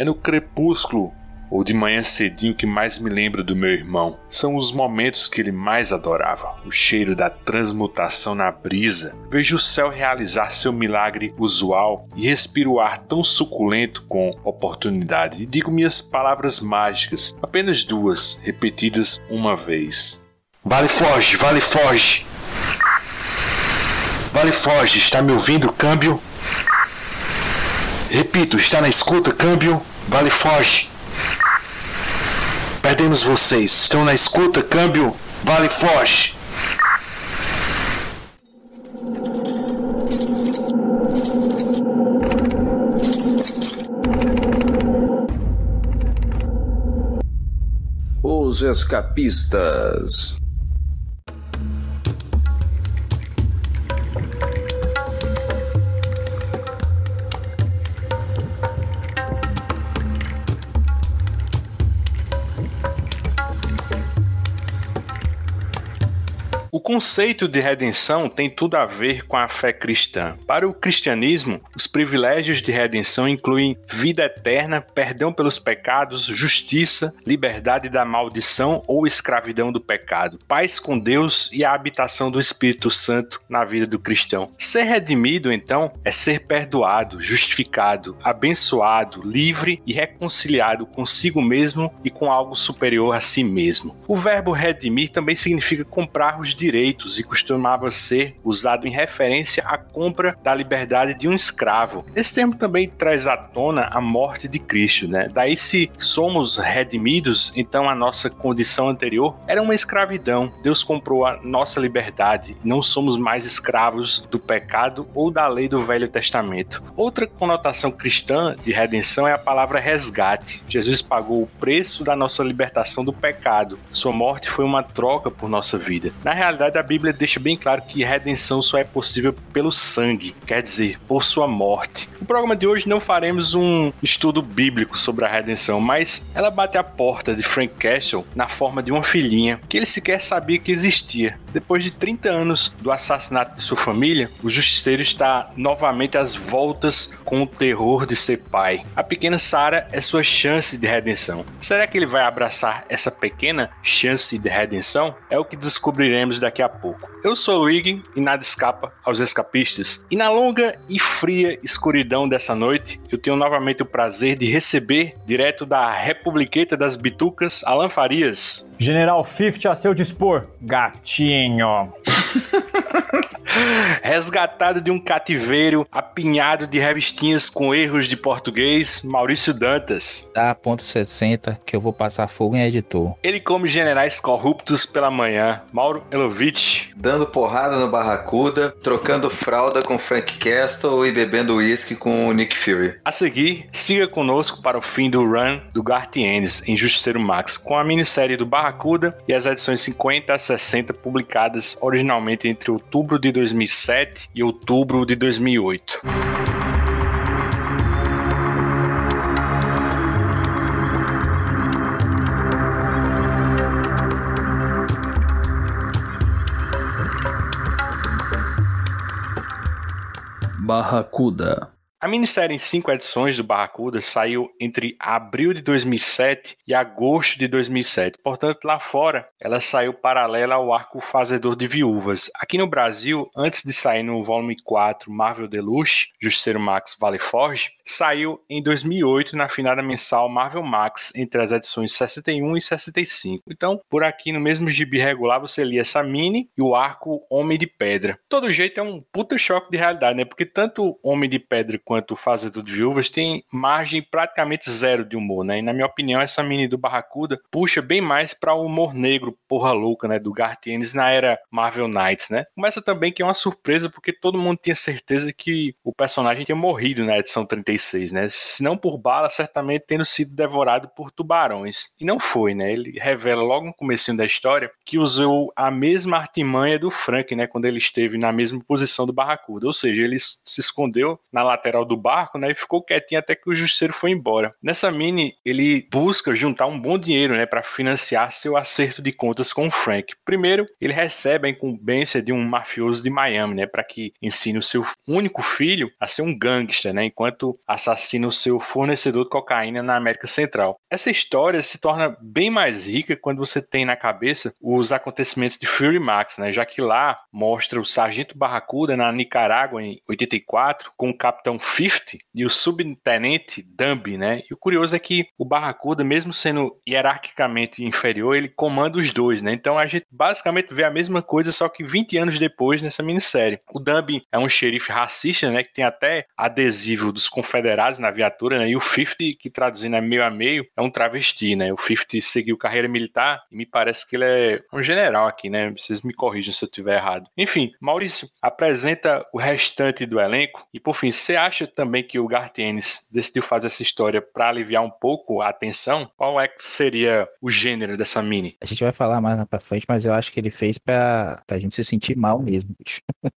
É no crepúsculo ou de manhã cedinho que mais me lembro do meu irmão. São os momentos que ele mais adorava. O cheiro da transmutação na brisa. Vejo o céu realizar seu milagre usual e respiro o ar tão suculento com oportunidade. E digo minhas palavras mágicas, apenas duas, repetidas uma vez. Vale foge, vale foge. Vale foge, está me ouvindo, câmbio? Repito, está na escuta, câmbio? Vale foge. Perdemos vocês. Estão na escuta, câmbio, vale foge. Os escapistas. Conceito de redenção tem tudo a ver com a fé cristã. Para o cristianismo, os privilégios de redenção incluem vida eterna, perdão pelos pecados, justiça, liberdade da maldição ou escravidão do pecado, paz com Deus e a habitação do Espírito Santo na vida do cristão. Ser redimido, então, é ser perdoado, justificado, abençoado, livre e reconciliado consigo mesmo e com algo superior a si mesmo. O verbo redimir também significa comprar os direitos direitos e costumava ser usado em referência à compra da liberdade de um escravo. Esse termo também traz à tona a morte de Cristo, né? Daí se somos redimidos, então a nossa condição anterior era uma escravidão. Deus comprou a nossa liberdade, não somos mais escravos do pecado ou da lei do Velho Testamento. Outra conotação cristã de redenção é a palavra resgate. Jesus pagou o preço da nossa libertação do pecado. Sua morte foi uma troca por nossa vida. Na realidade, verdade, a Bíblia deixa bem claro que redenção só é possível pelo sangue, quer dizer, por sua morte. No programa de hoje não faremos um estudo bíblico sobre a redenção, mas ela bate a porta de Frank Castle na forma de uma filhinha que ele sequer sabia que existia. Depois de 30 anos do assassinato de sua família, o justiceiro está novamente às voltas com o terror de ser pai. A pequena Sarah é sua chance de redenção. Será que ele vai abraçar essa pequena chance de redenção? É o que descobriremos daqui a pouco. Eu sou o Wig e nada escapa aos escapistas. E na longa e fria escuridão dessa noite, eu tenho novamente o prazer de receber, direto da Republiqueta das Bitucas, Alan Farias. General Fifth a seu dispor, gatinho. Resgatado de um cativeiro, apinhado de revistinhas com erros de português, Maurício Dantas. Dá ponto 60 que eu vou passar fogo em editor. Ele come generais corruptos pela manhã, Mauro Elovitch. Dando porrada no Barracuda, trocando fralda com Frank Castle e bebendo uísque com o Nick Fury. A seguir, siga conosco para o fim do run do Gartienes em Justiceiro Max, com a minissérie do Barracuda e as edições 50 a 60 publicadas originalmente entre outubro de 2007 e outubro de 2008. Barracuda a minissérie em cinco edições do Barracuda saiu entre abril de 2007 e agosto de 2007. Portanto, lá fora, ela saiu paralela ao arco Fazedor de Viúvas. Aqui no Brasil, antes de sair no volume 4 Marvel Deluxe, Justiceiro Max Vale Forge, saiu em 2008 na finada mensal Marvel Max, entre as edições 61 e 65. Então, por aqui no mesmo gibi regular, você lia essa mini e o arco Homem de Pedra. Todo jeito é um puta choque de realidade, né? Porque tanto Homem de Pedra quanto Fazedor de Viúvas tem margem praticamente zero de humor, né? E na minha opinião, essa mini do Barracuda puxa bem mais para o humor negro, porra louca, né? Do Gartienes na era Marvel Knights, né? Começa também que é uma surpresa porque todo mundo tinha certeza que o personagem tinha morrido na edição 36, né? Se não por bala, certamente tendo sido devorado por tubarões. E não foi, né? Ele revela logo no começo da história que usou a mesma artimanha do Frank, né? Quando ele esteve na mesma posição do Barracuda. Ou seja, ele se escondeu na lateral do barco, né? E ficou quietinho até que o justiceiro foi embora. Nessa mini, ele busca juntar um bom dinheiro, né? Para financiar seu acerto de contas com o Frank. Primeiro, ele recebe a incumbência de um mafioso de Miami, né? Para que ensine o seu único filho a ser um gangster, né? Enquanto assassina o seu fornecedor de cocaína na América Central. Essa história se torna bem mais rica quando você tem na cabeça os acontecimentos de Fury Max, né? Já que lá mostra o Sargento Barracuda na Nicarágua em 84 com o Capitão 50 e o Subtenente Dumby, né? E o curioso é que o Barracuda, mesmo sendo hierarquicamente inferior, ele comanda os dois, né? Então a gente basicamente vê a mesma coisa, só que 20 anos depois nessa minissérie. O Dumby é um xerife racista, né? Que tem até adesivo dos confederados na viatura, né? E o 50, que traduzindo é meio a meio, é um travesti, né? O 50 seguiu carreira militar e me parece que ele é um general aqui, né? Vocês me corrijam se eu estiver errado. Enfim, Maurício, apresenta o restante do elenco e por fim, você acha também que o Gartienes decidiu fazer essa história para aliviar um pouco a atenção? Qual é que seria o gênero dessa mini? A gente vai falar mais pra frente, mas eu acho que ele fez pra, pra gente se sentir mal mesmo.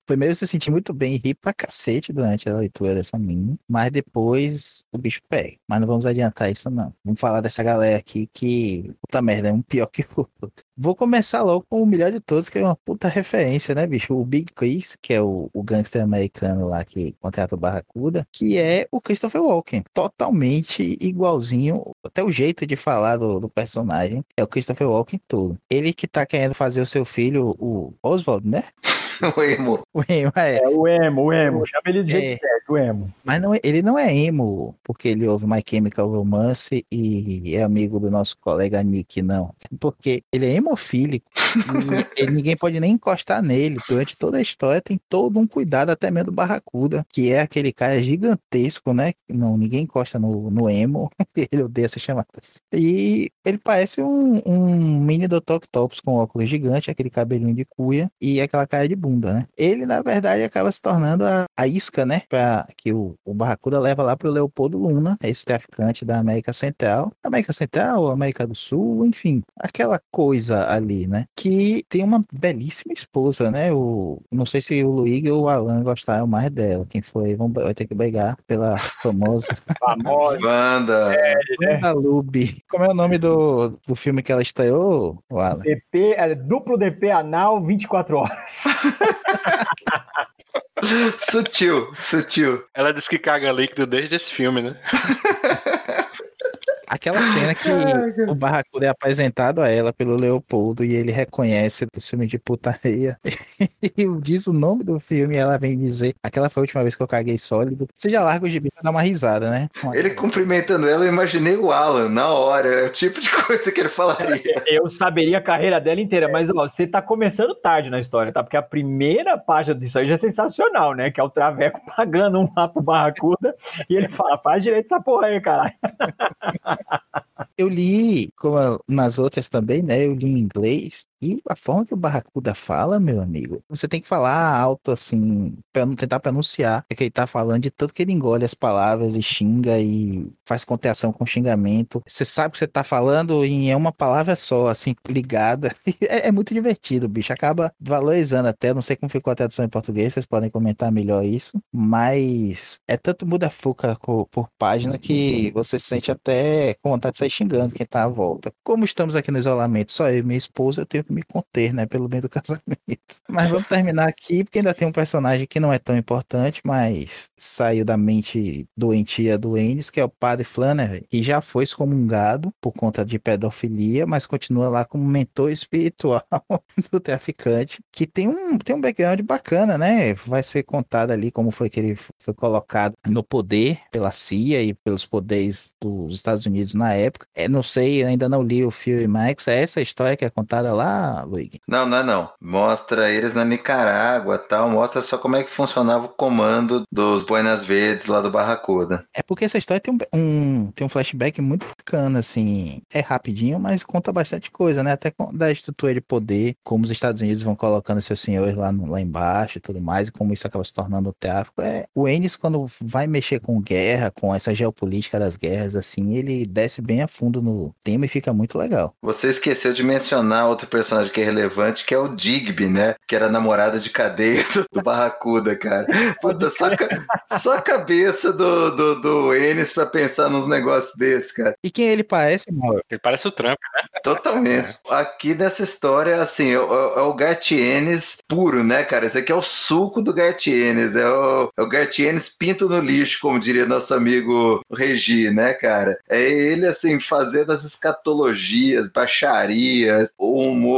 Primeiro se sentir muito bem e rir pra cacete durante a leitura dessa mini, mas depois o bicho pega. Mas não vamos adiantar isso não. Vamos falar dessa galera aqui que, puta merda, é um pior que o outro. Vou começar logo com o melhor de todos, que é uma puta referência, né, bicho? O Big Chris, que é o, o gangster americano lá que contrata o Barracuda, que é o Christopher Walken. Totalmente igualzinho, até o jeito de falar do, do personagem é o Christopher Walken todo. Ele que tá querendo fazer o seu filho, o Oswald, né? o emo. O emo, é. É o emo, o emo. Chama ele de jeito É. certo, o emo. Mas não, é- ele não é emo, porque ele ouve My Chemical Romance e é amigo do nosso colega Nick, não. Porque ele é hemofílico. e ele- ninguém pode nem encostar nele. Durante toda a história tem todo um cuidado, até mesmo do Barracuda, que é aquele cara gigantesco, né? Não, ninguém encosta no, no emo. ele odeia chamado assim. E ele parece um, um mini Dr. Octopus com óculos gigante, aquele cabelinho de cuia e aquela cara de bunda, né? Ele, na verdade, acaba se tornando a, a isca, né? Pra, que o, o Barracuda leva lá pro Leopoldo Luna, esse traficante da América Central. América Central, América do Sul, enfim, aquela coisa ali, né? Que tem uma belíssima esposa, né? O, não sei se o Luigi ou o Alan gostaram mais dela. Quem foi, vão, vai ter que brigar pela famosa Famosa. Wanda. né? Wanda Lube. Como é o nome do, do filme que ela estreou, o Alan? DP, é, duplo DP anal 24 horas. Sutil, sutil. Ela diz que caga líquido desde esse filme, né? Aquela cena que o Barracuda é apresentado a ela pelo Leopoldo e ele reconhece do filme de putaria e diz o nome do filme e ela vem dizer aquela foi a última vez que eu caguei sólido. Você já larga o gibi pra dar uma risada, né? Ele cumprimentando ela, eu imaginei o Alan na hora. É o tipo de coisa que ele falaria. Eu saberia a carreira dela inteira, mas ó, você tá começando tarde na história, tá? Porque a primeira página disso aí já é sensacional, né? Que é o Traveco pagando um lá pro Barracuda e ele fala: faz direito essa porra aí, caralho. Eu li, como nas outras também, né? Eu li em inglês. E a forma que o Barracuda fala, meu amigo, você tem que falar alto, assim, pra não tentar pronunciar o que ele tá falando, de tanto que ele engole as palavras e xinga e faz conteação com xingamento. Você sabe que você tá falando em é uma palavra só, assim, ligada. É, é muito divertido, bicho. Acaba valorizando até. Não sei como ficou a tradução em português, vocês podem comentar melhor isso. Mas é tanto muda-fuca co- por página que você se sente até com vontade de sair xingando quem tá à volta. Como estamos aqui no isolamento, só eu e minha esposa, eu tenho que me conter, né? Pelo meio do casamento. Mas vamos terminar aqui, porque ainda tem um personagem que não é tão importante, mas saiu da mente doentia do Ennis, que é o padre Flannery, que já foi excomungado por conta de pedofilia, mas continua lá como mentor espiritual do traficante, que tem um, tem um background bacana, né? Vai ser contado ali como foi que ele foi colocado no poder pela CIA e pelos poderes dos Estados Unidos na época. É, não sei, ainda não li o filme Max. É essa história que é contada lá, Luigi? Não, não é não. Mostra eles na Nicarágua tal. Mostra só como é que funcionava o comando dos Buenas Verdes lá do Barracuda. É porque essa história tem um, um- tem um flashback muito bacana, assim. É rapidinho, mas conta bastante coisa, né? Até com- da estrutura de poder, como os Estados Unidos vão colocando seus senhores lá, no- lá embaixo e tudo mais, e como isso acaba se tornando o tráfico. É, o Ennis, quando vai mexer com guerra, com essa geopolítica das guerras, assim, ele desce bem a fundo no tema e fica muito legal. Você esqueceu de mencionar outro personagem que é relevante, que é o Digby, né? Que era a namorada de cadeia do, do Barracuda, cara. Puta, só, só a cabeça do, do, do Enes pra pensar nos negócios desse, cara. E quem ele parece, Mauro? Ele parece o Trump, né? Totalmente. Aqui nessa história, assim, é, é o Gartienes puro, né, cara? Esse aqui é o suco do Gartienes. É o, é o Gartienes pinto no lixo, como diria nosso amigo Regi, né, cara? É ele, assim, fazendo as escatologias, baixarias, o humor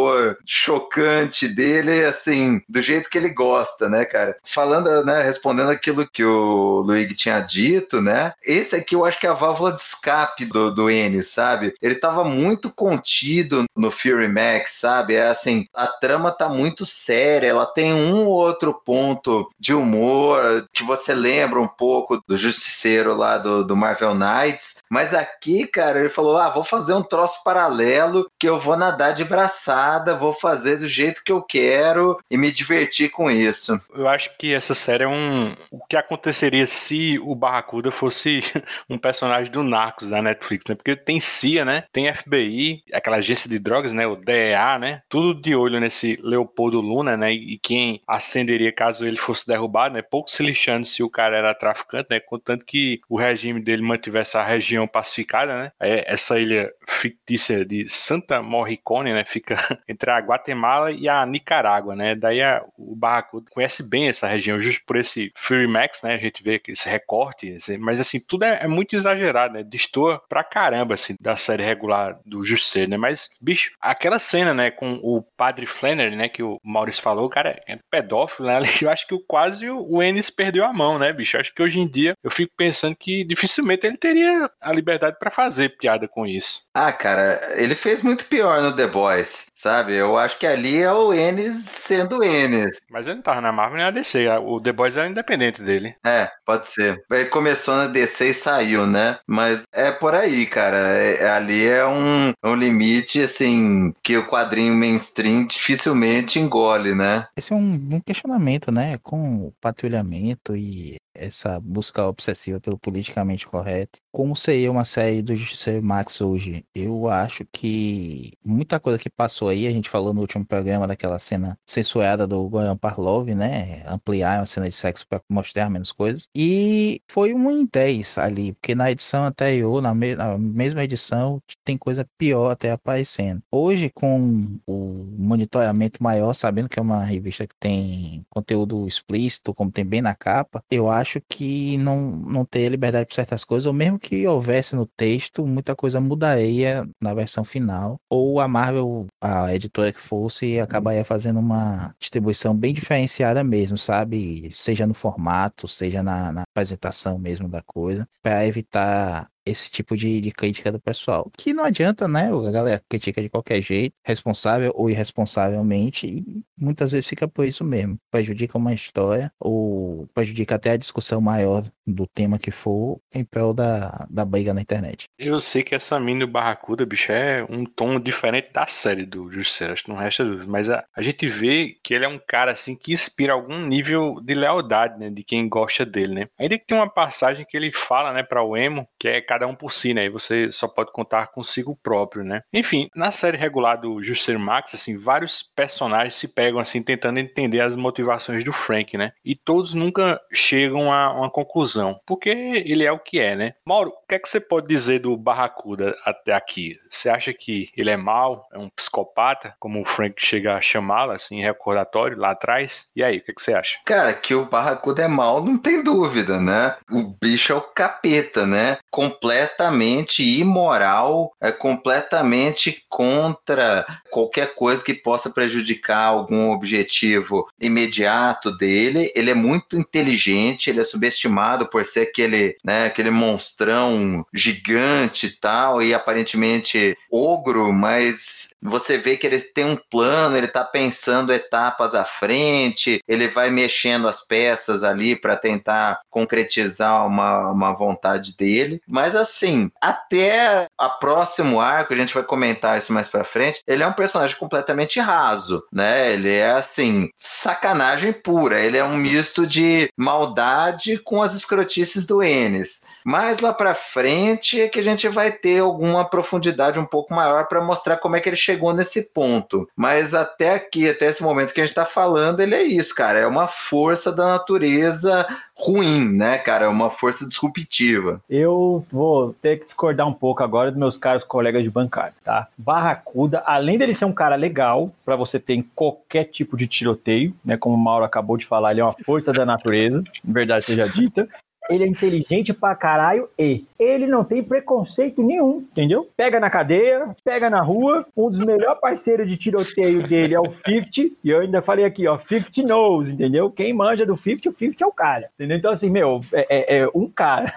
chocante dele, assim, do jeito que ele gosta, né, cara? Falando, né, respondendo aquilo que o Luigi tinha dito, né? Esse aqui eu acho que é a válvula de escape do, do N, sabe? Ele tava muito contido no Fury Max, sabe? É assim, a trama tá muito séria, ela tem um ou outro ponto de humor que você lembra um pouco do Justiceiro lá do, do Marvel Knights, mas aqui, cara, ele falou: ah, vou fazer um troço paralelo que eu vou nadar de braçada, vou fazer do jeito que eu quero e me divertir com isso. Eu acho que essa série é um. O que aconteceria se o Barracuda fosse um personagem do Narcos da Netflix, né? Porque tem CIA, né? Tem FBI, aquela agência de drogas, né? O DEA, né? Tudo de olho nesse Leopoldo Luna, né? E quem acenderia caso ele fosse derrubado, né? Pouco se lixando se o cara era traficante, né? Contanto que o regime dele mantivesse a região pacificada, né? É, essa ilha fictícia de Santa Morricone, né? Fica entre a Guatemala e a Nicarágua, né? Daí a, o Barracuda conhece bem essa região, justo por esse Fury Max, né? A gente vê esse recorte, mas assim, tudo é, é muito exagerado, né? Destoa pra caramba, assim, da série regular do Justiceiro, né? Mas, bicho, aquela cena, né, com o padre Flannery, né, que o Maurício falou, cara, é pedófilo, né? Eu acho que quase o Ennis perdeu a mão, né, bicho? Eu acho que hoje em dia eu fico pensando que dificilmente ele teria a liberdade para fazer piada com isso. Ah, cara, ele fez muito pior no The Boys, sabe? Eu acho que ali é o Ennis sendo Ennis. Mas ele não tava na Marvel nem na DC, o The Boys era independente dele. É, pode ser. Ele começou na DC e saiu, né? Mas é por aí, cara. É, é ali é um, um limite, assim, que o quadrinho mainstream dificilmente engole, né? Esse é um, um questionamento, né? Com o patrulhamento e essa busca obsessiva pelo politicamente correto. Como seria uma série do Justiceiro Max hoje? Eu acho que muita coisa que passou aí, a gente falou no último programa daquela cena censurada do Goran Parlov, né? Ampliar uma cena de sexo para mostrar menos coisas. E foi um em 10 ali, porque na edição anterior, na, me na mesma edição, tem coisa pior até aparecendo. Hoje, com o monitoramento maior, sabendo que é uma revista que tem conteúdo explícito, como tem bem na capa, eu acho acho que não, não teria liberdade para certas coisas, ou mesmo que houvesse no texto, muita coisa mudaria na versão final, ou a Marvel, a editora que fosse, acabaria fazendo uma distribuição bem diferenciada mesmo, sabe? Seja no formato, seja na, na apresentação mesmo da coisa, para evitar esse tipo de, de, crítica do pessoal. Que não adianta, né? A galera critica de qualquer jeito, responsável ou irresponsavelmente, e muitas vezes fica por isso mesmo. Prejudica uma história, ou prejudica até a discussão maior do tema que for, em prol da, da briga na internet. Eu sei que essa mini Barracuda, bicho, é um tom diferente da série do Justiceiro, acho que não resta dúvida. Mas a, a gente vê que ele é um cara, assim, que inspira algum nível de lealdade, né? De quem gosta dele, né? Ainda que tem uma passagem que ele fala, né, pra o Emo, que é cada um por si, né? E você só pode contar consigo próprio, né? Enfim, na série regular do Justiceiro Max, assim, vários personagens se pegam assim tentando entender as motivações do Frank, né? E todos nunca chegam a uma conclusão, porque ele é o que é, né? Mauro, o que é que você pode dizer do Barracuda até aqui? Você acha que ele é mau, é um psicopata, como o Frank chega a chamá-lo assim, recordatório lá atrás? E aí, o que, é que você acha? Cara, que o Barracuda é mau, não tem dúvida, né? O bicho é o capeta, né? completamente imoral, é completamente contra qualquer coisa que possa prejudicar algum objetivo imediato dele. Ele é muito inteligente, ele é subestimado por ser aquele, né, aquele monstrão gigante e tal, e aparentemente ogro, mas você vê que ele tem um plano, ele está pensando etapas à frente, ele vai mexendo as peças ali para tentar concretizar uma, uma vontade dele. Mas assim, até a próximo arco, a gente vai comentar isso mais pra frente, ele é um personagem completamente raso, né? Ele é assim, sacanagem pura. Ele é um misto de maldade com as escrotices do Ennis. Mais lá pra frente é que a gente vai ter alguma profundidade um pouco maior para mostrar como é que ele chegou nesse ponto. Mas até aqui, até esse momento que a gente tá falando, ele é isso, cara. É uma força da natureza ruim, né, cara? É uma força disruptiva. Eu vou ter que discordar um pouco agora dos meus caros colegas de bancada, tá? Barracuda, além dele ser um cara legal para você ter em qualquer tipo de tiroteio, né? Como o Mauro acabou de falar, ele é uma força da natureza, verdade seja dita. Ele é inteligente pra caralho e ele não tem preconceito nenhum, entendeu? Pega na cadeia, pega na rua. Um dos melhores parceiros de tiroteio dele é o 50. E eu ainda falei aqui, ó, 50 knows, entendeu? Quem manja do 50, o 50 é o cara, entendeu? Então, assim, meu, é, é, é um cara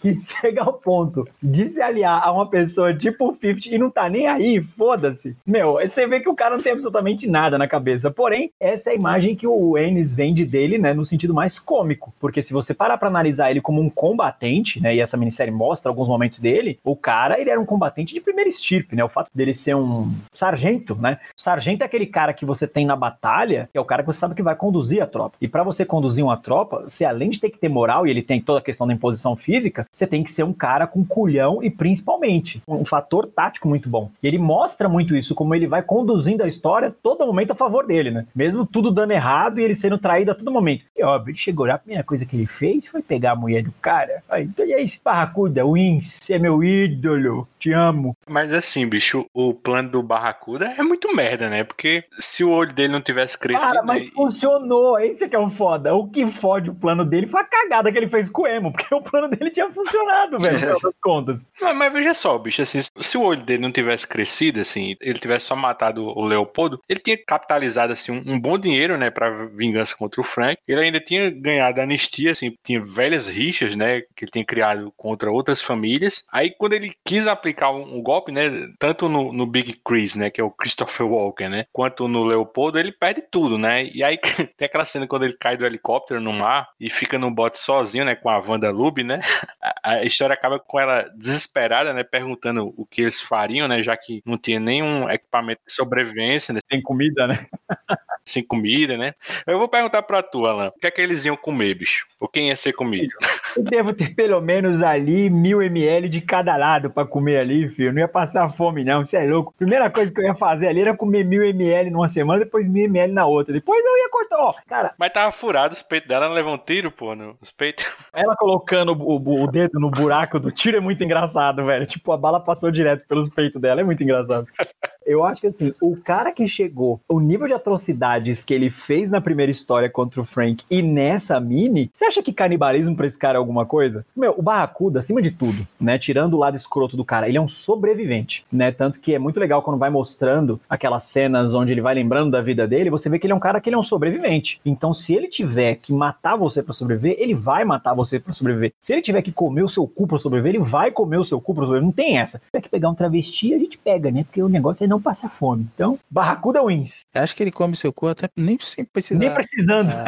que chega ao ponto de se aliar a uma pessoa tipo o 50 e não tá nem aí, foda-se. Meu, você vê que o cara não tem absolutamente nada na cabeça. Porém, essa é a imagem que o Ennis vende dele, né, no sentido mais cômico. Porque se você parar pra analisar ele como um combatente, né, e essa minissérie mostra alguns momentos dele, o cara, ele era um combatente de primeira estirpe, né? O fato dele ser um sargento, né? Sargento é aquele cara que você tem na batalha, que é o cara que você sabe que vai conduzir a tropa. E para você conduzir uma tropa, você além de ter que ter moral, e ele tem toda a questão da imposição física, você tem que ser um cara com culhão e principalmente um fator tático muito bom. E ele mostra muito isso, como ele vai conduzindo a história todo momento a favor dele, né? Mesmo tudo dando errado e ele sendo traído a todo momento. E óbvio, ele chegou lá, a primeira coisa que ele fez foi pegar a mulher do cara. Aí, então, e aí, esse barracuda, Wins, você é meu ídolo, te amo. Mas assim, bicho, o plano do Barracuda é muito merda, né? Porque se o olho dele não tivesse crescido. Cara, mas aí- funcionou, esse que é o foda. O que fode o plano dele foi a cagada que ele fez com o Emo, porque o plano dele tinha funcionado, velho, no final das contas. Mas, mas veja só, bicho, assim, se o olho dele não tivesse crescido, assim, ele tivesse só matado o Leopoldo, ele tinha capitalizado, assim, um, um bom dinheiro, né, pra vingança contra o Frank. Ele ainda tinha ganhado anistia, assim, tinha velhas rixas, né, que ele tinha criado contra outras famílias. Aí, quando ele quis aplicar um, um golpe, né, tanto no, no Big Chris, né, que é o Christopher Walker, né, quanto no Leopoldo, ele perde tudo, né, e aí tem aquela cena quando ele cai do helicóptero no mar e fica no bote sozinho, né, com a Wanda Lube, né, a, a história acaba com ela desesperada, né, perguntando o que eles fariam, né, já que não tinha nenhum equipamento de sobrevivência, né, Tem comida, né? sem comida, né. Eu vou perguntar pra tu, Alan, o que é que eles iam comer, bicho? Ou quem ia ser comido? Eu devo ter pelo menos ali mil ml de cada lado pra comer ali, filho. Não ia passar fome, não. Você é louco. Primeira coisa que eu ia fazer ali era comer mil ml numa semana, depois mil ml na outra. Depois eu ia cortar. Ó, cara, Mas tava furado os peitos dela, não levou um tiro, pô, nos peitos. ela colocando o, o- o dedo no buraco do tiro é muito engraçado, velho. Tipo, a bala passou direto pelos peitos dela. É muito engraçado. Eu acho que assim, o cara que chegou, o nível de atrocidades que ele fez na primeira história contra o Frank e nessa mini, você acha que canibalismo pra esse cara é alguma coisa? Meu, o Barracuda, acima de tudo, né, tirando o lado escroto do cara, ele é um sobrevivente, né? Tanto que é muito legal quando vai mostrando aquelas cenas onde ele vai lembrando da vida dele, você vê que ele é um cara que ele é um sobrevivente. Então, se ele tiver que matar você pra sobreviver, ele vai matar você pra sobreviver. Se ele tiver que comer o seu cu pra sobreviver, ele vai comer o seu cu pra sobreviver. Não tem essa. Se tiver que pegar um travesti, a gente pega, né? Porque o negócio é não passar fome. Então, Barracuda wins. Acho que ele come seu cu até nem sem precisar. Nem precisando.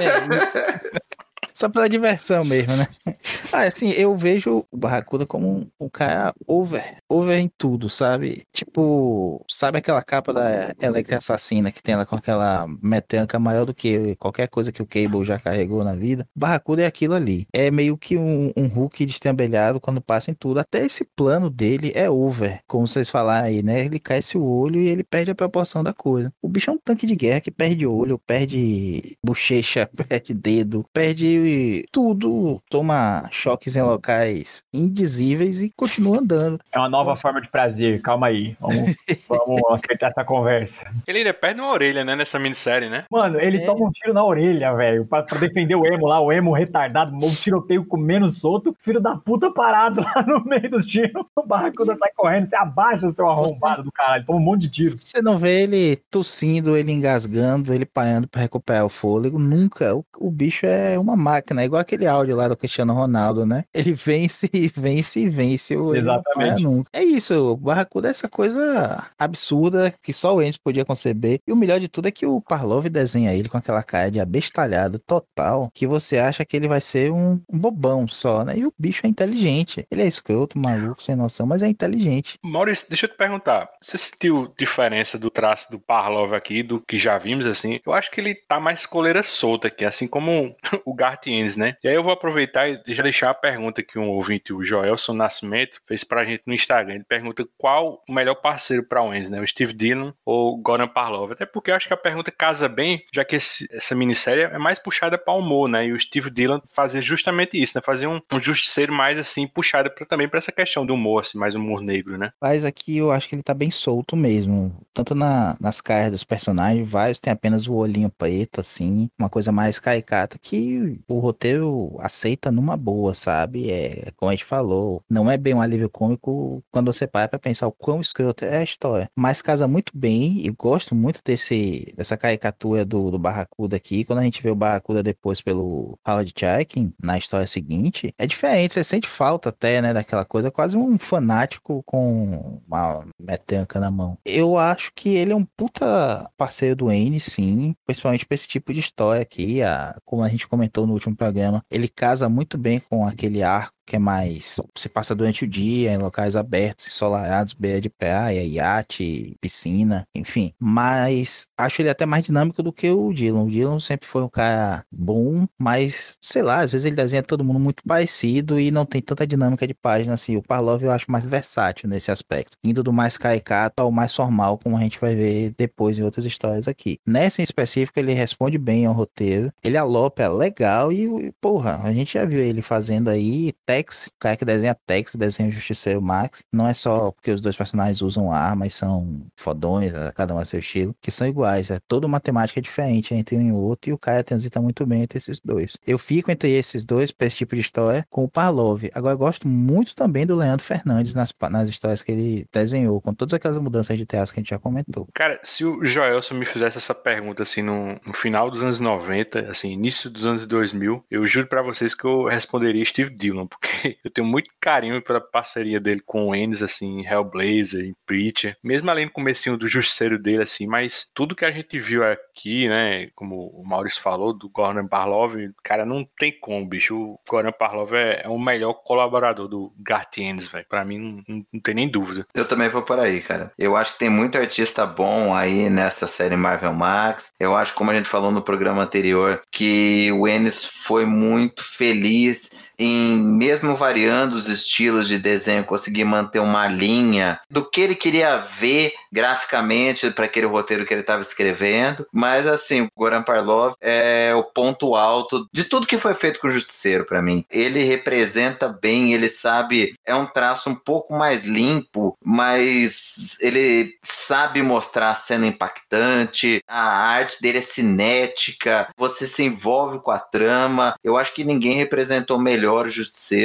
É, Só pela diversão mesmo, né? Ah, assim, eu vejo o Barracuda como um, um cara over, over em tudo, sabe? Tipo, sabe aquela capa da Electra Assassina que tem ela com aquela metanca maior do que qualquer coisa que o Cable já carregou na vida? Barracuda é aquilo ali. É meio que um, um Hulk destambelhado quando passa em tudo. Até esse plano dele é over, como vocês falaram aí, né? Ele cresce o olho e ele perde a proporção da coisa. O bicho é um tanque de guerra que perde olho, perde bochecha, perde dedo, perde tudo, toma choques em locais indizíveis e continua andando. É uma nova forma de prazer. Calma aí. Vamos, vamos aceitar essa conversa. Ele ainda perde uma orelha, né, nessa minissérie, né? Mano, ele É. toma um tiro na orelha, velho, pra, pra defender o emo lá, o emo retardado, um tiroteio comendo solto, filho da puta parado lá no meio dos tiros, o barracuda sai correndo, você abaixa seu arrombado do caralho, toma um monte de tiro. Você não vê ele tossindo, ele engasgando, ele paiando pra recuperar o fôlego, nunca. O, o bicho é uma máquina, é igual aquele áudio lá do Cristiano Ronaldo, né? Ele vence e vence e vence, Exatamente. nunca. É isso, o Barracuda é essa coisa absurda que só o Ennis podia conceber. E o melhor de tudo é que o Parlov desenha ele com aquela cara de abestalhado total, que você acha que ele vai ser um, um bobão só, né? E o bicho é inteligente. Ele é escroto, maluco, sem noção, mas é inteligente. Maurício, deixa eu te perguntar. Você sentiu diferença do traço do Parlov aqui, do que já vimos, assim? Eu acho que ele tá mais coleira solta aqui, assim como o Gartienes, né? E aí eu vou aproveitar e já deixar a pergunta que um ouvinte, o Joelson Nascimento, fez pra gente no Instagram. Ele pergunta qual o melhor parceiro para o Enzo, né? O Steve Dillon ou Goran Parlov? Até porque eu acho que a pergunta casa bem, já que esse, essa minissérie é mais puxada para humor, né? E o Steve Dillon fazia justamente isso, né? Fazia um, um justiceiro mais assim, puxado pra, também para essa questão do humor, assim, mais humor negro, né? Mas aqui eu acho que ele tá bem solto mesmo. Tanto na, nas caras dos personagens, vários tem apenas o olhinho preto, assim, uma coisa mais caricata que o roteiro aceita numa boa, sabe? É, como a gente falou, não é bem um alívio cômico quando você para pra pensar o quão escroto é a história. Mas casa muito bem e gosto muito desse, dessa caricatura do, do Barracuda aqui. Quando a gente vê o Barracuda depois pelo Howard Chaykin, na história seguinte, é diferente, você sente falta até, né, daquela coisa, quase um fanático com uma metanca na mão. Eu acho que ele é um puta parceiro do N, sim, principalmente pra esse tipo de história aqui, a, como a gente comentou no último programa, ele casa muito bem com aquele arco que é mais. Você passa durante o dia em locais abertos, ensolarados, beira de praia, iate, piscina, enfim. Mas acho ele até mais dinâmico do que o Dylan. O Dylan sempre foi um cara bom, mas sei lá, às vezes ele desenha todo mundo muito parecido e não tem tanta dinâmica de página assim. O Parlov eu acho mais versátil nesse aspecto, indo do mais caricato ao mais formal, como a gente vai ver depois em outras histórias aqui. Nessa em específico, ele responde bem ao roteiro, ele alopa legal e, porra, a gente já viu ele fazendo aí Tex, o cara que desenha Tex, desenha o Justiceiro Max, não é só porque os dois personagens usam armas, são fodões, né, cada um a seu estilo, que são iguais, é toda uma temática diferente entre um e outro, e o cara transita muito bem entre esses dois. Eu fico entre esses dois, pra esse tipo de história, com o Parlov. Agora, eu gosto muito também do Leandro Fernandes nas, nas histórias que ele desenhou, com todas aquelas mudanças de teatro que a gente já comentou. Cara, se o Joelson me fizesse essa pergunta, assim, no, no final dos anos 90, assim, início dos anos 2000, eu juro para vocês que eu responderia Steve Dillon, porque eu tenho muito carinho pela parceria dele com o Ennis, assim, Hellblazer, em Preacher, mesmo além do comecinho do justiceiro dele, assim, mas tudo que a gente viu aqui, né, como o Maurício falou, do Goran Parlov, cara, não tem como, bicho, o Goran Parlov é, é o melhor colaborador do Garth Ennis, velho, pra mim não, não tem nem dúvida. Eu também vou por aí, cara. Eu acho que tem muito artista bom aí nessa série Marvel Max. Eu acho, como a gente falou no programa anterior, que o Ennis foi muito feliz em, mesmo variando os estilos de desenho, conseguir manter uma linha do que ele queria ver graficamente para aquele roteiro que ele estava escrevendo. Mas, assim, o Goran Parlov é o ponto alto de tudo que foi feito com o Justiceiro para mim. Ele representa bem, ele sabe, é um traço um pouco mais limpo, mas ele sabe mostrar a cena impactante, a arte dele é cinética, você se envolve com a trama. Eu acho que ninguém representou melhor melhor justiceiro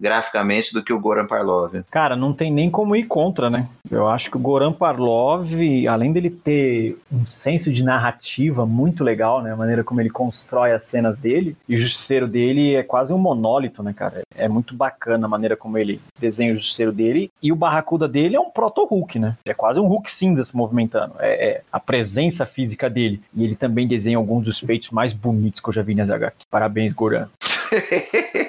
graficamente do que o Goran Parlov. Cara, não tem nem como ir contra, né? Eu acho que o Goran Parlov, além dele ter um senso de narrativa muito legal, né? A maneira como ele constrói as cenas dele, e o justiceiro dele é quase um monólito, né, cara? É muito bacana a maneira como ele desenha o justiceiro dele. E o Barracuda dele é um proto-Hulk, né? É quase um Hulk cinza se movimentando. É, é, a presença física dele. E ele também desenha alguns dos feitos mais bonitos que eu já vi nas HQ. Parabéns, Goran.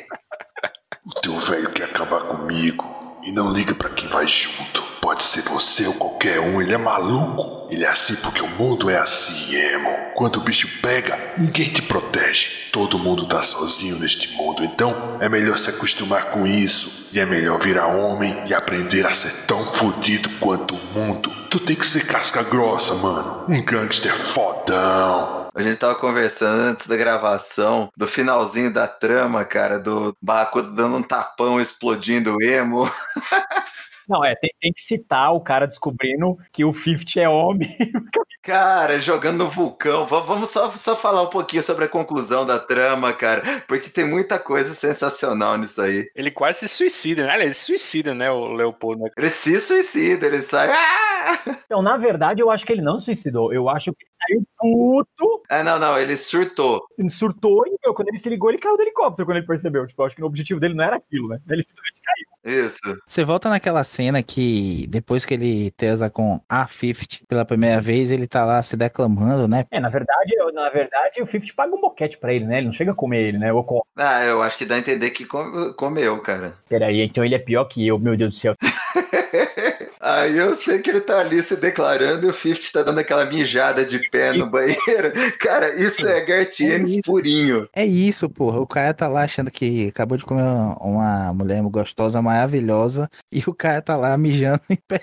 O teu velho quer acabar comigo e não liga para quem vai junto. Pode ser você ou qualquer um, ele é maluco. Ele é assim porque o mundo é assim, emo. Quando o bicho pega, ninguém te protege. Todo mundo tá sozinho neste mundo, então é melhor se acostumar com isso. E é melhor virar homem e aprender a ser tão fodido quanto o mundo. Tu tem que ser casca grossa, mano. Um gangster fodão. A gente tava conversando antes da gravação do finalzinho da trama, cara, do Barracuda dando um tapão explodindo o emo. Não, é, tem, tem, que citar o cara descobrindo que o 50 é homem. Cara, jogando no vulcão. Vamos só, só falar um pouquinho sobre a conclusão da trama, cara, porque tem muita coisa sensacional nisso aí. Ele quase se suicida, né? Ele se suicida, né, o Leopoldo? Ele se suicida, ele sai. Ah! Então, na verdade, eu acho que ele não suicidou. Eu acho que saiu puto, Ah, não, não, ele surtou. ele surtou e meu, quando ele se ligou, ele caiu do helicóptero quando ele percebeu. Tipo, eu acho que o objetivo dele não era aquilo, né? Ele simplesmente caiu. Isso. Você volta naquela cena que depois que ele tesa com a 50 pela primeira vez, ele tá lá se declamando, né? É, na verdade, eu- na verdade, o 50 paga um boquete pra ele, né? Ele não chega a comer ele, né? Com... Ah, eu acho que dá a entender que come- comeu, cara. Peraí, então ele é pior que eu, meu Deus do céu. Aí eu sei que ele tá ali se declarando e o 50 tá dando aquela mijada de pé no banheiro. Cara, isso é Gartienes isso. purinho. É isso, porra. O cara tá lá achando que acabou de comer uma mulher gostosa, maravilhosa, e o cara tá lá mijando em pé.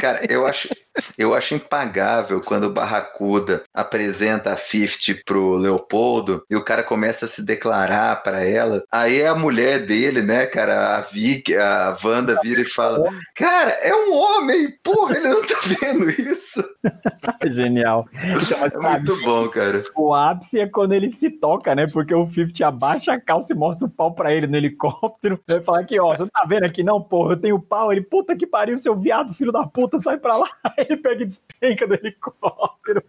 Cara, eu acho, eu acho impagável quando o Barracuda apresenta a 50 pro Leopoldo e o cara começa a se declarar pra ela. Aí a mulher dele, né, cara, a Vicky, a Wanda vira e fala: Cara, é um homem, porra, ele não tá vendo isso. Genial. Então, É pra muito bom, cara. O ápice é quando ele se toca, né? Porque o 50 abaixa a calça e mostra o pau pra ele no helicóptero. Ele fala aqui, ó, você não tá vendo aqui não, porra? Eu tenho pau. Ele, puta que pariu, seu viado, filho da puta, sai pra lá. Ele pega e despenca do helicóptero.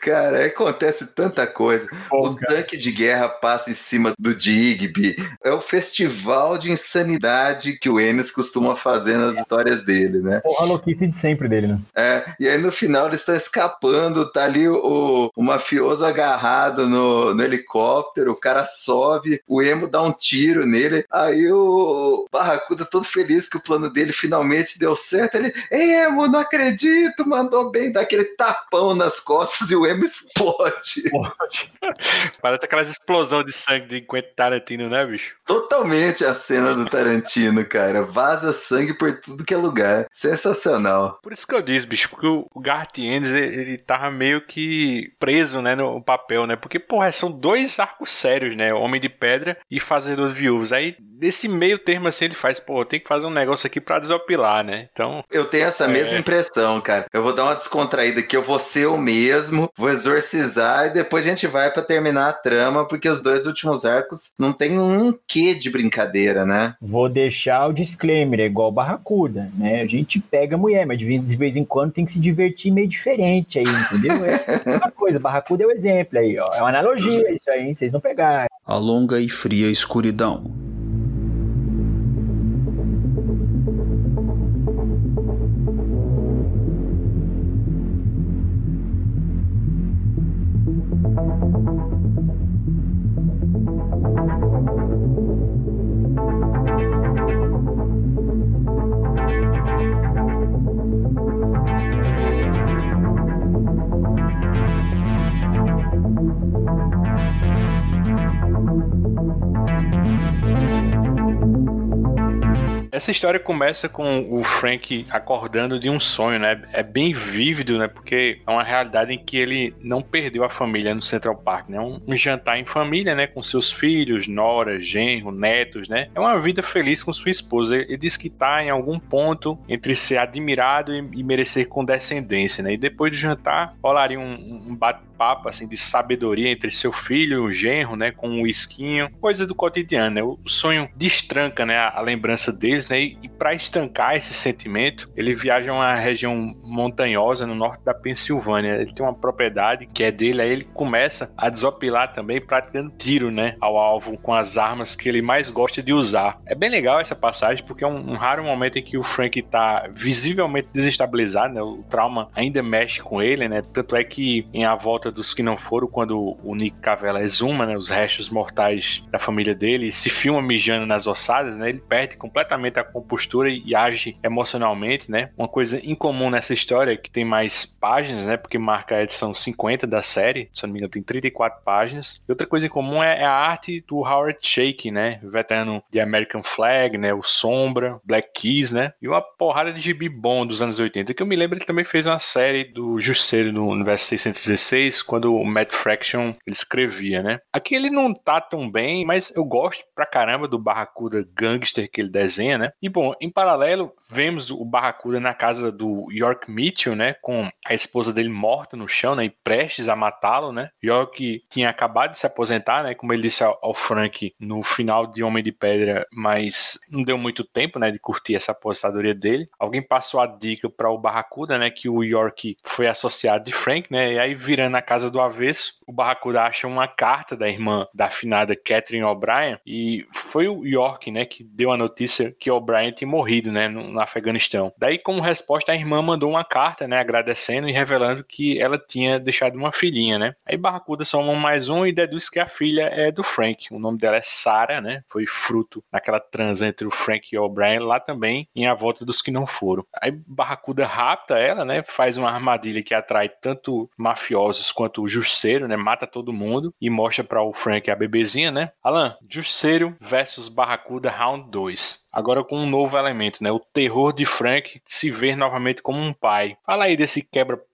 Cara, acontece tanta coisa. O cara. tanque de guerra passa em cima do Digby. É o festival de insanidade que o Ennis costuma fazer nas histórias dele, né? Porra, a louquice de sempre dele, né? É, e aí no final eles estão escapando, tá ali o, o mafioso agarrado no, no helicóptero, o cara sobe, o emo dá um tiro nele, aí o Barracuda todo feliz que o plano dele finalmente deu certo, ele, emo, não acredito, mandou bem, dá aquele tapão nas costas e o emo explode. Parece aquelas explosões de sangue de Quentin Tarantino, né, bicho? Totalmente a cena do Tarantino, cara, vaza sangue por tudo que é lugar, sensacional. Por isso que eu disse, bicho, porque o o Garth Ennis, ele, ele tava meio que preso, né, no papel, né? Porque, porra, são dois arcos sérios, né? Homem de Pedra e Fazedor de Viúvas. Aí, nesse meio termo, assim, ele faz, pô, tem que fazer um negócio aqui pra desopilar, né? Então, Eu tenho essa É. mesma impressão, cara. Eu vou dar uma descontraída aqui, eu vou ser eu mesmo, vou exorcizar e depois a gente vai pra terminar a trama, porque os dois últimos arcos não tem um quê de brincadeira, né? Vou deixar o disclaimer, é igual Barracuda, né? A gente pega a mulher, mas de vez, em quando tem que se divertir meio diferente aí, entendeu? É uma coisa, Barracuda é o exemplo aí, ó. É uma analogia isso aí, hein? Vocês não pegaram. A longa e fria escuridão. Essa história começa com o Frank acordando de um sonho, né? É bem vívido, né? Porque é uma realidade em que ele não perdeu a família no Central Park, né? Um, jantar em família, né? Com seus filhos, nora, genro, netos, né? É uma vida feliz com sua esposa. Ele, diz que tá em algum ponto entre ser admirado e, merecer condescendência, né? E depois do jantar, rolaria um, um bate-papo, assim, de sabedoria entre seu filho e o genro, né? Com um esquinho, coisa do cotidiano, né? O sonho destranca, né? A lembrança deles, né? E, e para estancar esse sentimento, ele viaja a uma região montanhosa no norte da Pensilvânia. Ele tem uma propriedade que é dele, aí ele começa a desopilar também, praticando tiro, né? Ao alvo com as armas que ele mais gosta de usar. É bem legal essa passagem, porque é um, um raro momento em que o Frank tá visivelmente desestabilizado, né? O trauma ainda mexe com ele, né? Tanto é que em A Volta dos Que Não Foram, quando o Nick Cavella exuma né, os restos mortais da família dele se filma mijando nas ossadas, né? Ele perde completamente a compostura e age emocionalmente, né? Uma coisa incomum nessa história é que tem mais páginas, né? Porque marca a edição 50 da série, se não me engano, tem 34 páginas. E outra coisa em comum é a arte do Howard Shake, né? Veterano de American Flag, né? O Sombra, Black Keys, né? E uma porrada de gibi bom dos anos 80, que eu me lembro ele também fez uma série do Justiceiro no universo 616, quando o Matt Fraction escrevia, né? Aqui ele não tá tão bem, mas eu gosto pra caramba do Barracuda Gangster que ele desenha, né? Né? E bom, em paralelo, vemos o Barracuda na casa do York Mitchell, né? Com a esposa dele morta no chão, né? E prestes a matá-lo, né? York tinha acabado de se aposentar, né? Como ele disse ao, ao Frank no final de Homem de Pedra, mas não deu muito tempo, né? De curtir essa aposentadoria dele. Alguém passou a dica para o Barracuda, né? Que o York foi associado de Frank, né? E aí, virando a casa do avesso, o Barracuda acha uma carta da irmã da afinada Catherine O'Brien e foi o York, né? Que deu a notícia que O'Brien tinha morrido, né? No, no Afeganistão. Daí, como resposta, a irmã mandou uma carta, né? Agradecendo e revelando que ela tinha deixado uma filhinha, né? Aí Barracuda soma mais um e deduz que a filha é do Frank. O nome dela é Sarah, né? Foi fruto daquela transa entre o Frank e o O'Brien lá também, em A Volta dos Que Não Foram. Aí Barracuda rapta ela, né? Faz uma armadilha que atrai tanto mafiosos quanto o Jusceiro, né? Mata todo mundo e mostra para o Frank a bebezinha, né? Alan, Jusceiro versus Barracuda Round 2 agora com um novo elemento, né? O terror de Frank se ver novamente como um pai. Fala aí desse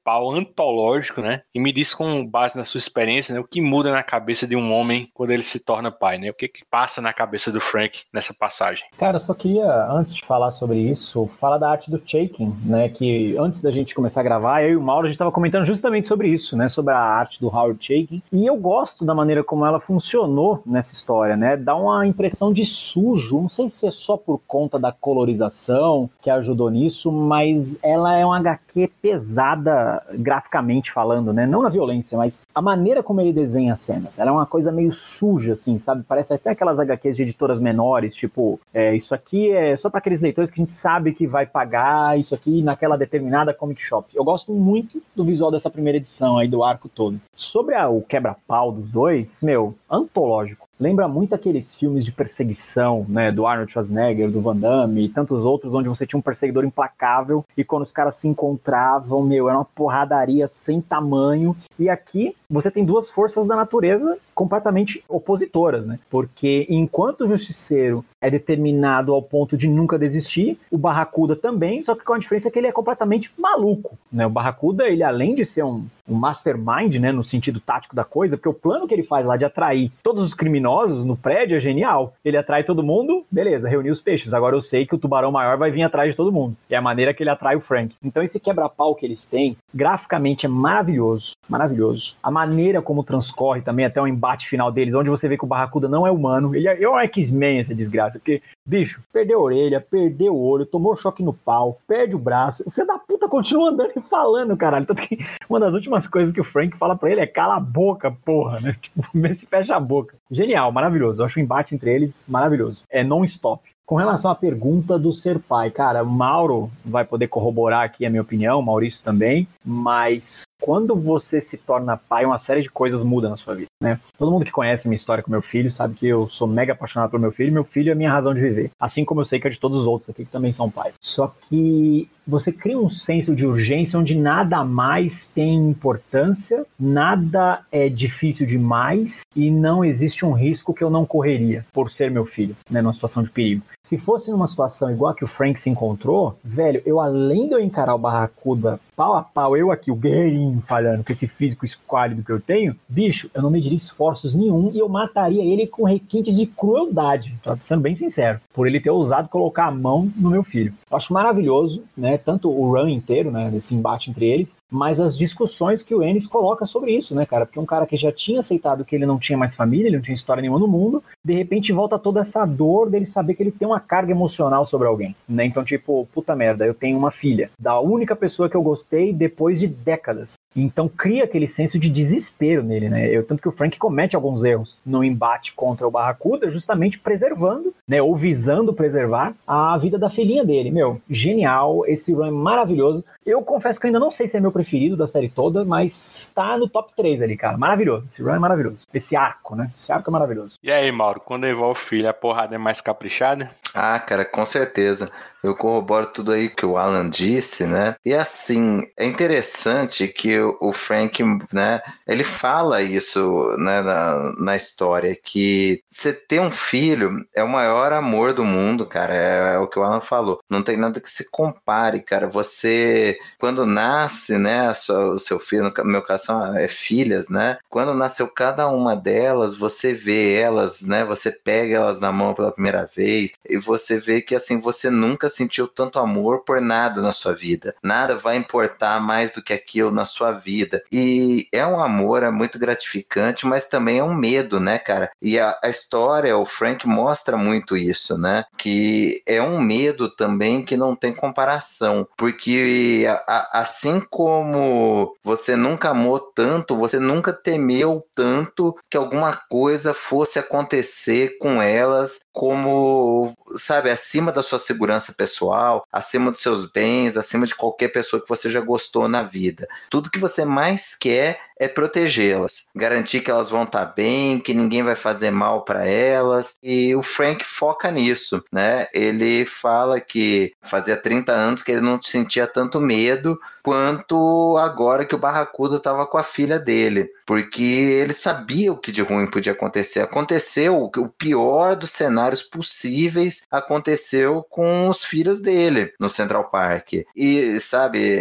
quebra-pau antológico, né? E me diz com base na sua experiência, né? O que muda na cabeça de um homem quando ele se torna pai, né? O que, que passa na cabeça do Frank nessa passagem? Cara, eu só queria, antes de falar sobre isso, falar da arte do Shaking, né? Que antes da gente começar a gravar, eu e o Mauro, a gente estava comentando justamente sobre isso, né? Sobre a arte do Howard Shaking. E eu gosto da maneira como ela funcionou nessa história, né? Dá uma impressão de sujo, não sei se é só por conta da colorização que ajudou nisso, mas ela é uma HQ pesada graficamente falando, né? Não na violência, mas a maneira como ele desenha as cenas. Ela é uma coisa meio suja, assim, sabe? Parece até aquelas HQs de editoras menores, tipo, é, isso aqui é só para aqueles leitores que a gente sabe que vai pagar isso aqui naquela determinada comic shop. Eu gosto muito do visual dessa primeira edição aí, do arco todo. Sobre a, o quebra-pau dos dois, meu, antológico lembra muito aqueles filmes de perseguição, né, do Arnold Schwarzenegger, do Van Damme e tantos outros, onde você tinha um perseguidor implacável e quando os caras se encontravam, meu, era uma porradaria sem tamanho. E aqui você tem duas forças da natureza completamente opositoras, né? Porque enquanto o justiceiro é determinado ao ponto de nunca desistir, o Barracuda também, só que com a diferença que ele é completamente maluco, né? O Barracuda, ele além de ser um, um mastermind, né, no sentido tático da coisa, porque o plano que ele faz lá de atrair todos os criminosos no prédio é genial. Ele atrai todo mundo, beleza, reuniu os peixes. Agora eu sei que o tubarão maior vai vir atrás de todo mundo. É a maneira que ele atrai o Frank. Então esse quebra-pau que eles têm, graficamente é maravilhoso, maravilhoso. A maneira como transcorre também até o embate final deles, onde você vê que o Barracuda não é humano. Ele é, é um X-Men essa desgraça, porque, bicho, perdeu a orelha, perdeu o olho, tomou choque no pau, perde o braço. O filho da puta continua andando e falando, caralho. Tanto que uma das últimas coisas que o Frank fala para ele é cala a boca, porra, né? Tipo, se fecha a boca. Genial, maravilhoso. Eu acho o embate entre eles maravilhoso. É non-stop. Com relação à pergunta do ser pai, cara, Mauro vai poder corroborar aqui a minha opinião, Maurício também, mas quando você se torna pai, uma série de coisas muda na sua vida, né? Todo mundo que conhece minha história com meu filho sabe que eu sou mega apaixonado pelo meu filho, meu filho é a minha razão de viver, assim como eu sei que é de todos os outros aqui que também são pais. Só que você cria um senso de urgência onde nada mais tem importância, nada é difícil demais e não existe um risco que eu não correria por ser meu filho, né, numa situação de perigo. Se fosse numa situação igual a que o Frank se encontrou, velho, eu além de eu encarar o Barracuda pau a pau, eu aqui, o guerreirinho falando com esse físico esquálido que eu tenho, bicho, eu não mediria esforços nenhum e eu mataria ele com requintes de crueldade, tô sendo bem sincero, por ele ter ousado colocar a mão no meu filho. Eu acho maravilhoso, né, tanto o run inteiro, né, desse embate entre eles, mas as discussões que o Ennis coloca sobre isso, né, cara, porque um cara que já tinha aceitado que ele não tinha mais família, ele não tinha história nenhuma no mundo, de repente volta toda essa dor dele saber que ele tem uma carga emocional sobre alguém, né, então tipo, puta merda, eu tenho uma filha, da única pessoa que eu gostei depois de décadas. Então cria aquele senso de desespero nele, né? Eu, tanto que o Frank comete alguns erros no embate contra o Barracuda, justamente preservando, né? Ou visando preservar a vida da filhinha dele. Meu, genial, esse run é maravilhoso. Eu confesso que ainda não sei se é meu preferido da série toda, mas está no top 3 ali, cara. Maravilhoso. Esse run é maravilhoso. Esse arco, né? Esse arco é maravilhoso. E aí, Mauro, quando envolve o filho, a porrada é mais caprichada? Ah, cara, com certeza. Eu corroboro tudo aí que o Alan disse, né? E assim, é interessante que o Frank, né, ele fala isso né, na, na história, que você ter um filho é o maior amor do mundo, cara, é, é o que o Alan falou. Não tem nada que se compare, cara. Você, quando nasce, né, o seu filho, no meu caso é filhas, né, quando nasceu cada uma delas, você vê elas, né, você pega elas na mão pela primeira vez e você vê que, assim, você nunca sentiu tanto amor por nada na sua vida. Nada vai importar mais do que aquilo na sua vida. E é um amor, é muito gratificante, mas também é um medo, né, cara? E a, a história, o Frank mostra muito isso, né? Que é um medo também que não tem comparação, porque a, a, assim como você nunca amou tanto, você nunca temeu tanto que alguma coisa fosse acontecer com elas como, sabe, acima da sua segurança pessoal, acima dos seus bens, acima de qualquer pessoa que você já gostou na vida. Tudo que você mais quer é protegê-las, garantir que elas vão estar tá bem, que ninguém vai fazer mal para elas. E o Frank foca nisso, né? Ele fala que fazia 30 anos que ele não sentia tanto medo quanto agora que o Barracuda estava com a filha dele, porque ele sabia o que de ruim podia acontecer. Aconteceu o pior dos cenários possíveis aconteceu com os filhos dele no Central Park. E sabe,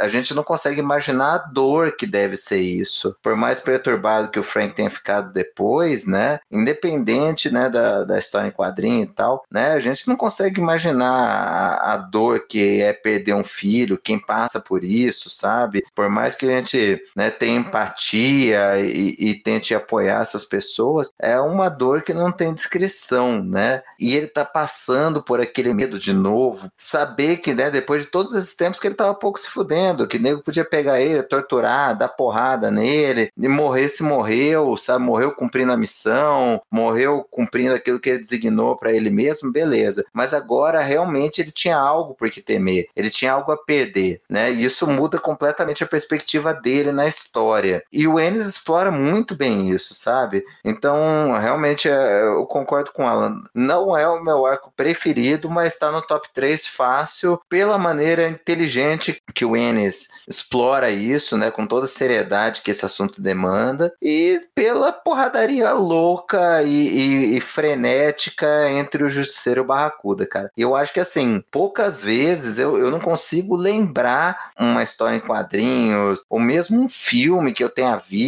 a gente não consegue imaginar a dor que deve ser isso. Por mais perturbado que o Frank tenha ficado depois, né? Independente, né, da, da história em quadrinho e tal, né? A gente não consegue imaginar a, a dor que é perder um filho, quem passa por isso, sabe? Por mais que a gente né, tenha empatia e, e tente apoiar essas pessoas, é uma dor que não tem descrição, né? E ele tá passando por aquele medo de novo, saber que, né, depois de todos esses tempos que ele tava pouco se fudendo, que nego podia pegar ele, torturar, dar porrada nele, e morrer se morreu, sabe? Morreu cumprindo a missão, morreu cumprindo aquilo que ele designou para ele mesmo, beleza. Mas agora realmente ele tinha algo por que temer, ele tinha algo a perder, né? E isso muda completamente a perspectiva dele na história. E o Explora muito bem isso, sabe? Então, realmente, é, eu concordo com o Alan. Não é o meu arco preferido, mas está no top 3 fácil pela maneira inteligente que o Ennis explora isso, né? Com toda a seriedade que esse assunto demanda e pela porradaria louca e, e, e frenética entre o Justiceiro e o Barracuda, cara. Eu acho que, assim, poucas vezes eu, eu não consigo lembrar uma história em quadrinhos ou mesmo um filme que eu tenha visto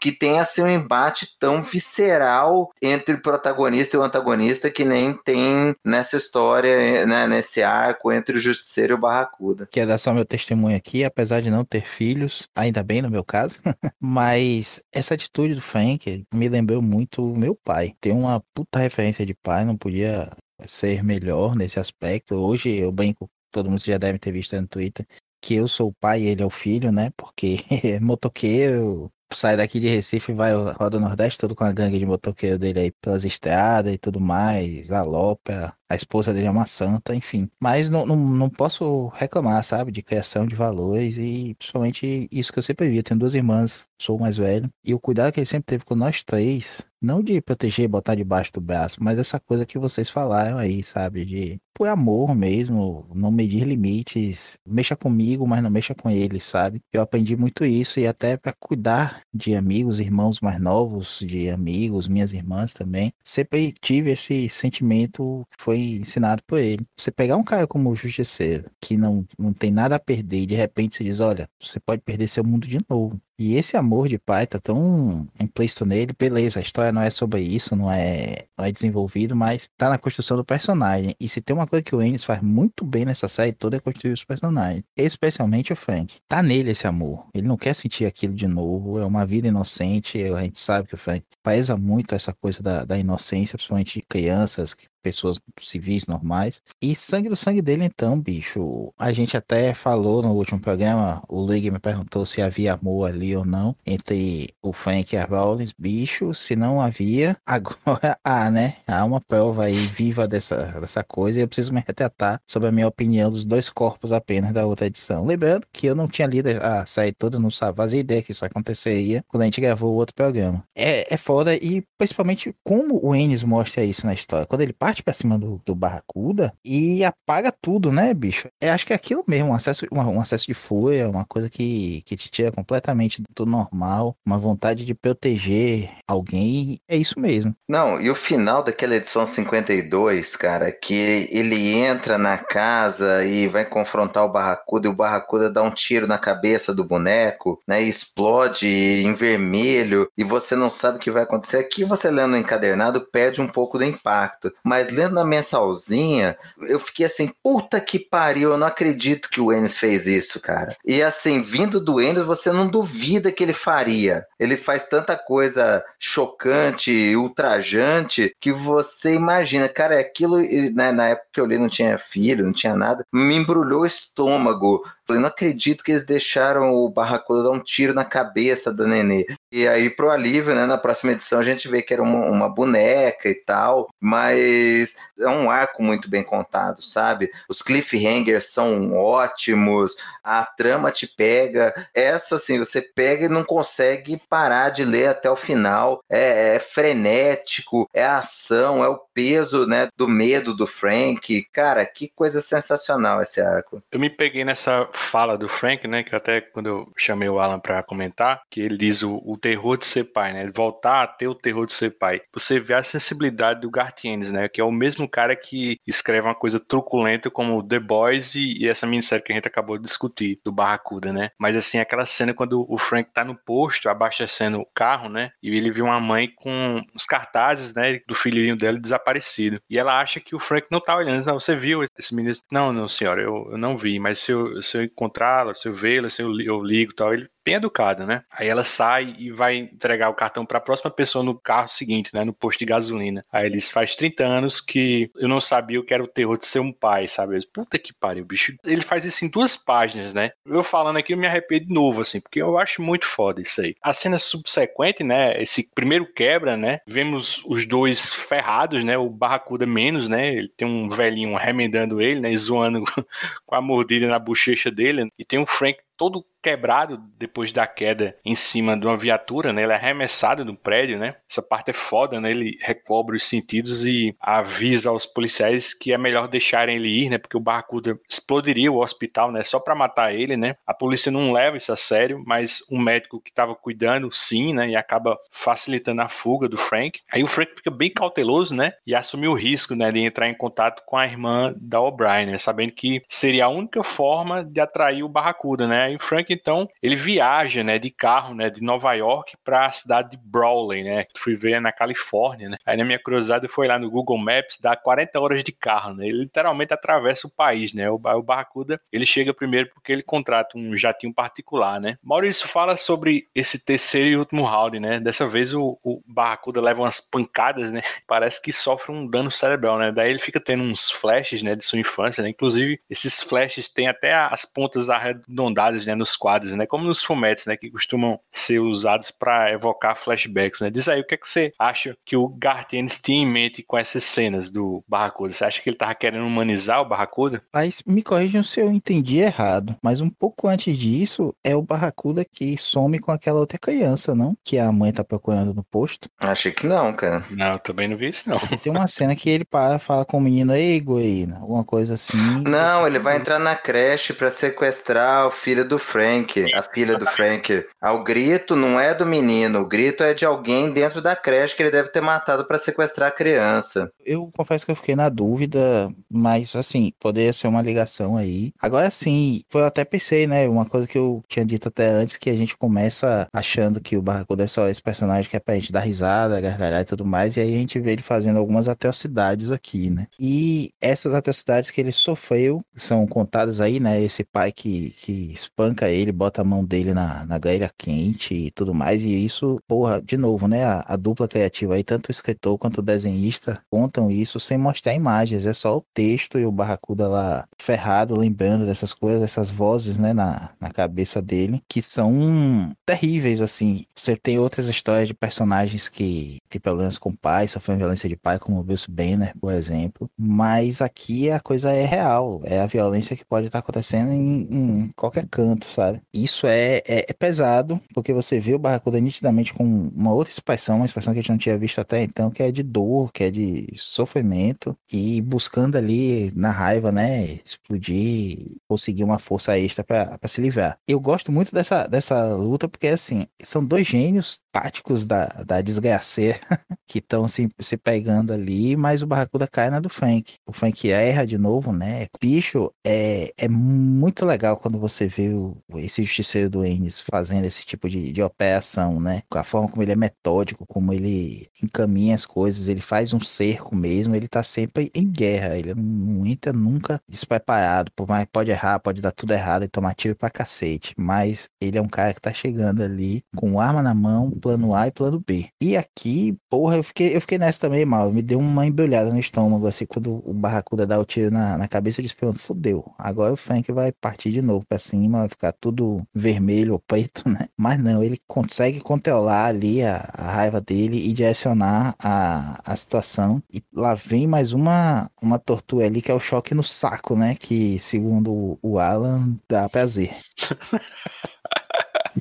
que tenha assim um embate tão visceral entre o protagonista e o antagonista que nem tem nessa história, né, nesse arco entre o Justiceiro e o Barracuda. Quer dar só meu testemunho aqui, apesar de não ter filhos, ainda bem no meu caso, mas essa atitude do Frank me lembrou muito meu pai. Tem uma puta referência de pai, não podia ser melhor nesse aspecto. Hoje eu brinco, todo mundo já deve ter visto no Twitter, que eu sou o pai e ele é o filho, né? Porque motoqueiro sai daqui de Recife e vai roda Nordeste todo com a gangue de motoqueiro dele aí pelas estradas e tudo mais, galopes a esposa dele é uma santa, enfim. Mas não, não, não posso reclamar, sabe, de criação de valores e principalmente isso que eu sempre vi. Eu tenho duas irmãs, sou o mais velho, e o cuidado que ele sempre teve com nós três, não de proteger e botar debaixo do braço, mas essa coisa que vocês falaram aí, sabe, de por amor mesmo, não medir limites, mexa comigo, mas não mexa com ele, sabe? Eu aprendi muito isso e até para cuidar de amigos, irmãos mais novos, de amigos, minhas irmãs também, sempre tive esse sentimento que foi ensinado por ele. Você pegar um cara como o Justiceiro, que não, não tem nada a perder, e de repente você diz: olha, você pode perder seu mundo de novo. E esse amor de pai tá tão implícito nele, beleza, a história não é sobre isso, não é, não é desenvolvido, mas tá na construção do personagem. E se tem uma coisa que o Ennis faz muito bem nessa série toda é construir os personagens. Especialmente o Frank. Tá nele esse amor. Ele não quer sentir aquilo de novo, é uma vida inocente, a gente sabe que o Frank preza muito essa coisa da, da inocência, principalmente de crianças, pessoas civis normais. E sangue do sangue dele, então, bicho. A gente até falou no último programa, o Luigi me perguntou se havia amor ali ou não entre o Frank e a Rollins. Bicho, se não havia, agora há, né? Há uma prova aí viva dessa, dessa coisa e eu preciso me retratar sobre a minha opinião dos dois corpos apenas da outra edição. Lembrando que eu não tinha lido a série toda, não sabia, fazia ideia que isso aconteceria quando a gente gravou o outro programa. É, é foda e principalmente como o Ennis mostra isso na história. Quando ele parte parte pra cima do, do Barracuda e apaga tudo, né, bicho? Eu acho que é aquilo mesmo, um acesso, um, um acesso de fúria, uma coisa que, que te tira completamente do normal, uma vontade de proteger alguém, é isso mesmo. Não, e o final daquela edição 52, cara, que ele entra na casa e vai confrontar o Barracuda e o Barracuda dá um tiro na cabeça do boneco, né? Explode em vermelho e você não sabe o que vai acontecer. Aqui você lendo o encadernado perde um pouco do impacto, mas lendo na mensalzinha, eu fiquei assim, puta que pariu, eu não acredito que o Ennis fez isso, cara. E assim, vindo do Ennis, você não duvida que ele faria. Ele faz tanta coisa chocante, ultrajante, que você imagina, cara, é aquilo, né, na época que eu li não tinha filho, não tinha nada, me embrulhou o estômago. Falei, não acredito que eles deixaram o Barracuda dar um tiro na cabeça da Nenê. E aí, pro alívio, né, na próxima edição a gente vê que era uma, uma boneca e tal, mas é um arco muito bem contado, sabe? Os cliffhangers são ótimos, a trama te pega. Essa, assim, você pega e não consegue parar de ler até o final. É, é frenético, é ação, é o peso, né, do medo do Frank. Cara, que coisa sensacional esse arco. Eu me peguei nessa fala do Frank, né, que até quando eu chamei o Alan para comentar, que ele diz o, o, terror de ser pai, né, voltar a ter o terror de ser pai. Você vê a sensibilidade do Garth Ennis, né, que é o mesmo cara que escreve uma coisa truculenta como The Boys e, e essa minissérie que a gente acabou de discutir, do Barracuda, né. Mas assim, aquela cena quando o Frank tá no posto, abastecendo o carro, né, e ele vê uma mãe com os cartazes, né, do filhinho dela desaparecendo desaparecido. E ela acha que o Frank não tá olhando. Não, você viu esse menino? Não, não, senhora, eu, eu não vi, mas se eu, se eu encontrá-la, se eu vê-la, se eu, eu ligo tal, ele bem educada, né? Aí ela sai e vai entregar o cartão para a próxima pessoa no carro seguinte, né? No posto de gasolina. Aí eles faz 30 anos que eu não sabia o que era o terror de ser um pai, sabe? Puta que pariu, bicho. Ele faz isso em duas páginas, né? Eu falando aqui, eu me arrependo de novo, assim, porque eu acho muito foda isso aí. A cena subsequente, né? Esse primeiro quebra, né? Vemos os dois ferrados, né? O Barracuda menos, né? Ele tem um velhinho remendando ele, né? Zoando com a mordida na bochecha dele. E tem um Frank todo quebrado depois da queda em cima de uma viatura, né? Ele é arremessado no prédio, né? Essa parte é foda, né? Ele recobre os sentidos e avisa aos policiais que é melhor deixarem ele ir, né? Porque o Barracuda explodiria o hospital, né? Só para matar ele, né? A polícia não leva isso a sério, mas o médico que estava cuidando, sim, né? E acaba facilitando a fuga do Frank. Aí o Frank fica bem cauteloso, né? E assume o risco, né? De entrar em contato com a irmã da O'Brien, né? Sabendo que seria a única forma de atrair o Barracuda, né? E o Frank então, ele viaja, né, de carro, né, de Nova York para a cidade de Brawley, né, que fui ver na Califórnia, né. Aí na minha curiosidade foi lá no Google Maps, dá 40 horas de carro, né. Ele literalmente atravessa o país, né. O, o Barracuda, ele chega primeiro porque ele contrata um jatinho particular, né. Maurício fala sobre esse terceiro e último round, né. Dessa vez o, o Barracuda leva umas pancadas, né. Parece que sofre um dano cerebral, né. Daí ele fica tendo uns flashes, né, de sua infância, né. Inclusive, esses flashes têm até as pontas arredondadas, né, nos quadros, né? Como nos fumetes, né? Que costumam ser usados para evocar flashbacks, né? Diz aí, o que é que você acha que o Gartienes tinha em mente com essas cenas do Barracuda? Você acha que ele tava querendo humanizar o Barracuda? Mas me corrijam se eu entendi errado. Mas um pouco antes disso, é o Barracuda que some com aquela outra criança, não? Que a mãe tá procurando no posto. Achei que não, cara. Não, eu também não vi isso, não. E tem uma cena que ele para fala com o menino, ei, Goiânia, alguma coisa assim. Não, ele vai entrar na creche para sequestrar o filho do Fred. Frank, a filha do Frank. Ah, o grito não é do menino, o grito é de alguém dentro da creche que ele deve ter matado para sequestrar a criança. Eu confesso que eu fiquei na dúvida, mas assim, poderia ser uma ligação aí. Agora sim, eu até pensei, né? Uma coisa que eu tinha dito até antes, que a gente começa achando que o Barracuda é só esse personagem que é pra gente dar risada, gargalhar e tudo mais, e aí a gente vê ele fazendo algumas atrocidades aqui, né? E essas atrocidades que ele sofreu são contadas aí, né? Esse pai que, que espanca ele, bota a mão dele na, na gaira quente e tudo mais. E isso, porra, de novo, né? A, a, dupla criativa aí, tanto o escritor quanto o desenhista, contam isso sem mostrar imagens. É só o texto e o Barracuda lá ferrado, lembrando dessas coisas, dessas vozes, né? Na, na cabeça dele, que são terríveis, assim. Você tem outras histórias de personagens que têm problemas com o pai, sofrem violência de pai, como o Bruce Banner, por exemplo. Mas aqui a coisa é real. É a violência que pode estar acontecendo em, em qualquer canto, sabe? História. Isso é, é, é pesado, porque você vê o Barracuda nitidamente com uma outra expressão, uma expressão que a gente não tinha visto até então, que é de dor, que é de sofrimento, e buscando ali, na raiva, né, explodir, conseguir uma força extra para se livrar. Eu gosto muito dessa, dessa luta, porque, assim, são dois gênios táticos da, da desgraceira que estão assim, se pegando ali, mas o Barracuda cai na do Frank. O Frank erra de novo, né? Bicho, é, é muito legal quando você vê o, esse justiceiro do Ennis fazendo esse tipo de, de operação, né? Com a forma como ele é metódico, como ele encaminha as coisas, ele faz um cerco mesmo, ele tá sempre em guerra, ele não entra nunca despreparado, por mais pode errar, pode dar tudo errado e tomar tiro pra cacete, mas ele é um cara que tá chegando ali com arma na mão, plano A e plano B. E aqui, porra, eu fiquei, eu fiquei nessa também mal, me deu uma embrulhada no estômago, assim, quando o Barracuda dá o tiro na, na cabeça, eu disse, pronto, fudeu. Agora o Frank vai partir de novo pra cima, vai ficar tudo vermelho ou preto, né? Mas não, ele consegue controlar ali a, a raiva dele e direcionar a, a situação. E lá vem mais uma, uma tortura ali, que é o choque no saco, né? Que, segundo o Alan, dá prazer.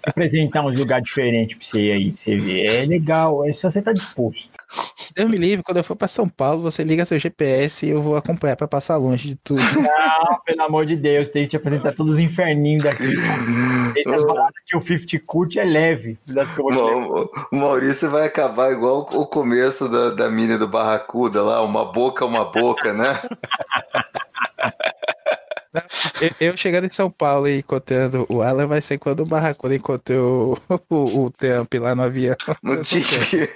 apresentar um lugar diferente pra você aí, pra você ver. É legal, é só você tá disposto. Deus me livre, quando eu for pra São Paulo, você liga seu GPS e eu vou acompanhar pra passar longe de tudo. Não, pelo amor de Deus, tem que te apresentar todos os inferninhos daqui. Essa parada que o 50 curte é leve. O Maurício vai acabar igual o começo da, da mini do Barracuda lá, uma boca, uma boca, né? Eu, eu chegando em São Paulo e encontrando o Alan vai ser quando o Barracuda encontrou o, o, o Temp lá no avião. No tique.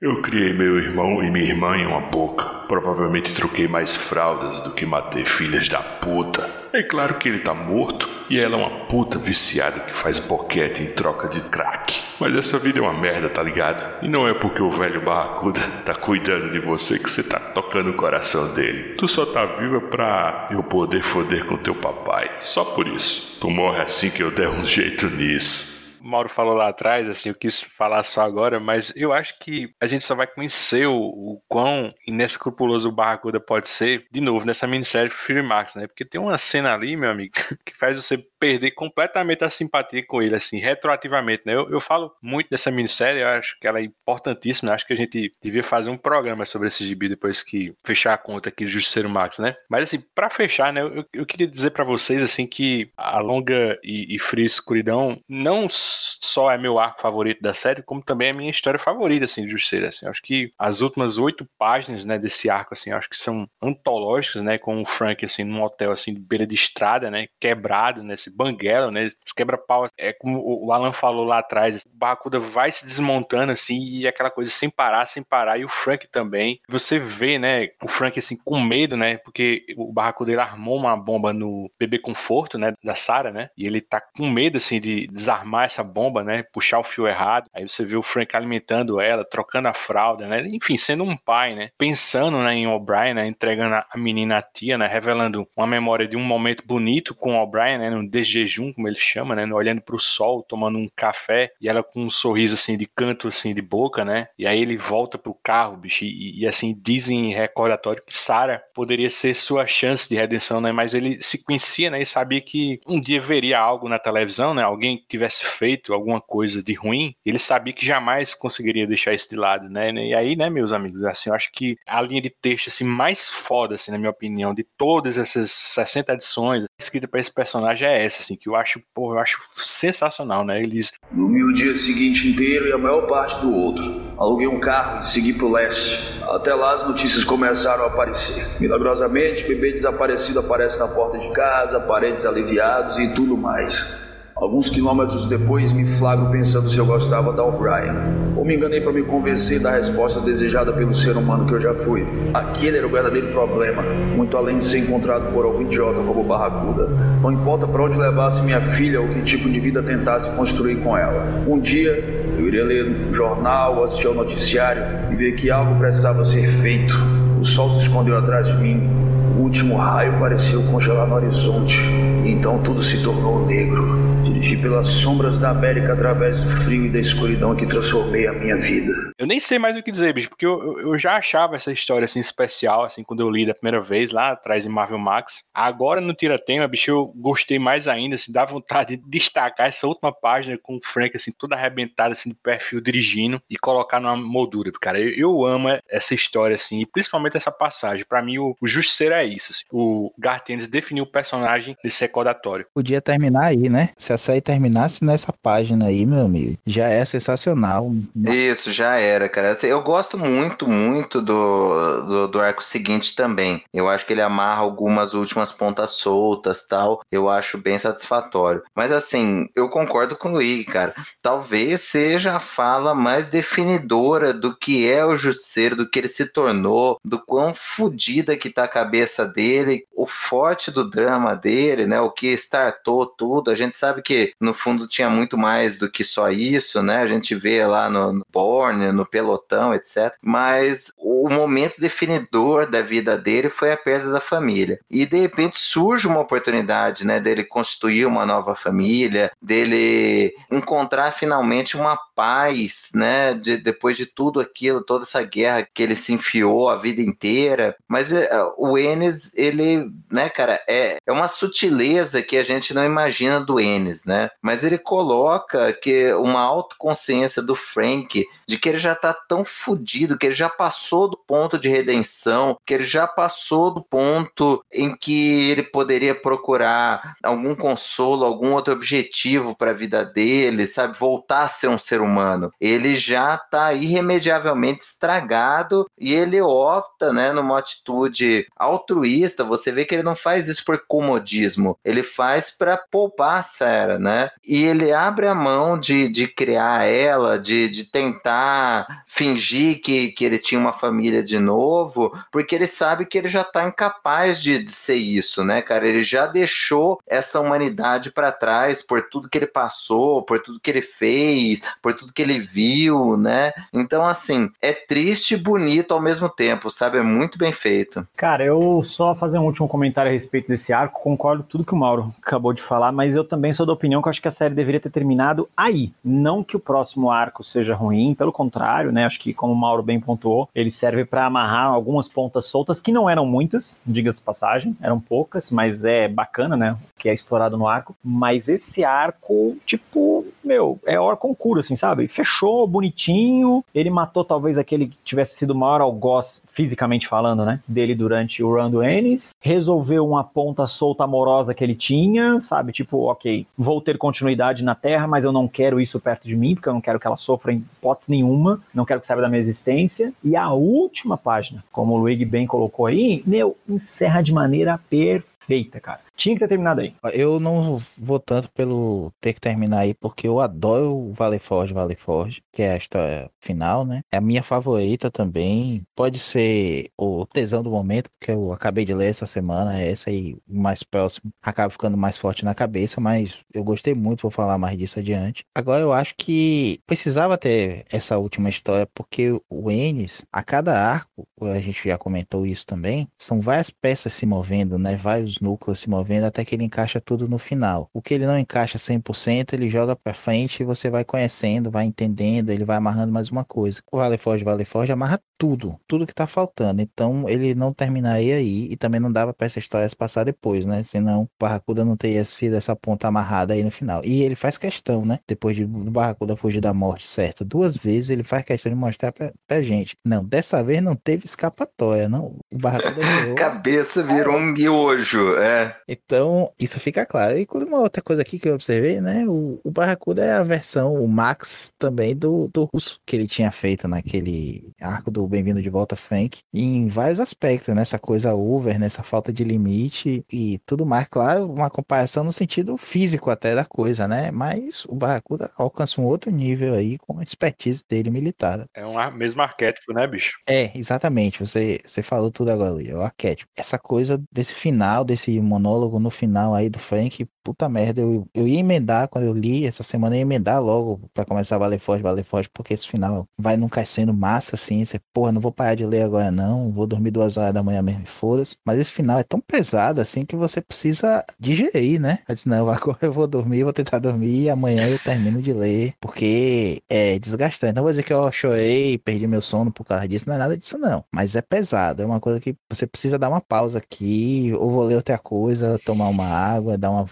Eu criei meu irmão e minha irmã em uma boca. Provavelmente troquei mais fraldas do que matei filhas da puta. É claro que ele tá morto e ela é uma puta viciada que faz boquete em troca de crack. Mas essa vida é uma merda, tá ligado? E não é porque o velho barracuda tá cuidando de você que você tá tocando o coração dele. Tu só tá viva pra eu poder foder com teu papai. Só por isso. Tu morre assim que eu der um jeito nisso. O Mauro falou lá atrás, assim, eu quis falar só agora, mas eu acho que a gente só vai conhecer o, o quão inescrupuloso o Barracuda pode ser, de novo, nessa minissérie Fury Max, né? Porque tem uma cena ali, meu amigo, que faz você perder completamente a simpatia com ele, assim, retroativamente, né? Eu, eu falo muito dessa minissérie, eu acho que ela é importantíssima, né? acho que a gente devia fazer um programa sobre esse gibi depois que fechar a conta aqui do Justiceiro Max, né? Mas, assim, para fechar, né, eu, eu queria dizer para vocês, assim, que a longa e, e fria escuridão não só é meu arco favorito da série, como também é minha história favorita, assim, de Justiceiro, assim. Acho que as últimas oito páginas, né, desse arco, assim, acho que são antológicas, né, com o Frank, assim, num hotel, assim, de beira de estrada, né, quebrado, nesse banguela, né, esse quebra-pau, é como o Alan falou lá atrás, o Barracuda vai se desmontando, assim, e aquela coisa sem parar, sem parar, e o Frank também. Você vê, né, o Frank, assim, com medo, né, porque o Barracuda, ele armou uma bomba no bebê conforto, né, da Sarah, né, e ele tá com medo, assim, de desarmar essa bomba, né, puxar o fio errado. Aí você vê o Frank alimentando ela, trocando a fralda, né, enfim, sendo um pai, né, pensando, né, em O'Brien, né, entregando a menina à tia, né, revelando uma memória de um momento bonito com O'Brien, né, no desjejum, como ele chama, né, olhando para o sol, tomando um café, e ela com um sorriso, assim, de canto, assim, de boca, né, e aí ele volta pro carro, bicho, e, e assim, dizem em recordatório que Sarah poderia ser sua chance de redenção, né, mas ele se conhecia, né, e sabia que um dia veria algo na televisão, né, alguém tivesse feito alguma coisa de ruim, ele sabia que jamais conseguiria deixar isso de lado, né, e aí, né, meus amigos, assim, eu acho que a linha de texto, assim, mais foda, assim, na minha opinião, de todas essas 60 edições escrita para esse personagem é essa, assim, que eu acho, porra, eu acho sensacional, né? Ele diz: Dormi o dia seguinte inteiro e a maior parte do outro. Aluguei um carro e segui pro leste. Até lá as notícias começaram a aparecer. Milagrosamente, bebê desaparecido aparece na porta de casa, parentes aliviados e tudo mais. Alguns quilômetros depois me flagro pensando se eu gostava da O'Brien. Ou me enganei para me convencer da resposta desejada pelo ser humano que eu já fui. Aquele era o verdadeiro problema, muito além de ser encontrado por algum idiota como Barracuda. Não importa para onde levasse minha filha ou que tipo de vida tentasse construir com ela. Um dia eu iria ler um jornal, assistir ao noticiário e ver que algo precisava ser feito. O sol se escondeu atrás de mim. O último raio pareceu congelar no horizonte. Então tudo se tornou negro. Dirigi pelas sombras da América através do frio e da escuridão que transformei a minha vida. Eu nem sei mais o que dizer, bicho, porque eu, eu, já achava essa história assim especial, assim, quando eu li da primeira vez lá atrás em Marvel Max. Agora no Tira Tema, bicho, eu gostei mais ainda, assim, dá vontade de destacar essa última página com o Frank, assim, toda arrebentada, assim, de perfil dirigindo e colocar numa moldura, cara. Eu, eu amo essa história, assim, e principalmente essa passagem. Para mim, o, o Justiceiro é isso. Assim. O Gartienes definiu o personagem desse recordatório. Podia terminar aí, né? Se a série terminasse nessa página aí, meu amigo, já é sensacional. Isso, já era, cara. Assim, eu gosto muito, muito do, do, do, arco seguinte também. Eu acho que ele amarra algumas últimas pontas soltas tal. Eu acho bem satisfatório. Mas assim, eu concordo com o Luigi, cara. Talvez seja a fala mais definidora do que é o Justiceiro, do que ele se tornou, do quão fodida que tá a cabeça dele, o forte do drama dele, né? O que startou tudo. A gente sabe que no fundo tinha muito mais do que só isso, né? A gente vê lá no, no no pelotão, etc. Mas o momento definidor da vida dele foi a perda da família. E de repente surge uma oportunidade, né, dele constituir uma nova família, dele encontrar finalmente uma paz, né, de, depois de tudo aquilo, toda essa guerra que ele se enfiou a vida inteira. Mas é, o Enes, ele, né, cara, é, é uma sutileza que a gente não imagina do Enes, né? Mas ele coloca que uma autoconsciência do Frank de que ele já tá tão fodido, que ele já passou do ponto de redenção, que ele já passou do ponto em que ele poderia procurar algum consolo, algum outro objetivo para a vida dele, sabe, voltar a ser um ser humano. Ele já tá irremediavelmente estragado e ele opta, né, numa atitude altruísta. Você vê que ele não faz isso por comodismo, ele faz para poupar a Sarah, né? E ele abre a mão de, de criar ela, de, de tentar fingir que, que ele tinha uma família de novo, porque ele sabe que ele já tá incapaz de, de ser isso, né, cara? Ele já deixou essa humanidade para trás por tudo que ele passou, por tudo que ele fez, por tudo que ele viu, né? Então, assim, é triste e bonito ao mesmo tempo, sabe? É muito bem feito. Cara, eu só fazer um último comentário a respeito desse arco, concordo tudo que o Mauro acabou de falar, mas eu também sou da opinião que eu acho que a série deveria ter terminado aí. Não que o próximo arco seja ruim, pelo contrário, né? Acho que, como o Mauro bem pontuou, ele serve para amarrar algumas pontas soltas, que não eram muitas, diga-se passagem, eram poucas, mas é bacana, né? Que é explorado no arco. Mas esse arco, tipo, meu, é hora concura, assim, sabe? Fechou bonitinho. Ele matou talvez aquele que tivesse sido o maior algoz, fisicamente falando, né? Dele durante o run do Ennis. Resolveu uma ponta solta amorosa que ele tinha, sabe? Tipo, ok, vou ter continuidade na Terra, mas eu não quero isso perto de mim, porque eu não quero que ela sofra em hipótese nenhuma. Não quero que saiba da minha existência. E a última página, como o Luigi bem colocou aí, meu, encerra de maneira perfeita, cara. Tinha que ter terminado aí. Eu não vou tanto pelo ter que terminar aí, porque eu adoro o Vale Forge, Vale Forge, que é a história final, né? É a minha favorita também. Pode ser o tesão do momento, porque eu acabei de ler essa semana, é essa aí mais próximo, acaba ficando mais forte na cabeça, mas eu gostei muito, vou falar mais disso adiante. Agora eu acho que precisava ter essa última história, porque o Enes, a cada arco, a gente já comentou isso também, são várias peças se movendo, né? Vários núcleos se movendo até que ele encaixa tudo no final. O que ele não encaixa 100%, ele joga para frente e você vai conhecendo, vai entendendo, ele vai amarrando mais uma coisa. O Vale Forge, Vale Forge amarra tudo, tudo que tá faltando. Então ele não terminaria aí e também não dava para essa história se passar depois, né? Senão o Barracuda não teria sido essa ponta amarrada aí no final. E ele faz questão, né? Depois de o Barracuda fugir da morte certa duas vezes, ele faz questão de mostrar pra, pra gente. Não, dessa vez não teve escapatória, não. O Barracuda virou... Cabeça virou um miojo, é. Então, isso fica claro. E uma outra coisa aqui que eu observei, né? O, o Barracuda é a versão, o Max também do, do russo que ele tinha feito naquele arco do Bem-vindo de Volta Frank. Em vários aspectos, nessa coisa over, nessa falta de limite e tudo mais. Claro, uma comparação no sentido físico até da coisa, né? Mas o Barracuda alcança um outro nível aí com a expertise dele militar. É um mesmo arquétipo, né, bicho? É, exatamente. Você, você falou tudo agora, Luiz. É o arquétipo. Essa coisa desse final, desse monólogo no final aí do Frank, puta merda, eu, eu ia emendar quando eu li essa semana, eu ia emendar logo pra começar a valer forte, valer forte, porque esse final vai nunca sendo massa assim. Você, porra, não vou parar de ler agora não, vou dormir duas horas da manhã mesmo, foda-se. Mas esse final é tão pesado assim que você precisa digerir, né? Eu disse, não, agora eu vou dormir, vou tentar dormir e amanhã eu termino de ler, porque é desgastante. Não vou dizer que eu chorei, perdi meu sono por causa disso, não é nada disso não. Mas é pesado, é uma coisa que você precisa dar uma pausa aqui, ou vou ler outra coisa, tomar uma água, dar uma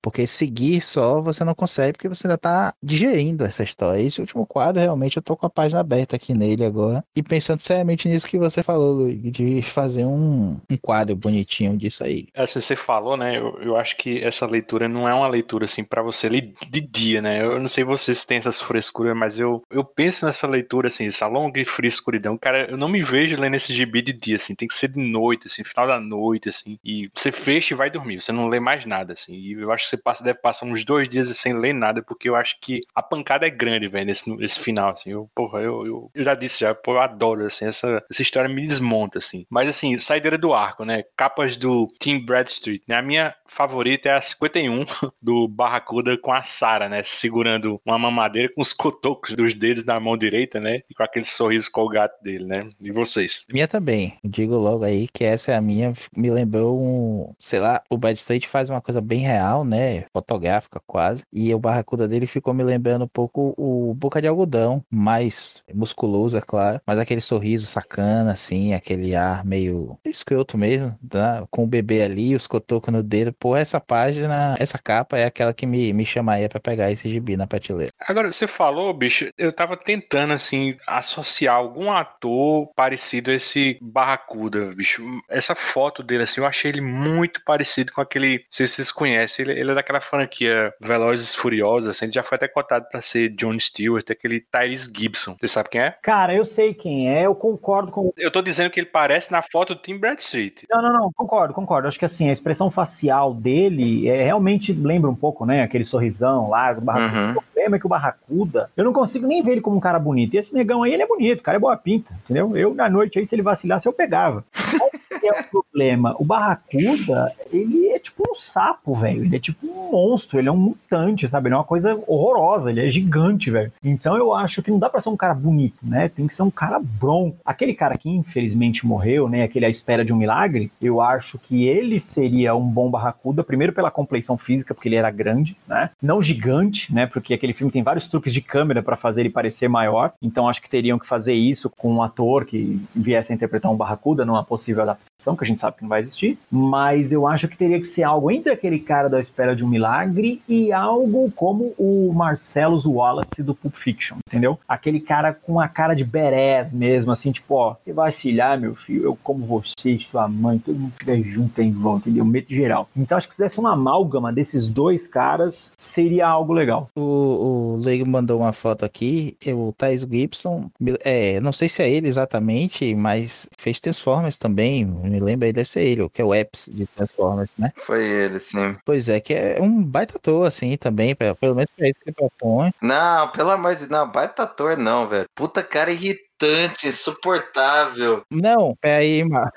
porque seguir só você não consegue, porque você ainda tá digerindo essa história. Esse último quadro, realmente, eu tô com a página aberta aqui nele agora, e pensando seriamente nisso que você falou, Luiz, de fazer um, um quadro bonitinho disso aí. Assim, você falou, né? Eu, eu acho que essa leitura não é uma leitura assim para você ler de dia, né? Eu não sei vocês têm essas frescuras, mas eu, eu penso nessa leitura assim, essa longa e fria escuridão. Cara, eu não me vejo lendo esse gibi de dia, assim, tem que ser de noite, assim, final da noite, assim. E você fecha e vai dormir, você não lê mais nada, assim. E eu acho que você passa, deve passar uns dois dias sem ler nada, porque eu acho que a pancada é grande, velho, nesse, nesse final, assim. Eu, porra, eu, eu, eu já disse já, pô, eu adoro, assim, essa, essa história me desmonta, assim. Mas, assim, saideira do arco, né? Capas do Tim Bradstreet, né? A minha favorita é a 51 do Barracuda com a Sara, né? Segurando uma mamadeira com os cotocos dos dedos na mão direita, né? E com aquele sorriso colgado dele, né? E vocês? Minha também. Digo logo aí que essa é a minha. Me lembrou um. Sei lá, o Bad State faz uma coisa bem real, né? Fotográfica quase. E o Barracuda dele ficou me lembrando um pouco o Boca de Algodão. Mais musculoso, é claro. Mas aquele sorriso sacana, assim. Aquele ar meio escroto mesmo. Tá? Com o bebê ali, os cotocos no dedo. Pô, essa página, essa capa é aquela que me, me chamaria pra pegar esse gibi na prateleira. Agora, você falou, bicho, eu tava tentando, assim, associar algum ator parecido a esse Barracuda, bicho. Essa foto dele, assim, eu achei ele muito parecido com aquele, não sei se vocês conhecem, ele, ele é daquela franquia Velozes e Furiosos, assim, ele já foi até cotado pra ser John Stewart, aquele Tyrese Gibson. Você sabe quem é? Cara, eu sei quem é, eu concordo com. Eu tô dizendo que ele parece na foto do Tim Bradstreet. Não, não, não, concordo, concordo. Acho que assim, a expressão facial dele é, realmente lembra um pouco, né? Aquele sorrisão largo do Barracuda. Uhum. O problema é que o Barracuda, eu não consigo nem ver ele como um cara bonito. E esse negão aí, ele é bonito, o cara é boa pinta, entendeu? Eu, na noite aí, se ele vacilasse, eu pegava. Qual que é o problema? O Barracuda, ele é tipo um sapo, velho. Ele é tipo um monstro, ele é um mutante, sabe? Ele é uma coisa horrorosa, ele é gigante, velho. Então eu acho que não dá pra ser um cara bonito, né? Tem que ser um cara bronco. Aquele cara que infelizmente morreu, né? Aquele à espera de um milagre, eu acho que ele seria um bom Barracuda, primeiro pela compleição física, porque ele era grande, né? Não gigante, né? Porque aquele filme tem vários truques de câmera pra fazer ele parecer maior. Então acho que teriam que fazer isso com um ator que viesse a interpretar um Barracuda numa possível adaptação, que a gente sabe que não vai existir. Mas eu acho que teria que ser algo entre aquele cara da espera de um milagre e algo como o Marcellus Wallace do Pulp Fiction, entendeu? Aquele cara com a cara de berés mesmo, assim, tipo, ó, você vai vacilar, meu filho, eu como você, sua mãe, todo mundo estiver junto em volta, entendeu? Meto geral. Então acho que se fizesse uma amálgama desses dois caras, seria algo legal. O, o Leigo mandou uma foto aqui, o Thais Gibson, é, não sei se é ele exatamente, mas fez Transformers também, me lembra aí, deve ser ele, que é o Epps de Transformers, né? Foi ele, sim. Pois é, que é um baita ator, assim, também, pelo menos pra isso que ele propõe. Não, pelo amor de Deus, não, baita ator não, velho. Puta cara irritante, insuportável. Não, peraí. Maurício,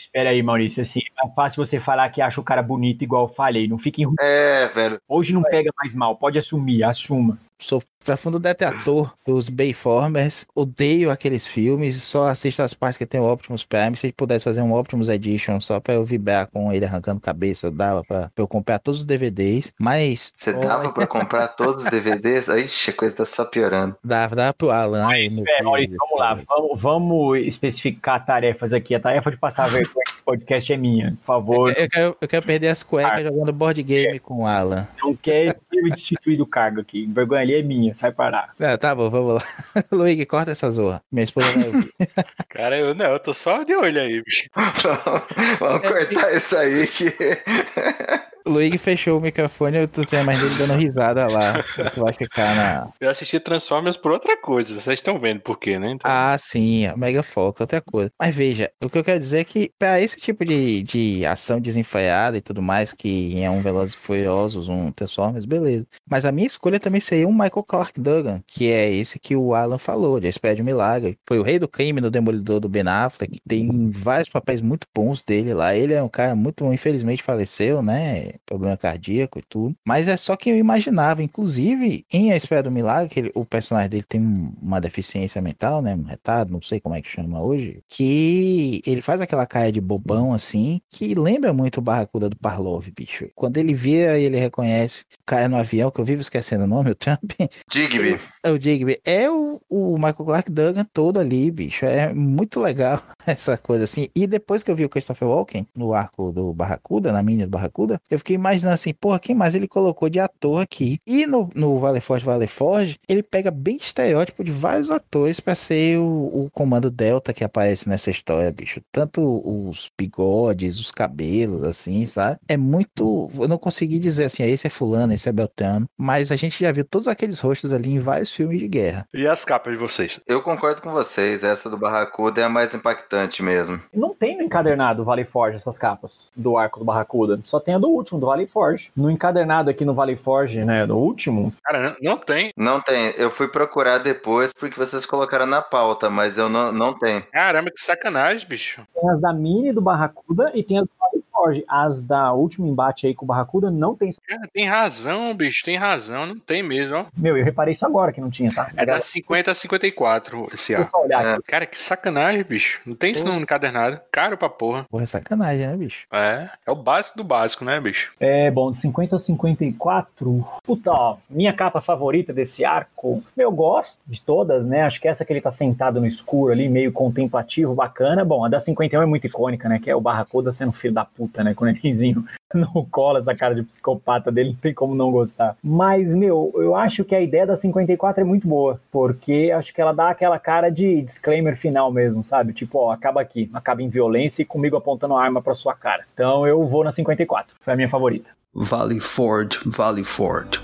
espera aí, Maurício, assim, é fácil você falar que acha o cara bonito igual eu falei, não fique enru... É, velho. Hoje não pega mais mal, pode assumir, assuma. Sou profundo detrator dos Bayformers, odeio aqueles filmes, só assisto as partes que tem o Optimus Prime. Se pudesse fazer um Optimus Edition só pra eu vibrar com ele arrancando cabeça, dava pra, pra eu comprar todos os DVDs, mas Você dava pra comprar todos os DVDs? Ixi, a coisa tá só piorando. dava, dava pro Alan. Ai, meu É. Maurício, vamos lá, vamos, vamos especificar tarefas aqui. A tarefa de passar a vergonha podcast é minha, por favor. Eu quero, eu quero perder as cuecas jogando board game com o Alan. Não quer ser destituído do cargo aqui. Vergonha ali é minha, sai parar. Ah, tá bom, vamos lá. Luigi, corta essa zorra. Minha esposa vai ouvir. Cara, eu não, eu tô só de olho aí, bicho. Vamos cortar isso aí que. Luigi fechou o microfone, eu tô sem mais dele dando risada lá. Tu vai ficar na. Eu assisti Transformers por outra coisa, vocês estão vendo por quê, né? Então, Ah, sim, a Mega Fox, outra coisa. Mas veja, o que eu quero dizer é que pra esse tipo de, de ação desenfreada e tudo mais, que é um Velozes e Furiosos, um Transformers, beleza. Mas a minha escolha também seria um Michael Clark Duggan, que é esse que o Alan falou, de Espera de um Milagre. Foi o rei do crime no Demolidor do Ben Affleck, tem vários papéis muito bons dele lá. Ele é um cara muito, infelizmente faleceu, né? Problema cardíaco e tudo. Mas é só que eu imaginava, inclusive, em A Espera do Milagre, ele- o personagem dele tem um- uma deficiência mental, né? Um retardo, não sei como é que chama hoje. Que ele faz aquela cara de bobão assim, que lembra muito o Barracuda do Parlov, bicho. Quando ele vê, ele reconhece cara no avião, que eu vivo esquecendo o nome, o Trump. Digby. O Digby. É o, o Michael Clark Duncan todo ali, bicho. É muito legal essa coisa assim. E depois que eu vi o Christopher Walken no arco do Barracuda, na mini do Barracuda, eu fiquei imaginando assim, porra, quem mais ele colocou de ator aqui? E no, no Vale Forge, Vale Forge, ele pega bem estereótipo de vários atores pra ser o, o comando Delta que aparece nessa história, bicho. Tanto os bigodes, os cabelos, assim, sabe? É muito. Eu não consegui dizer assim, ah, esse é fulano, esse é Beltrano, mas a gente já viu todos aqueles rostos ali em vários filmes de guerra. E as capas de vocês? Eu concordo com vocês, essa do Barracuda é a mais impactante mesmo. Não tem no encadernado Valley Forge essas capas do arco do Barracuda. Só tem a do último, do Valley Forge. No encadernado aqui no Valley Forge, né, no último, Cara, não, não tem. Não tem, eu fui procurar depois porque vocês colocaram na pauta, mas eu não, não tenho. Caramba, que sacanagem, bicho. tem as da Mini do Barracuda e tem as do Valley Forge. As da último embate aí com o Barracuda não tem. Cara, tem razão, bicho, tem razão. Não tem mesmo, ó. Meu, eu reparei isso agora que não tinha, tá? É da 50 a 54 esse arco. É. Cara, que sacanagem, bicho. Não tem isso no encadernado. Caro pra porra. Porra, é sacanagem, né, bicho? É, é o básico do básico, né, bicho? É, bom, de 50 a 54. Puta, ó, minha capa favorita desse arco. Eu gosto de todas, né? Acho que essa que ele tá sentado no escuro ali, meio contemplativo, bacana. Bom, a da 51 é muito icônica, né? Que é o Barracuda sendo filho da puta, né? Com o nenenzinho no colo, essa cara de psicopata dele, não tem como não gostar. Mas, meu, eu acho que a ideia da 54 é muito boa, porque acho que ela dá aquela cara de disclaimer final mesmo, sabe? Tipo, ó, acaba aqui, acaba em violência e comigo apontando a arma pra sua cara. Então eu vou na 54, foi a minha favorita. Valley Forge, Valley Forge.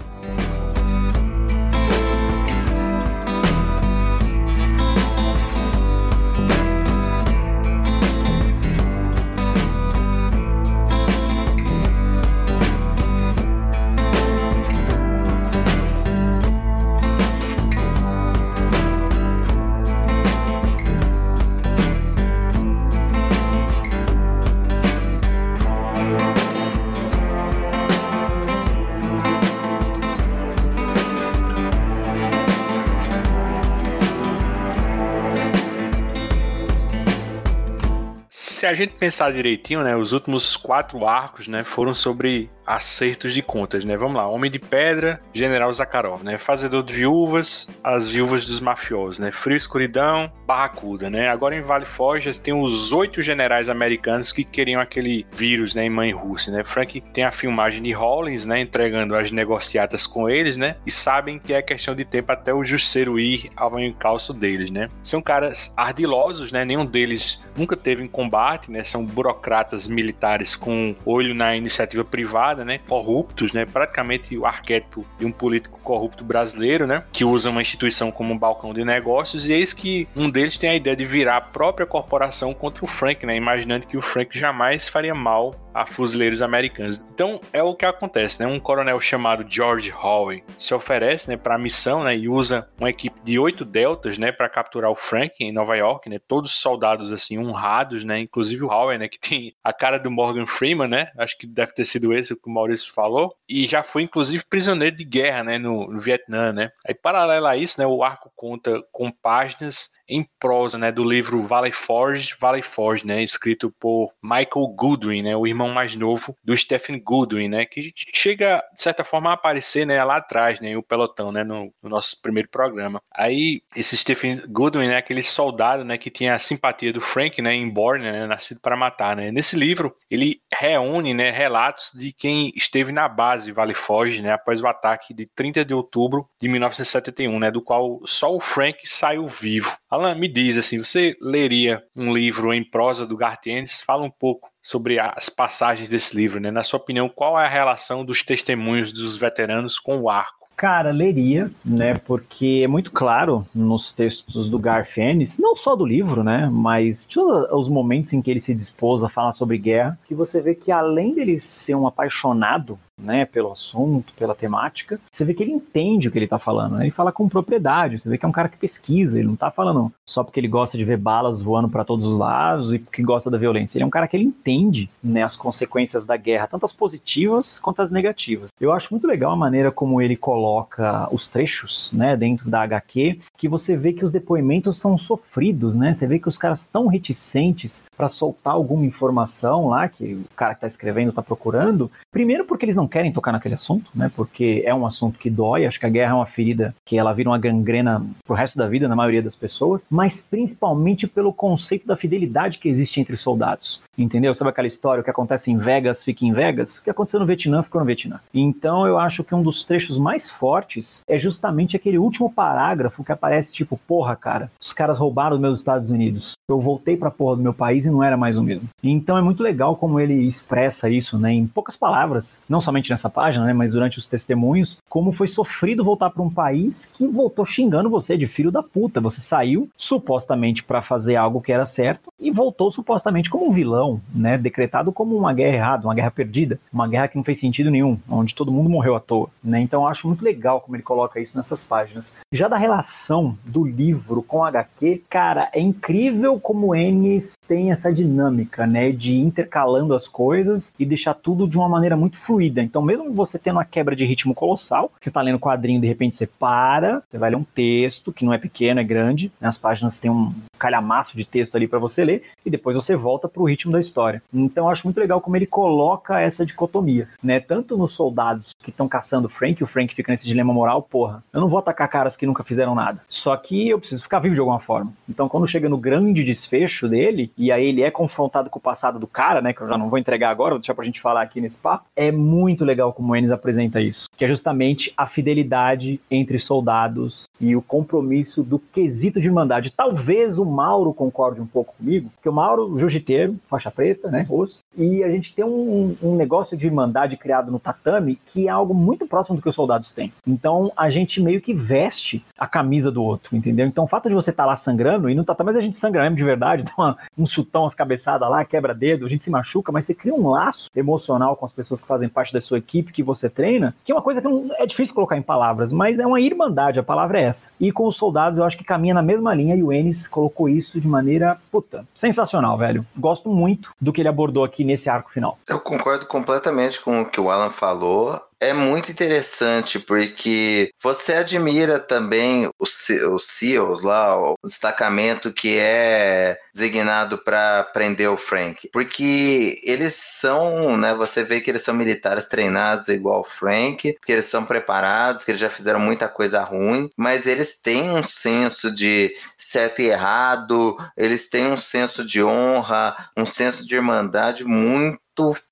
A gente pensar direitinho, né, os últimos quatro arcos, né, foram sobre acertos de contas, né? Vamos lá, Homem de Pedra, General Zakharov, né? Fazedor de Viúvas, As Viúvas dos Mafiosos, né? Frio Escuridão, Barracuda, né? Agora em Vale Forge tem os oito generais americanos que queriam aquele vírus, né, em Mãe Rússia, né? Frank tem a filmagem de Hollins, né, entregando as negociatas com eles, né? E sabem que é questão de tempo até o Jusceiro ir ao encalço deles, né? São caras ardilosos, né? Nenhum deles nunca teve em combate, né? São burocratas militares com olho na iniciativa privada, né? Corruptos, né? Praticamente o arquétipo de um político corrupto brasileiro, né? Que usa uma instituição como um balcão de negócios e eis que um deles tem a ideia de virar a própria corporação contra o Frank, né? Imaginando que o Frank jamais faria mal a fuzileiros americanos. Então é o que acontece, né? Um coronel chamado George Howe se oferece, né, para a missão, né, e usa uma equipe de oito deltas, né, para capturar o Frank em Nova York, né? Todos soldados assim honrados, né? Inclusive o Howe, né, que tem a cara do Morgan Freeman, né? Acho que deve ter sido esse que o Maurício falou e já foi inclusive prisioneiro de guerra, né, no, no Vietnã, né? Aí paralelo a isso, né, o arco conta com páginas em prosa, né, do livro Valley Forge, Valley Forge, né, escrito por Michael Goodwin, né, o irmão mais novo do Stephen Goodwin, né, que chega de certa forma a aparecer, né, lá atrás, né, o pelotão, né, no, no nosso primeiro programa. Aí esse Stephen Goodwin, né, aquele soldado, né, que tinha a simpatia do Frank, né, em Borne, né, nascido para matar, né. Nesse livro ele reúne, né, relatos de quem esteve na base Valley Forge, né, após o ataque de 30 de outubro de 1971, né, do qual só o Frank saiu vivo. Alan, me diz assim, você leria um livro em prosa do Garth Ennis? Fala um pouco sobre as passagens desse livro, né? Na sua opinião, qual é a relação dos testemunhos dos veteranos com o arco? Cara, leria, né? Porque é muito claro nos textos do Garth Ennis, não só do livro, né? Mas todos os momentos em que ele se dispôs a falar sobre guerra, que você vê que além dele ser um apaixonado né, pelo assunto, pela temática, você vê que ele entende o que ele tá falando, né? Ele fala com propriedade, você vê que é um cara que pesquisa, ele não tá falando só porque ele gosta de ver balas voando para todos os lados e que gosta da violência. Ele é um cara que ele entende, né, as consequências da guerra, tanto as positivas quanto as negativas. Eu acho muito legal a maneira como ele coloca os trechos, né, dentro da HQ, que você vê que os depoimentos são sofridos, né? Você vê que os caras estão reticentes para soltar alguma informação lá que o cara que tá escrevendo tá procurando. Primeiro porque eles não querem tocar naquele assunto, né? Porque é um assunto que dói, acho que a guerra é uma ferida que ela vira uma gangrena pro resto da vida na maioria das pessoas, mas principalmente pelo conceito da fidelidade que existe entre os soldados. Entendeu? Sabe aquela história o que acontece em Vegas fica em Vegas? O que aconteceu no Vietnã ficou no Vietnã. Então eu acho que um dos trechos mais fortes é justamente aquele último parágrafo que aparece tipo, porra, cara, os caras roubaram os meus Estados Unidos. Eu voltei pra porra do meu país e não era mais o mesmo. Então é muito legal como ele expressa isso, né, em poucas palavras, não somente nessa página, né, mas durante os testemunhos, como foi sofrido voltar para um país que voltou xingando você de filho da puta. Você saiu supostamente para fazer algo que era certo e voltou supostamente como um vilão, né, decretado como uma guerra errada, uma guerra perdida, uma guerra que não fez sentido nenhum, onde todo mundo morreu à toa, né? Então eu acho muito legal como ele coloca isso nessas páginas. Já da relação do livro com HQ, cara, é incrível como o Ennis tem essa dinâmica, né, de intercalando as coisas e deixar tudo de uma maneira muito fluida. Então, mesmo você tendo uma quebra de ritmo colossal, você tá lendo quadrinho, de repente você para, você vai ler um texto que não é pequeno, é grande, né, as páginas têm um calhamaço de texto ali para você ler e depois você volta pro ritmo da história. Então, eu acho muito legal como ele coloca essa dicotomia, né, tanto nos soldados que estão caçando o Frank, o Frank fica nesse dilema moral, porra, eu não vou atacar caras que nunca fizeram nada. Só que eu preciso ficar vivo de alguma forma. Então, quando chega no grande desfecho dele, e aí ele é confrontado com o passado do cara, né, que eu já não vou entregar agora, vou deixar pra gente falar aqui nesse papo, é muito legal como o Ennis apresenta isso, que é justamente a fidelidade entre soldados e o compromisso do quesito de irmandade. Talvez o Mauro concorde um pouco comigo, porque o Mauro, jiu-jiteiro, faixa preta, né, osso, e a gente tem um, um negócio de irmandade criado no tatame que é algo muito próximo do que os soldados têm. Então, a gente meio que veste a camisa do outro, entendeu? Então, o fato de você estar tá lá sangrando, e no tatame a gente sangra mesmo de verdade, dá uma, um chutão, as cabeçadas lá, quebra dedo, a gente se machuca, mas você cria um laço emocional com as pessoas que fazem parte da sua equipe, que você treina, que é uma coisa que não, é difícil colocar em palavras, mas é uma irmandade, a palavra é essa. E com os soldados eu acho que caminha na mesma linha e o Ennis colocou isso de maneira, puta, sensacional, velho. Gosto muito do que ele abordou aqui nesse arco final. Eu concordo completamente com o que o Alan falou é muito interessante porque você admira também os, os SEALs lá, o destacamento que é designado para prender o Frank, porque eles são, né? Você vê que eles são militares treinados igual o Frank, que eles são preparados, que eles já fizeram muita coisa ruim, mas eles têm um senso de certo e errado, eles têm um senso de honra, um senso de irmandade muito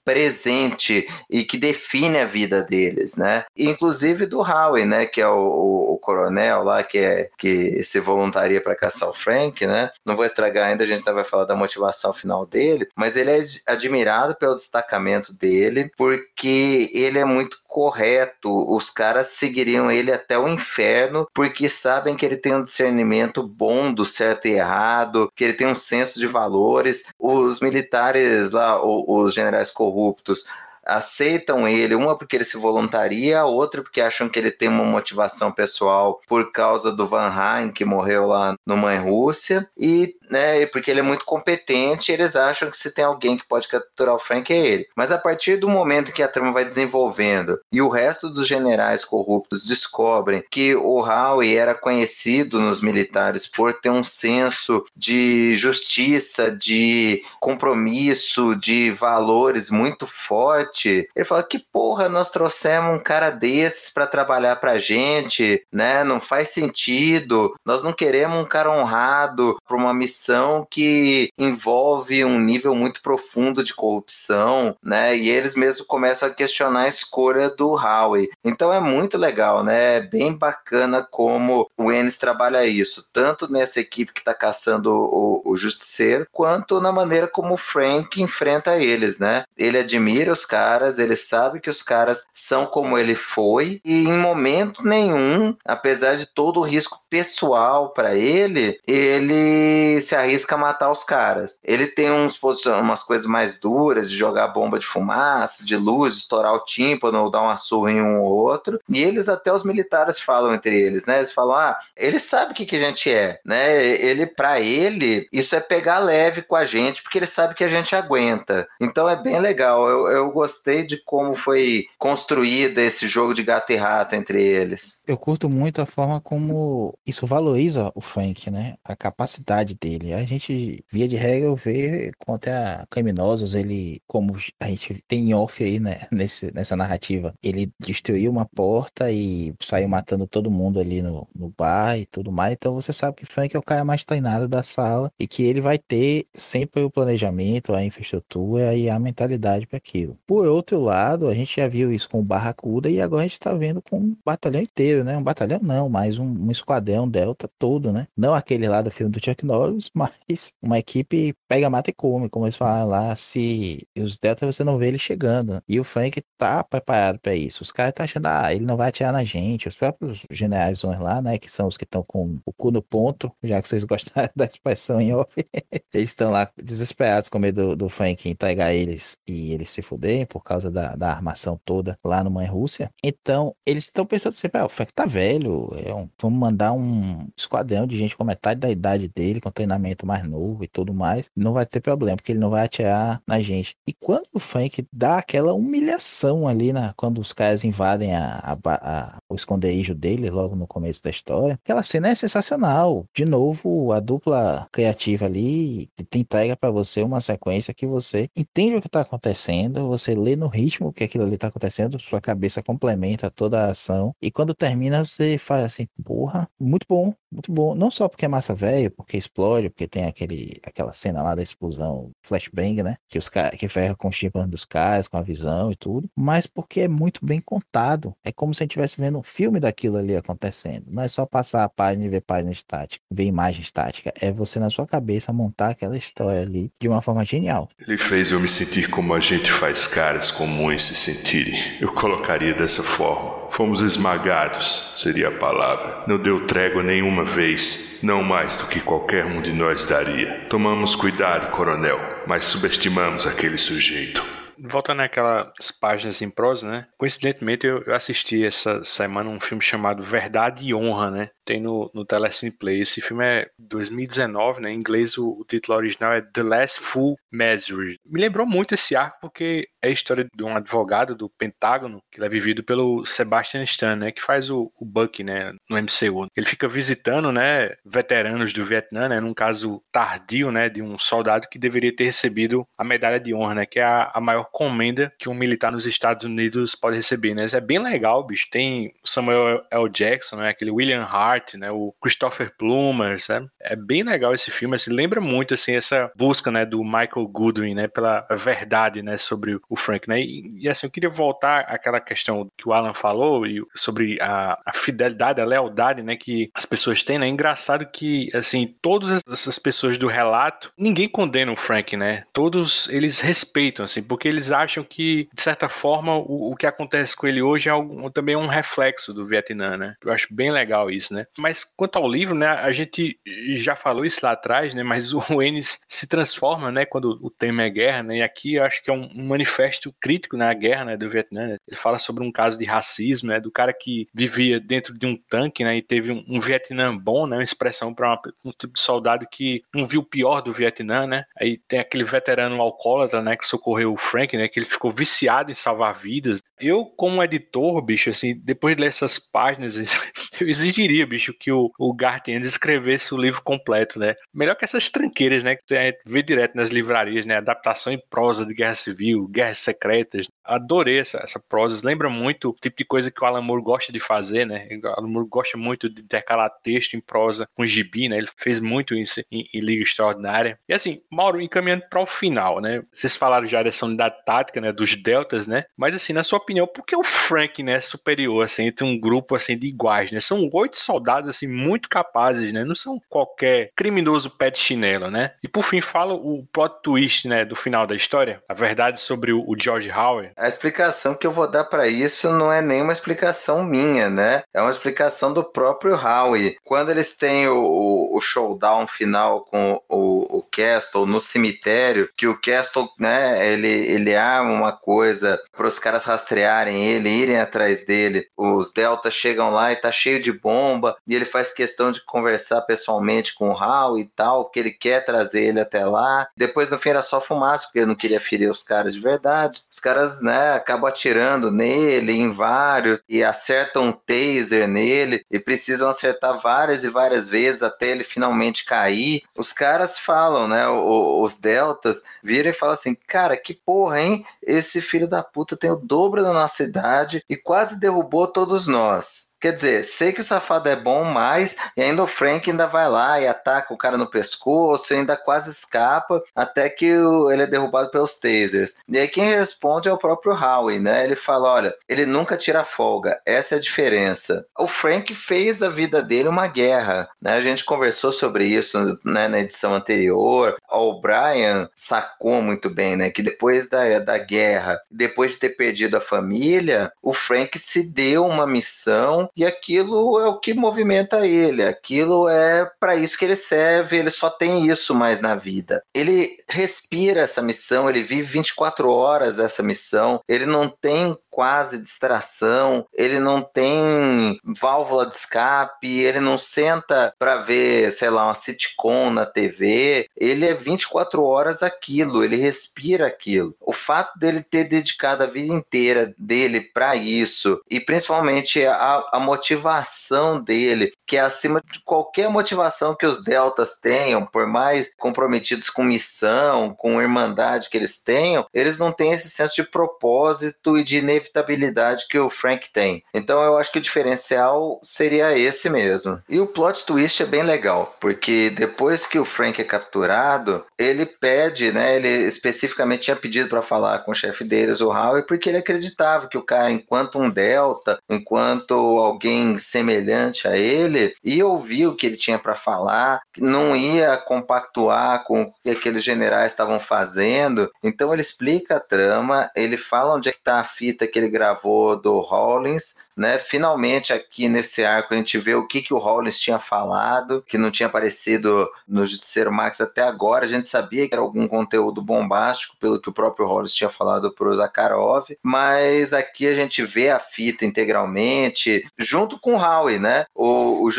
presente e que define a vida deles, né? Inclusive do Howie, né? Que é o, o, o coronel lá que é que se voluntaria para caçar o Frank, né? Não vou estragar ainda, a gente ainda vai falar da motivação final dele, mas ele é admirado pelo destacamento dele porque ele é muito correto. Os caras seguiriam ele até o inferno porque sabem que ele tem um discernimento bom do certo e errado, que ele tem um senso de valores. Os militares lá, os generais corruptos, aceitam ele, uma porque ele se voluntaria, a outra porque acham que ele tem uma motivação pessoal por causa do Van Ryn, que morreu lá no Mãe Rússia, e né? Porque ele é muito competente, eles acham que se tem alguém que pode capturar o Frank é ele. Mas a partir do momento que a trama vai desenvolvendo e o resto dos generais corruptos descobrem que o Howie era conhecido nos militares por ter um senso de justiça, de compromisso, de valores muito forte, ele fala que porra, nós trouxemos um cara desses para trabalhar pra gente, né? Não faz sentido. Nós não queremos um cara honrado para uma missão que envolve um nível muito profundo de corrupção, né? E eles mesmos começam a questionar a escolha do Howie. Então é muito legal, né? É bem bacana como o Ennis trabalha isso, tanto nessa equipe que está caçando o, o Justiceiro, quanto na maneira como o Frank enfrenta eles, né? Ele admira os caras, ele sabe que os caras são como ele foi, e em momento nenhum, apesar de todo o risco pessoal para ele, ele se se arrisca a matar os caras. Ele tem uns, umas coisas mais duras de jogar bomba de fumaça, de luz, de estourar o tímpano ou dar uma surra em um ou outro. E eles, até os militares, falam entre eles, né? Eles falam: ah, ele sabe o que, que a gente é, né? Ele, para ele, isso é pegar leve com a gente, porque ele sabe que a gente aguenta. Então é bem legal. Eu, eu gostei de como foi construído esse jogo de gato e rato entre eles. Eu curto muito a forma como isso valoriza o Frank, né? A capacidade dele. A gente, via de regra, vê contra criminosos, ele, como a gente tem off aí, né? Nesse, nessa narrativa, ele destruiu uma porta e saiu matando todo mundo ali no, no bar e tudo mais. Então você sabe que Frank é o cara mais treinado da sala e que ele vai ter sempre o planejamento, a infraestrutura e a mentalidade para aquilo. Por outro lado, a gente já viu isso com o Barracuda e agora a gente tá vendo com um batalhão inteiro, né? Um batalhão não, mas um, um esquadrão Delta todo, né? Não aquele lá do filme do Chuck Norris, mas uma equipe pega, mata e come, como eles falam lá, se os Delta você não vê ele chegando. E o Frank tá preparado para isso. Os caras estão achando, ah, ele não vai atirar na gente. Os próprios generais lá, né, que são os que estão com o cu no ponto, já que vocês gostaram da expressão em off, eles estão lá desesperados com medo do, do Frank entregar eles e eles se fuderem por causa da, da armação toda lá no Mãe Rússia. Então, eles estão pensando sempre, ah, o Frank tá velho, é um, vamos mandar um esquadrão de gente com metade da idade dele, com treinamento mais novo e tudo mais, não vai ter problema, porque ele não vai atirar na gente. E quando o Frank dá aquela humilhação ali, na, quando os caras invadem a, a, a, o esconderijo dele, logo no começo da história, aquela cena é sensacional. De novo, a dupla criativa ali te entrega para você uma sequência que você entende o que tá acontecendo, você lê no ritmo que aquilo ali tá acontecendo, sua cabeça complementa toda a ação, e quando termina você faz assim, porra, muito bom, muito bom. Não só porque é massa velho, porque explode, porque tem aquele, aquela cena lá da explosão flashbang, né? Que os que ferra com o chip dos caras, com a visão e tudo, mas porque é muito bem contado. É como se a gente estivesse vendo um filme daquilo ali acontecendo. Não é só passar a página e ver página estática, ver imagem estática. É você na sua cabeça montar aquela história ali de uma forma genial. Ele fez eu me sentir como a gente faz caras comuns se sentirem. Eu colocaria dessa forma. Fomos esmagados, seria a palavra. Não deu trégua nenhuma vez, não mais do que qualquer um de nós daria. Tomamos cuidado, coronel, mas subestimamos aquele sujeito. Voltando àquelas páginas em prosa, né? Coincidentemente, eu assisti essa semana um filme chamado Verdade e Honra, né? Tem no, no Telecine Play. Esse filme é 2019, né? Em inglês, o, o título original é The Last Full Measure. Me lembrou muito esse arco porque é a história de um advogado do Pentágono, que é vivido pelo Sebastian Stan, né? Que faz o, o Buck, né? No MCU. Ele fica visitando, né? Veteranos do Vietnã, né? Num caso tardio, né? De um soldado que deveria ter recebido a medalha de honra, né? Que é a, a maior comenda que um militar nos Estados Unidos pode receber, né? É bem legal, bicho. Tem Samuel L. Jackson, né? Aquele William Hart, né? O Christopher Plummer, sabe? É bem legal esse filme, assim, lembra muito, assim, essa busca, né? Do Michael Goodwin, né? Pela verdade, né? Sobre o Frank, né? E, e assim, eu queria voltar àquela questão que o Alan falou e sobre a, a fidelidade, a lealdade, né? Que as pessoas têm, né? É engraçado que, assim, todas essas pessoas do relato, ninguém condena o Frank, né? Todos eles respeitam, assim, porque eles acham que, de certa forma, o, o que acontece com ele hoje é algum, também um reflexo do Vietnã, né? Eu acho bem legal isso, né? Mas quanto ao livro, né? A gente já falou isso lá atrás, né? Mas o Ennis se transforma, né? Quando o tema é guerra, né? E aqui eu acho que é um, um manifesto crítico na né, guerra, né? Do Vietnã. Né? Ele fala sobre um caso de racismo, né? Do cara que vivia dentro de um tanque, né? E teve um, um Vietnã bom, né? Uma expressão para um tipo de soldado que não viu o pior do Vietnã, né? Aí tem aquele veterano alcoólatra, né? Que socorreu o Frank, né? Que ele ficou viciado em salvar vidas. Eu, como editor, bicho, assim, depois de ler essas páginas, eu exigiria, bicho, que o, o Gartienes escrevesse o livro completo, né? Melhor que essas tranqueiras, né? Que a gente vê direto nas livrarias, né? Adaptação em prosa de guerra civil, secretas. Adorei essa, essa prosa. Lembra muito o tipo de coisa que o Alan Moore gosta de fazer, né? O Alan Moore gosta muito de intercalar texto em prosa com gibi, né? Ele fez muito isso em, em Liga Extraordinária. E assim, Mauro, encaminhando para o final, né? Vocês falaram já dessa unidade tática, né? Dos deltas, né? Mas assim, na sua opinião, por que o Frank, né? É superior, assim, entre um grupo, assim, de iguais, né? São oito soldados, assim, muito capazes, né? Não são qualquer criminoso pé de chinelo, né? E por fim, fala o plot twist, né? Do final da história. A verdade sobre o, o George Howard, A explicação que eu vou dar para isso não é nem uma explicação minha, né? É uma explicação do próprio Howie. Quando eles têm o, o showdown final com o, o Castle no cemitério, que o Castle, né, ele, ele arma uma coisa para os caras rastrearem ele, irem atrás dele. Os Deltas chegam lá e tá cheio de bomba, e ele faz questão de conversar pessoalmente com o Howie e tal, que ele quer trazer ele até lá. Depois, no fim, era só fumaça, porque ele não queria ferir os caras de verdade. Os caras, né, acabam atirando nele, em vários, e acertam um taser nele, e precisam acertar várias e várias vezes até ele finalmente cair. Os caras falam, né, os deltas viram e falam assim, cara, que porra, hein? Esse filho da puta tem o dobro da nossa idade e quase derrubou todos nós. Quer dizer, sei que o safado é bom, mas e ainda o Frank ainda vai lá e ataca o cara no pescoço, ainda quase escapa até que o, ele é derrubado pelos tasers. E aí quem responde é o próprio Howie, né? Ele fala: olha, ele nunca tira folga, essa é a diferença. O Frank fez da vida dele uma guerra, né? A gente conversou sobre isso né, na edição anterior. O Brian sacou muito bem, né? Que depois da, da guerra, depois de ter perdido a família, o Frank se deu uma missão e aquilo é o que movimenta ele, aquilo é para isso que ele serve, ele só tem isso mais na vida. Ele respira essa missão, ele vive 24 horas essa missão, ele não tem quase distração, ele não tem válvula de escape, ele não senta para ver, sei lá, uma sitcom na TV, ele é 24 horas aquilo, ele respira aquilo. O fato dele ter dedicado a vida inteira dele para isso e principalmente a, a motivação dele, que é acima de qualquer motivação que os deltas tenham, por mais comprometidos com missão, com irmandade que eles tenham, eles não têm esse senso de propósito e de inevitabilidade que o Frank tem. Então eu acho que o diferencial seria esse mesmo. E o plot twist é bem legal, porque depois que o Frank é capturado, ele pede, né? Ele especificamente tinha pedido para falar com o chefe deles, o Howie, porque ele acreditava que o cara, enquanto um Delta, enquanto alguém semelhante a ele, ia ouvir o que ele tinha para falar, não ia compactuar com o que aqueles generais estavam fazendo. Então ele explica a trama, ele fala onde é que está a fita que ele gravou do Hollins, né? Finalmente aqui nesse arco a gente vê o que, que o Hollins tinha falado, que não tinha aparecido no Justiceiro Max até agora. A gente sabia que era algum conteúdo bombástico, pelo que o próprio Hollins tinha falado para o Zakharov, mas aqui a gente vê a fita integralmente, junto com o Howie, né? O, o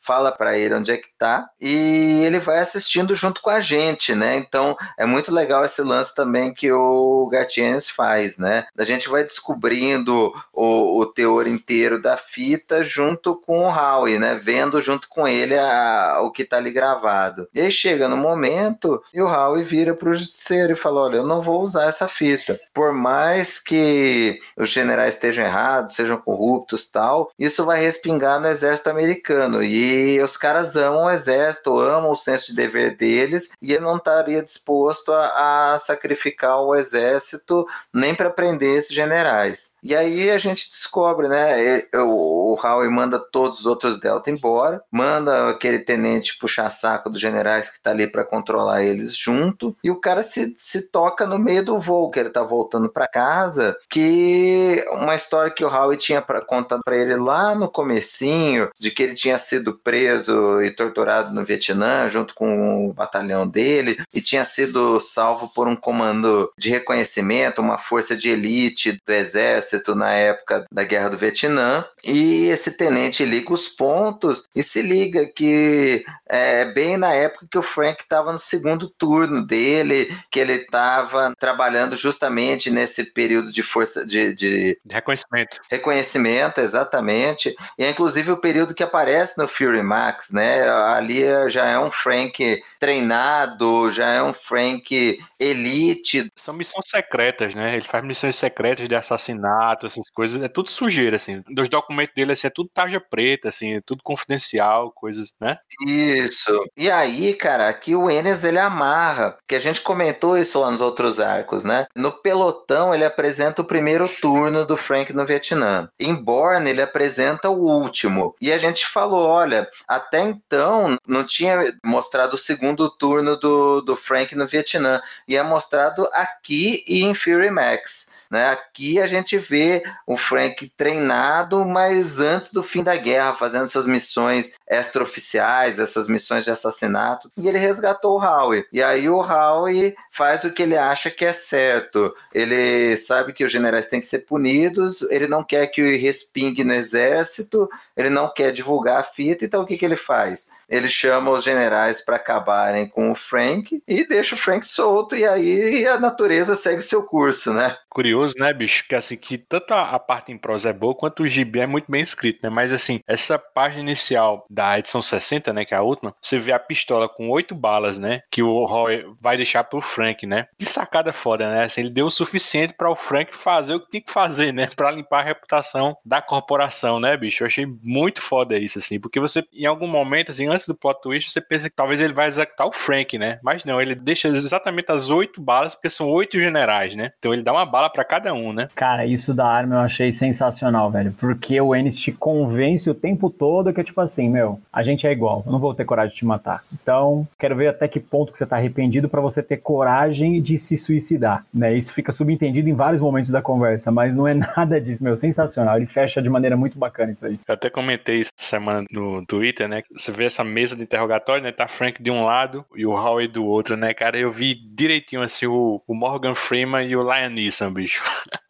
fala para ele onde é que tá e ele vai assistindo junto com a gente, né? Então é muito legal esse lance também que o Gatienes faz, né? A gente vai descobrindo o, o teor inteiro da fita junto com o Howie, né? Vendo junto com ele a, o que tá ali gravado. E aí chega no momento e o Howie vira pro justiceiro e fala: Olha, eu não vou usar essa fita. Por mais que os generais estejam errados, sejam corruptos tal, isso vai respingar no exército americano. E os caras amam o exército, amam o senso de dever deles, e ele não estaria disposto a, a sacrificar o exército nem para prender esses generais. E aí a gente descobre né? O, o Howie manda todos os outros Delta embora, manda aquele tenente puxar saco dos generais que tá ali para controlar eles junto, e o cara se, se toca no meio do voo, que ele tá voltando para casa, que uma história que o Howie tinha pra, contado para ele lá no comecinho, de que ele tinha sido preso e torturado no Vietnã, junto com o batalhão dele, e tinha sido salvo por um comando de reconhecimento, uma força de elite do exército na época da Guerra do Vietnã, e esse tenente liga os pontos e se liga que é bem na época que o Frank estava no segundo turno dele, que ele estava trabalhando justamente nesse período de força de, de, reconhecimento. Reconhecimento, exatamente. E é inclusive o período que aparece no Fury Max, né? Ali já é um Frank treinado, já é um Frank elite. São missões secretas, né? Ele faz missões secretas de assassinato, essas coisas, é tudo sujeira, assim. Dos documentos dele, assim, é tudo tarja preta, assim, é tudo confidencial, coisas, né? Isso. E aí, cara, aqui o Enes, ele amarra, que a gente comentou isso lá nos outros arcos, né? No pelotão, ele apresenta o primeiro turno do Frank no Vietnã. Em Born, ele apresenta o último. E a gente falou, olha, até então não tinha mostrado o segundo turno do, do Frank no Vietnã. E é mostrado aqui e em Fury Max. Né? Aqui a gente vê o Frank treinado, mas antes do fim da guerra, fazendo essas missões extraoficiais, essas missões de assassinato, e ele resgatou o Howie. E aí o Howie faz o que ele acha que é certo. Ele sabe que os generais têm que ser punidos, ele não quer que o respingue no exército, ele não quer divulgar a fita, então o que, que ele faz? Ele chama os generais para acabarem com o Frank e deixa o Frank solto, e aí a natureza segue seu curso, né? Curioso, né, bicho? Que assim, que tanto a parte em prosa é boa, quanto o gibi é muito bem escrito, né? Mas assim, essa página inicial da edição 60, né, que é a última, você vê a pistola com oito balas, né? Que o Roy vai deixar pro Frank, né? Que sacada foda, né? Assim, ele deu o suficiente para o Frank fazer o que tinha que fazer, né? Pra limpar a reputação da corporação, né, bicho? Eu achei muito foda isso, assim, porque você, em algum momento, assim, antes do plot twist, você pensa que talvez ele vai executar o Frank, né? Mas não, ele deixa exatamente as oito balas, porque são oito generais, né? Então ele dá uma bala para cada um, né? Cara, isso da arma eu achei sensacional, velho. Porque o Ennis te convence o tempo todo que, tipo assim, meu, a gente é igual, eu não vou ter coragem de te matar. Então, quero ver até que ponto que você tá arrependido para você ter coragem de se suicidar, né? Isso fica subentendido em vários momentos da conversa, mas não é nada disso, meu. Sensacional. Ele fecha de maneira muito bacana isso aí. Eu até comentei essa semana no Twitter, né? Você vê essa mesa de interrogatório, né? Tá Frank de um lado e o Howie do outro, né, cara? Eu vi direitinho assim o, o Morgan Freeman e o Liam Neeson, bicho. usual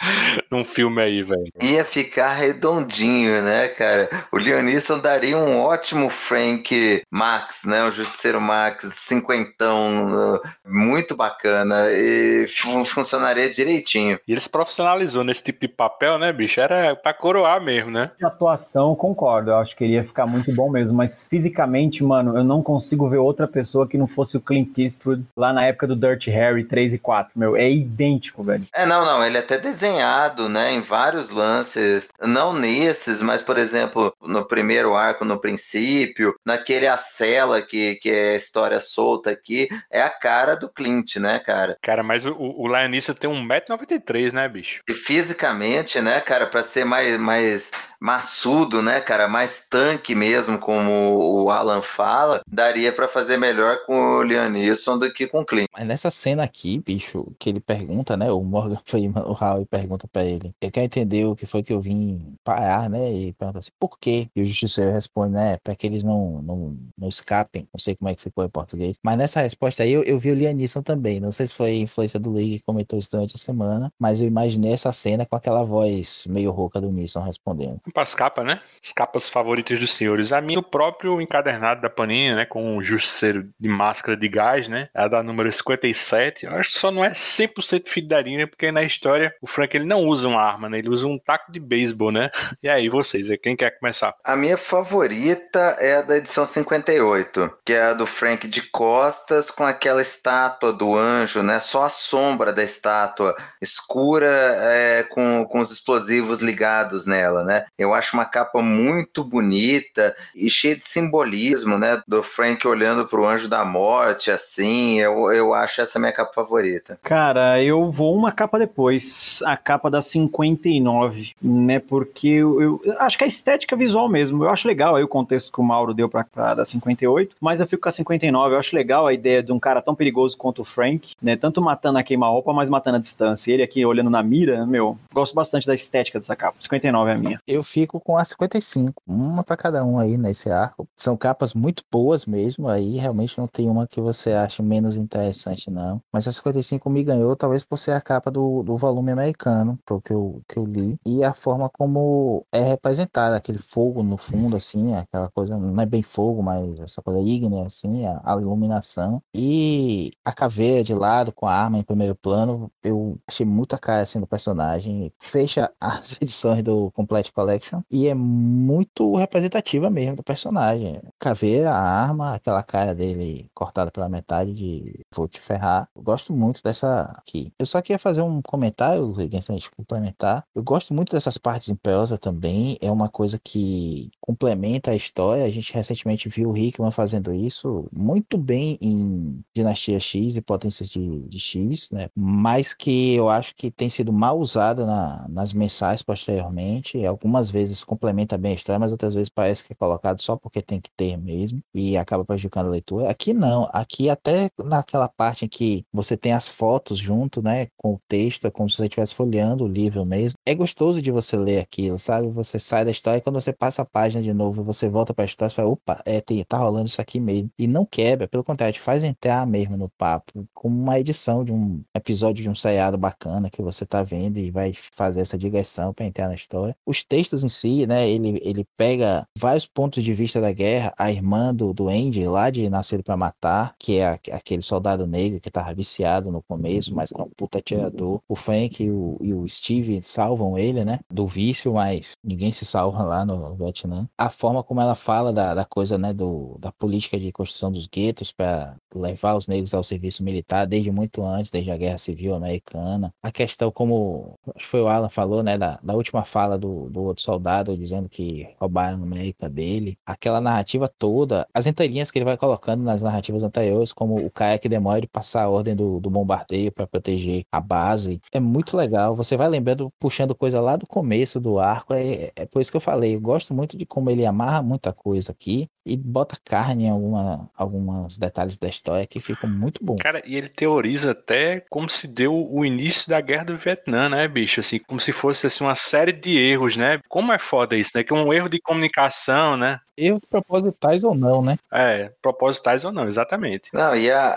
num filme aí, velho. Ia ficar redondinho, né, cara? O Leonisson daria um ótimo Frank Max, né? O Justiceiro Max, cinquentão, muito bacana e funcionaria direitinho. E ele se profissionalizou nesse tipo de papel, né, bicho? Era pra coroar mesmo, né? De atuação, concordo. Eu acho que ele ia ficar muito bom mesmo, mas fisicamente, mano, eu não consigo ver outra pessoa que não fosse o Clint Eastwood lá na época do Dirty Harry 3 e 4, meu. É idêntico, velho. É, não, não. Ele até desenhado, né, em vários lances, não nesses, mas, por exemplo, no primeiro arco, no princípio, naquele A Cela, que, que é a história solta aqui, é a cara do Clint, né, cara? Cara, mas o, o Lionista tem 1,93m, né, bicho? E fisicamente, né, cara, pra ser mais, mais maçudo, né, cara, mais tanque mesmo, como o Alan fala, daria para fazer melhor com o Leonisson do que com o Clint. Mas nessa cena aqui, bicho, que ele pergunta, né, o Morgan Freeman, o Howie pergunta para ele, eu quero entender o que foi que eu vim parar, né, e pergunta assim, por quê? E o justiceiro responde, né, para que eles não, não, não escapem, não sei como é que ficou em português, mas nessa resposta aí eu, eu vi o Lianisson também, não sei se foi influência do League que comentou isso durante a semana, mas eu imaginei essa cena com aquela voz meio rouca do Nisson respondendo para as capas, né? As capas favoritas dos senhores. A minha, o próprio encadernado da Panini, né? Com o Justiceiro de máscara de gás, né? É a da número 57. Eu acho que só não é 100% fidedigna, porque na história o Frank ele não usa uma arma, né? Ele usa um taco de beisebol, né? E aí, vocês, quem quer começar? A minha favorita é a da edição 58, que é a do Frank de costas com aquela estátua do anjo, né? Só a sombra da estátua escura é, com, com os explosivos ligados nela, né? Eu acho uma capa muito bonita e cheia de simbolismo, né? Do Frank olhando pro anjo da morte, assim. Eu, eu acho essa minha capa favorita. Cara, eu vou uma capa depois. A capa da 59, né? Porque eu, eu acho que a estética visual mesmo. Eu acho legal aí o contexto que o Mauro deu pra, pra da 58, mas eu fico com a 59. Eu acho legal a ideia de um cara tão perigoso quanto o Frank, né? Tanto matando a queima-roupa, mas matando a distância. Ele aqui olhando na mira, meu, gosto bastante da estética dessa capa. 59 é a minha. Eu fico com a 55, uma para cada um aí nesse arco. São capas muito boas mesmo, aí realmente não tem uma que você ache menos interessante, não. Mas a 55 me ganhou, talvez por ser a capa do, do volume americano, que eu, que eu li, e a forma como é representada, aquele fogo no fundo, assim, aquela coisa, não é bem fogo, mas essa coisa ígnea, assim, a, a iluminação. E a caveira de lado com a arma em primeiro plano, eu achei muita cara assim do personagem. Fecha as edições do Complete Collection Collection e é muito representativa mesmo do personagem. Caveira, a arma, aquela cara dele cortada pela metade de vou te ferrar. Eu gosto muito dessa aqui. Eu só queria fazer um comentário, de complementar. Eu gosto muito dessas partes em prosa também. É uma coisa que complementa a história. A gente recentemente viu o Hickman fazendo isso muito bem em Dinastia X e Potências de, de X, né? Mas que eu acho que tem sido mal usada na, nas mensais posteriormente. Algumas algumas vezes complementa bem a história, mas outras vezes parece que é colocado só porque tem que ter mesmo e acaba prejudicando a leitura. Aqui não, aqui até naquela parte em que você tem as fotos junto, né, com o texto, é como se você estivesse folheando o livro mesmo. É gostoso de você ler aquilo, sabe? Você sai da história e quando você passa a página de novo, você volta para a história, você fala, opa, é, tem, tá rolando isso aqui mesmo. E não quebra, pelo contrário, te faz entrar mesmo no papo, como uma edição de um episódio de um seriado bacana que você tá vendo e vai fazer essa digressão para entrar na história. Os textos em si, né, ele, ele pega vários pontos de vista da guerra, a irmã do, do Andy, lá de Nascido para Matar, que é aquele soldado negro que tava viciado no começo, mas é um puta atirador. O Frank e o, e o Steve salvam ele, né, do vício, mas ninguém se salva lá no Vietnã. A forma como ela fala da, da coisa, né, do, da política de construção dos guetos para levar os negros ao serviço militar desde muito antes, desde a Guerra Civil Americana. A questão, como acho que foi o Alan falou, né, da, da última fala do, do outro soldado dizendo que roubaram a América dele, aquela narrativa toda, as entrelinhas que ele vai colocando nas narrativas anteriores, como o que demora de passar a ordem do, do bombardeio para proteger a base, é muito legal. Você vai lembrando, puxando coisa lá do começo do arco, é, é por isso que eu falei, eu gosto muito de como ele amarra muita coisa aqui e bota carne em alguma, alguns detalhes da história que ficam muito bom. Cara, e ele teoriza até como se deu o início da guerra do Vietnã, né, bicho? Assim, como se fosse assim, uma série de erros, né? Como é foda isso, né? Que é um erro de comunicação, né? Erros propositais ou não, né? É, propositais ou não, exatamente. Não, e a,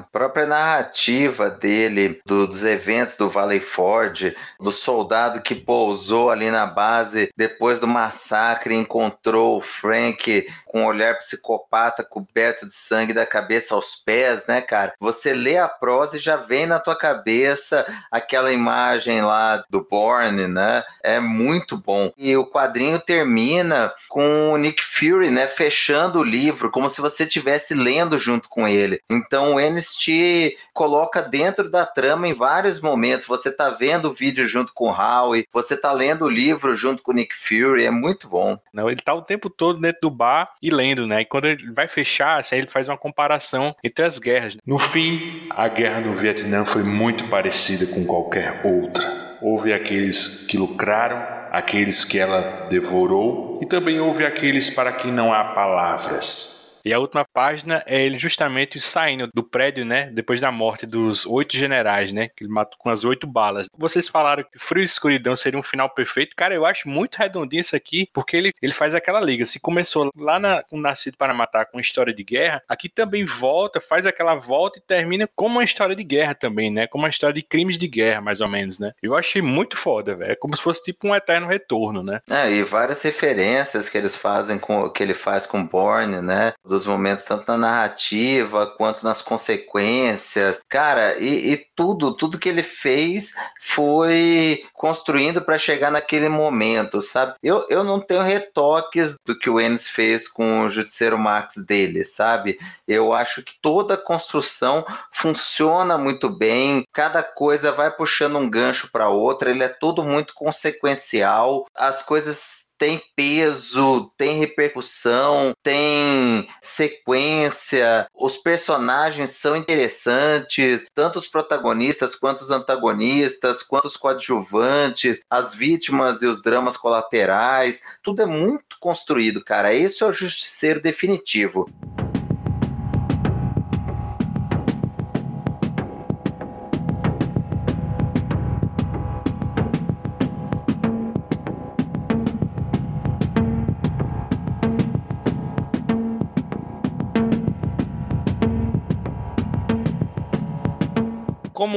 a própria narrativa dele, do- dos eventos do Valley Forge, do soldado que pousou ali na base depois do massacre, encontrou o Frank com um olhar psicopata coberto de sangue da cabeça aos pés, né, cara? Você lê a prosa e já vem na tua cabeça aquela imagem lá do Bourne, né? É muito bom. E o quadrinho termina com o Nick Fury, né, fechando o livro, como se você estivesse lendo junto com ele. Então o Ennis te coloca dentro da trama em vários momentos. Você tá vendo o vídeo junto com o Howie, você tá lendo o livro junto com o Nick Fury, é muito bom. Não, ele tá o tempo todo dentro do bar e lendo, né? E quando ele vai fechar, assim, aí ele faz uma comparação entre as guerras. No fim, a guerra no Vietnã foi muito parecida com qualquer outra. Houve aqueles que lucraram, aqueles que ela devorou, e também houve aqueles para quem não há palavras. E a última página é ele justamente saindo do prédio, né? Depois da morte dos oito generais, né? Que ele matou com as oito balas. Vocês falaram que Frio e Escuridão seria um final perfeito. Cara, eu acho muito redondinho isso aqui, porque ele, ele faz aquela liga. Se começou lá na, com Nascido para Matar com história de guerra, aqui também volta, faz aquela volta e termina como uma história de guerra também, né? Como uma história de crimes de guerra, mais ou menos, né? Eu achei muito foda, velho. É como se fosse tipo um eterno retorno, né? É, e várias referências que eles fazem com que ele faz com Bourne, né? Dos momentos tanto na narrativa quanto nas consequências. Cara, e, e tudo, tudo que ele fez foi construindo para chegar naquele momento, sabe? Eu, eu não tenho retoques do que o Ennis fez com o Justiceiro Max dele, sabe? Eu acho que toda a construção funciona muito bem, cada coisa vai puxando um gancho para outra, ele é tudo muito consequencial, as coisas têm peso, tem repercussão, tem sequência, os personagens são interessantes, tanto os protagonistas quanto os antagonistas, quanto os coadjuvantes, as vítimas e os dramas colaterais, tudo é muito construído, cara. Esse é o justiceiro definitivo.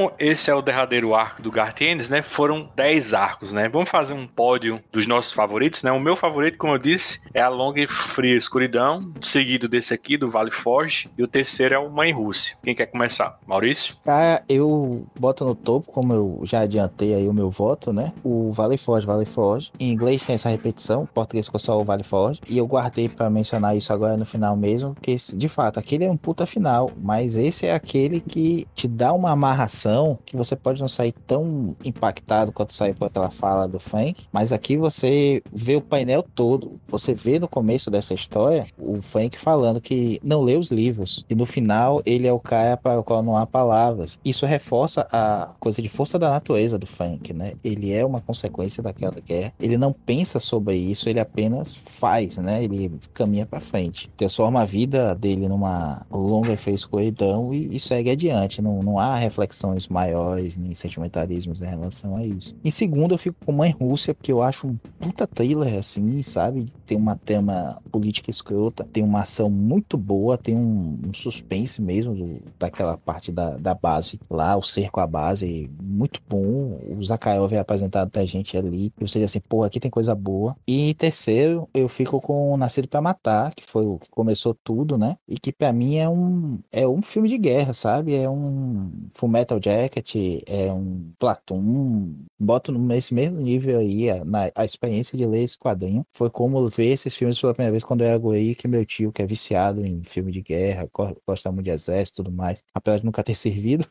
Como esse é o derradeiro arco do Gartienes, né? Foram 10 arcos, né? Vamos fazer um pódio dos nossos favoritos, né? O meu favorito, como eu disse, é a Longa e Fria Escuridão, seguido desse aqui, do Vale Forge, e o terceiro é o Mãe Rússia. Quem quer começar? Maurício? Cara, eu boto no topo, como eu já adiantei aí o meu voto, né? O Vale Forge, Vale Forge. Em inglês tem essa repetição, em português ficou só o Vale Forge. E eu guardei pra mencionar isso agora no final mesmo, porque de fato, aquele é um puta final, mas esse é aquele que te dá uma amarração narração que você pode não sair tão impactado quanto sair por aquela fala do Frank, mas aqui você vê o painel todo. Você vê no começo dessa história o Frank falando que não lê os livros e no final ele é o cara para o qual não há palavras. Isso reforça a coisa de força da natureza do Frank, né? Ele é uma consequência daquela guerra. Ele não pensa sobre isso, ele apenas faz, né? Ele caminha para frente, transforma a vida dele numa longa e fez escuridão e, e segue adiante. Não, não há reflexões maiores nem sentimentalismos em relação a isso. Em segundo, eu fico com Mãe Rússia, porque eu acho um puta thriller, assim, sabe? Tem uma tema política escrota, tem uma ação muito boa, tem um, um suspense mesmo do, daquela parte da, da base lá, o cerco à base, muito bom. O Zakharov é apresentado pra gente ali. E você diz assim, pô, aqui tem coisa boa. E terceiro, eu fico com Nascido para Matar, que foi o que começou tudo, né? E que para mim é um, é um filme de guerra, sabe? É um Full Metal Jacket, é um Platoon. Boto nesse mesmo nível aí a, na, a experiência de ler esse quadrinho. Foi como ver esses filmes pela primeira vez quando eu era guri, que meu tio, que é viciado em filme de guerra, gosta muito de exército e tudo mais, apesar de nunca ter servido.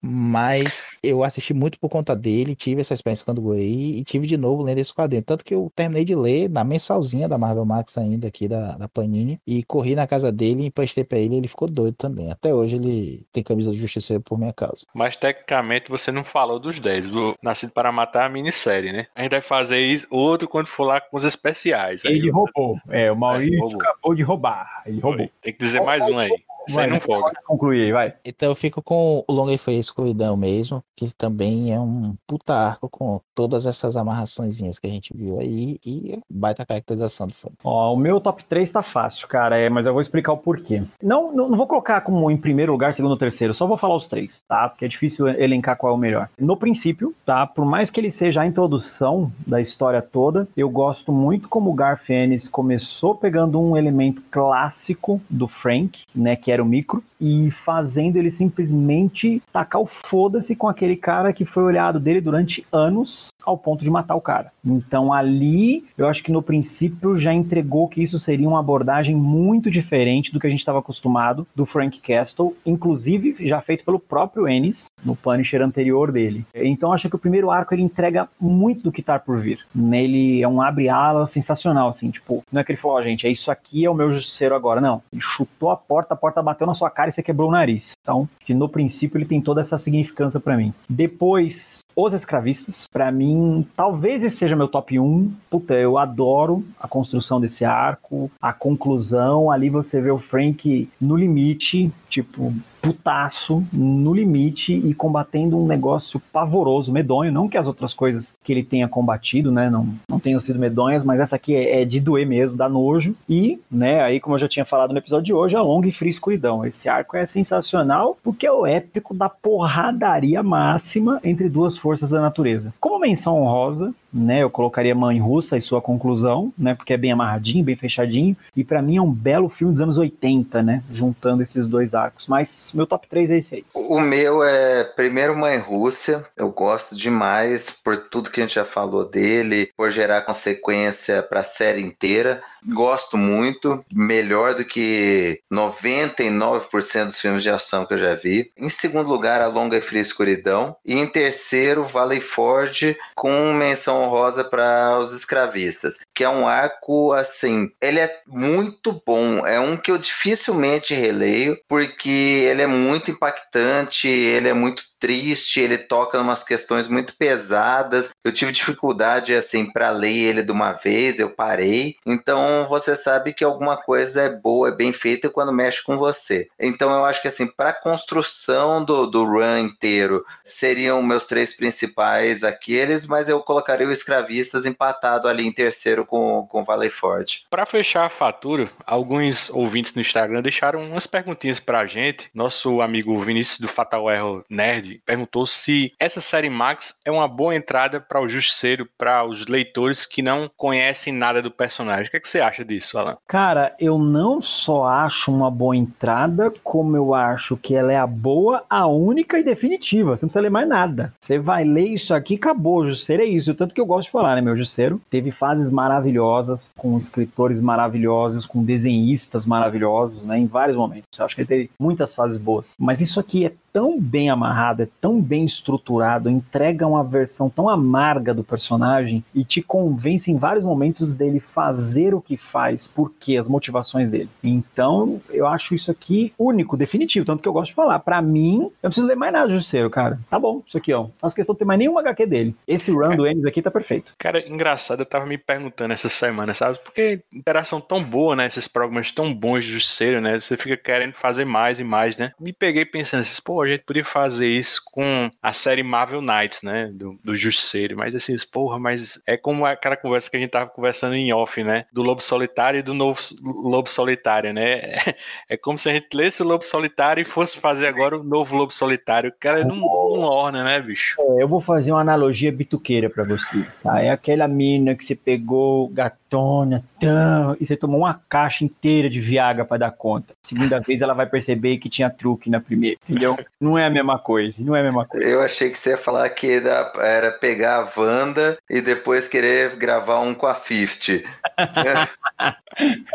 Mas eu assisti muito por conta dele, tive essa experiência quando guri e tive de novo lendo esse quadrinho. Tanto que eu terminei de ler na mensalzinha da Marvel Max ainda aqui da, da Panini e corri na casa dele e emprestei pra ele ele ficou doido também. Até hoje ele tem camisa de justiceiro por minha causa. Mas tecnicamente você não falou dos 10. O Nascido para Matar é a minissérie, né? A gente vai fazer isso outro quando for lá com os especiais. Ele roubou. É, o Maurício é, acabou de roubar. Ele roubou. Tem que dizer mais um aí. Sem não folga. Concluir vai. Então eu fico com o Longa e Feia Escuridão mesmo, que também é um puta arco com todas essas amarraçõezinhas que a gente viu aí e baita caracterização do filme. Ó, o meu top 3 tá fácil, cara, é, mas eu vou explicar o porquê. Não, não, não vou colocar como em primeiro lugar, segundo ou terceiro, só vou falar os três, tá? Porque é difícil elencar qual é o melhor. No princípio, tá? Por mais que ele seja a introdução da história toda, eu gosto muito como o Garth Ennis começou pegando um elemento clássico do Frank, né, que era o micro, e fazendo ele simplesmente tacar o foda-se com aquele cara que foi olhado dele durante anos ao ponto de matar o cara. Então ali, eu acho que no princípio já entregou que isso seria uma abordagem muito diferente do que a gente estava acostumado do Frank Castle, inclusive já feito pelo próprio Ennis no Punisher anterior dele. Então acho que o primeiro arco ele entrega muito do que tá por vir. Ele é um abre-alas sensacional, assim, tipo, não é que ele falou, oh, gente, é isso aqui é o meu justiceiro agora, não. Ele chutou a porta, a porta bateu na sua cara e você quebrou o nariz. Então, que no princípio ele tem toda essa significância para mim. Depois, os Escravistas, para mim, talvez esse seja meu top 1. Puta, eu adoro a construção desse arco, a conclusão. Ali você vê o Frank no limite, tipo, putaço, no limite e combatendo um negócio pavoroso, medonho. Não que as outras coisas que ele tenha combatido, né, não, não tenham sido medonhas, mas essa aqui é, é de doer mesmo, dá nojo. E, né, aí como eu já tinha falado no episódio de hoje, a longa e fria escuridão. Esse arco é sensacional porque é o épico da porradaria máxima entre duas forças da natureza. Como menção honrosa, né? Eu colocaria Mãe Russa e sua conclusão, né? Porque é bem amarradinho, bem fechadinho. E para mim é um belo filme dos anos 80, né? Juntando esses dois arcos. Mas meu top 3 é esse aí. O meu é primeiro Mãe Rússia. Eu gosto demais por tudo que a gente já falou dele, por gerar consequência para a série inteira. Gosto muito, melhor do que 99% dos filmes de ação que eu já vi. Em segundo lugar, A Longa e Fria Escuridão. E em terceiro, Valley Forge, com menção honrosa para os escravistas, que é um arco assim, ele é muito bom, é um que eu dificilmente releio, porque ele é muito impactante, ele é muito triste, ele toca umas questões muito pesadas. Eu tive dificuldade assim para ler ele de uma vez, eu parei. Então você sabe que alguma coisa é boa, é bem feita quando mexe com você. Então eu acho que assim, para construção do, do run inteiro, seriam meus três principais aqueles, mas eu colocaria o Escravistas empatado ali em terceiro com com Valley Forte. Para fechar a fatura, alguns ouvintes no Instagram deixaram umas perguntinhas pra gente. Nosso amigo Vinícius do Fatal Error Nerd perguntou se essa série Max é uma boa entrada para o Justiceiro, para os leitores que não conhecem nada do personagem. O que, é que você acha disso, Alan? Cara, eu não só acho uma boa entrada, como eu acho que ela é a boa, a única e definitiva. Você não precisa ler mais nada. Você vai ler isso aqui, acabou. Justiceiro é isso. Tanto que eu gosto de falar, né? Meu Justiceiro teve fases maravilhosas, com escritores maravilhosos, com desenhistas maravilhosos, né? Em vários momentos. Eu acho que ele teve muitas fases boas. Mas isso aqui é tão bem amarrado é tão bem estruturado, entrega uma versão tão amarga do personagem e te convence em vários momentos dele fazer o que faz, porque as motivações dele. Então, eu acho isso aqui único, definitivo, tanto que eu gosto de falar. Para mim, eu não preciso ler mais nada do Justiceiro, cara. Tá bom, isso aqui, ó. Faço questão de ter mais nenhuma HQ dele. Esse run do Ennis aqui tá perfeito. Cara, engraçado, eu tava me perguntando essa semana, sabe? Porque interação tão boa, né? Esses programas tão bons de Justiceiro, né? Você fica querendo fazer mais e mais, né? Me peguei pensando assim, pô, a gente podia fazer isso com a série Marvel Knights, né? Do, do Justiceiro. Mas assim, porra, mas é como aquela conversa que a gente tava conversando em off, né? Do Lobo Solitário e do novo Lobo Solitário, né? É como se a gente lesse o Lobo Solitário e fosse fazer agora o novo Lobo Solitário. Cara, não, não orna, né, bicho? É, eu vou fazer uma analogia bituqueira pra você. Tá? É aquela mina que você pegou gatona, tão, e você tomou uma caixa inteira de Viagra pra dar conta. Segunda vez ela vai perceber que tinha truque na primeira, entendeu? Não é a mesma coisa, não é a mesma coisa. Eu achei que você ia falar que era, pegar a Wanda e depois querer gravar um com a 50.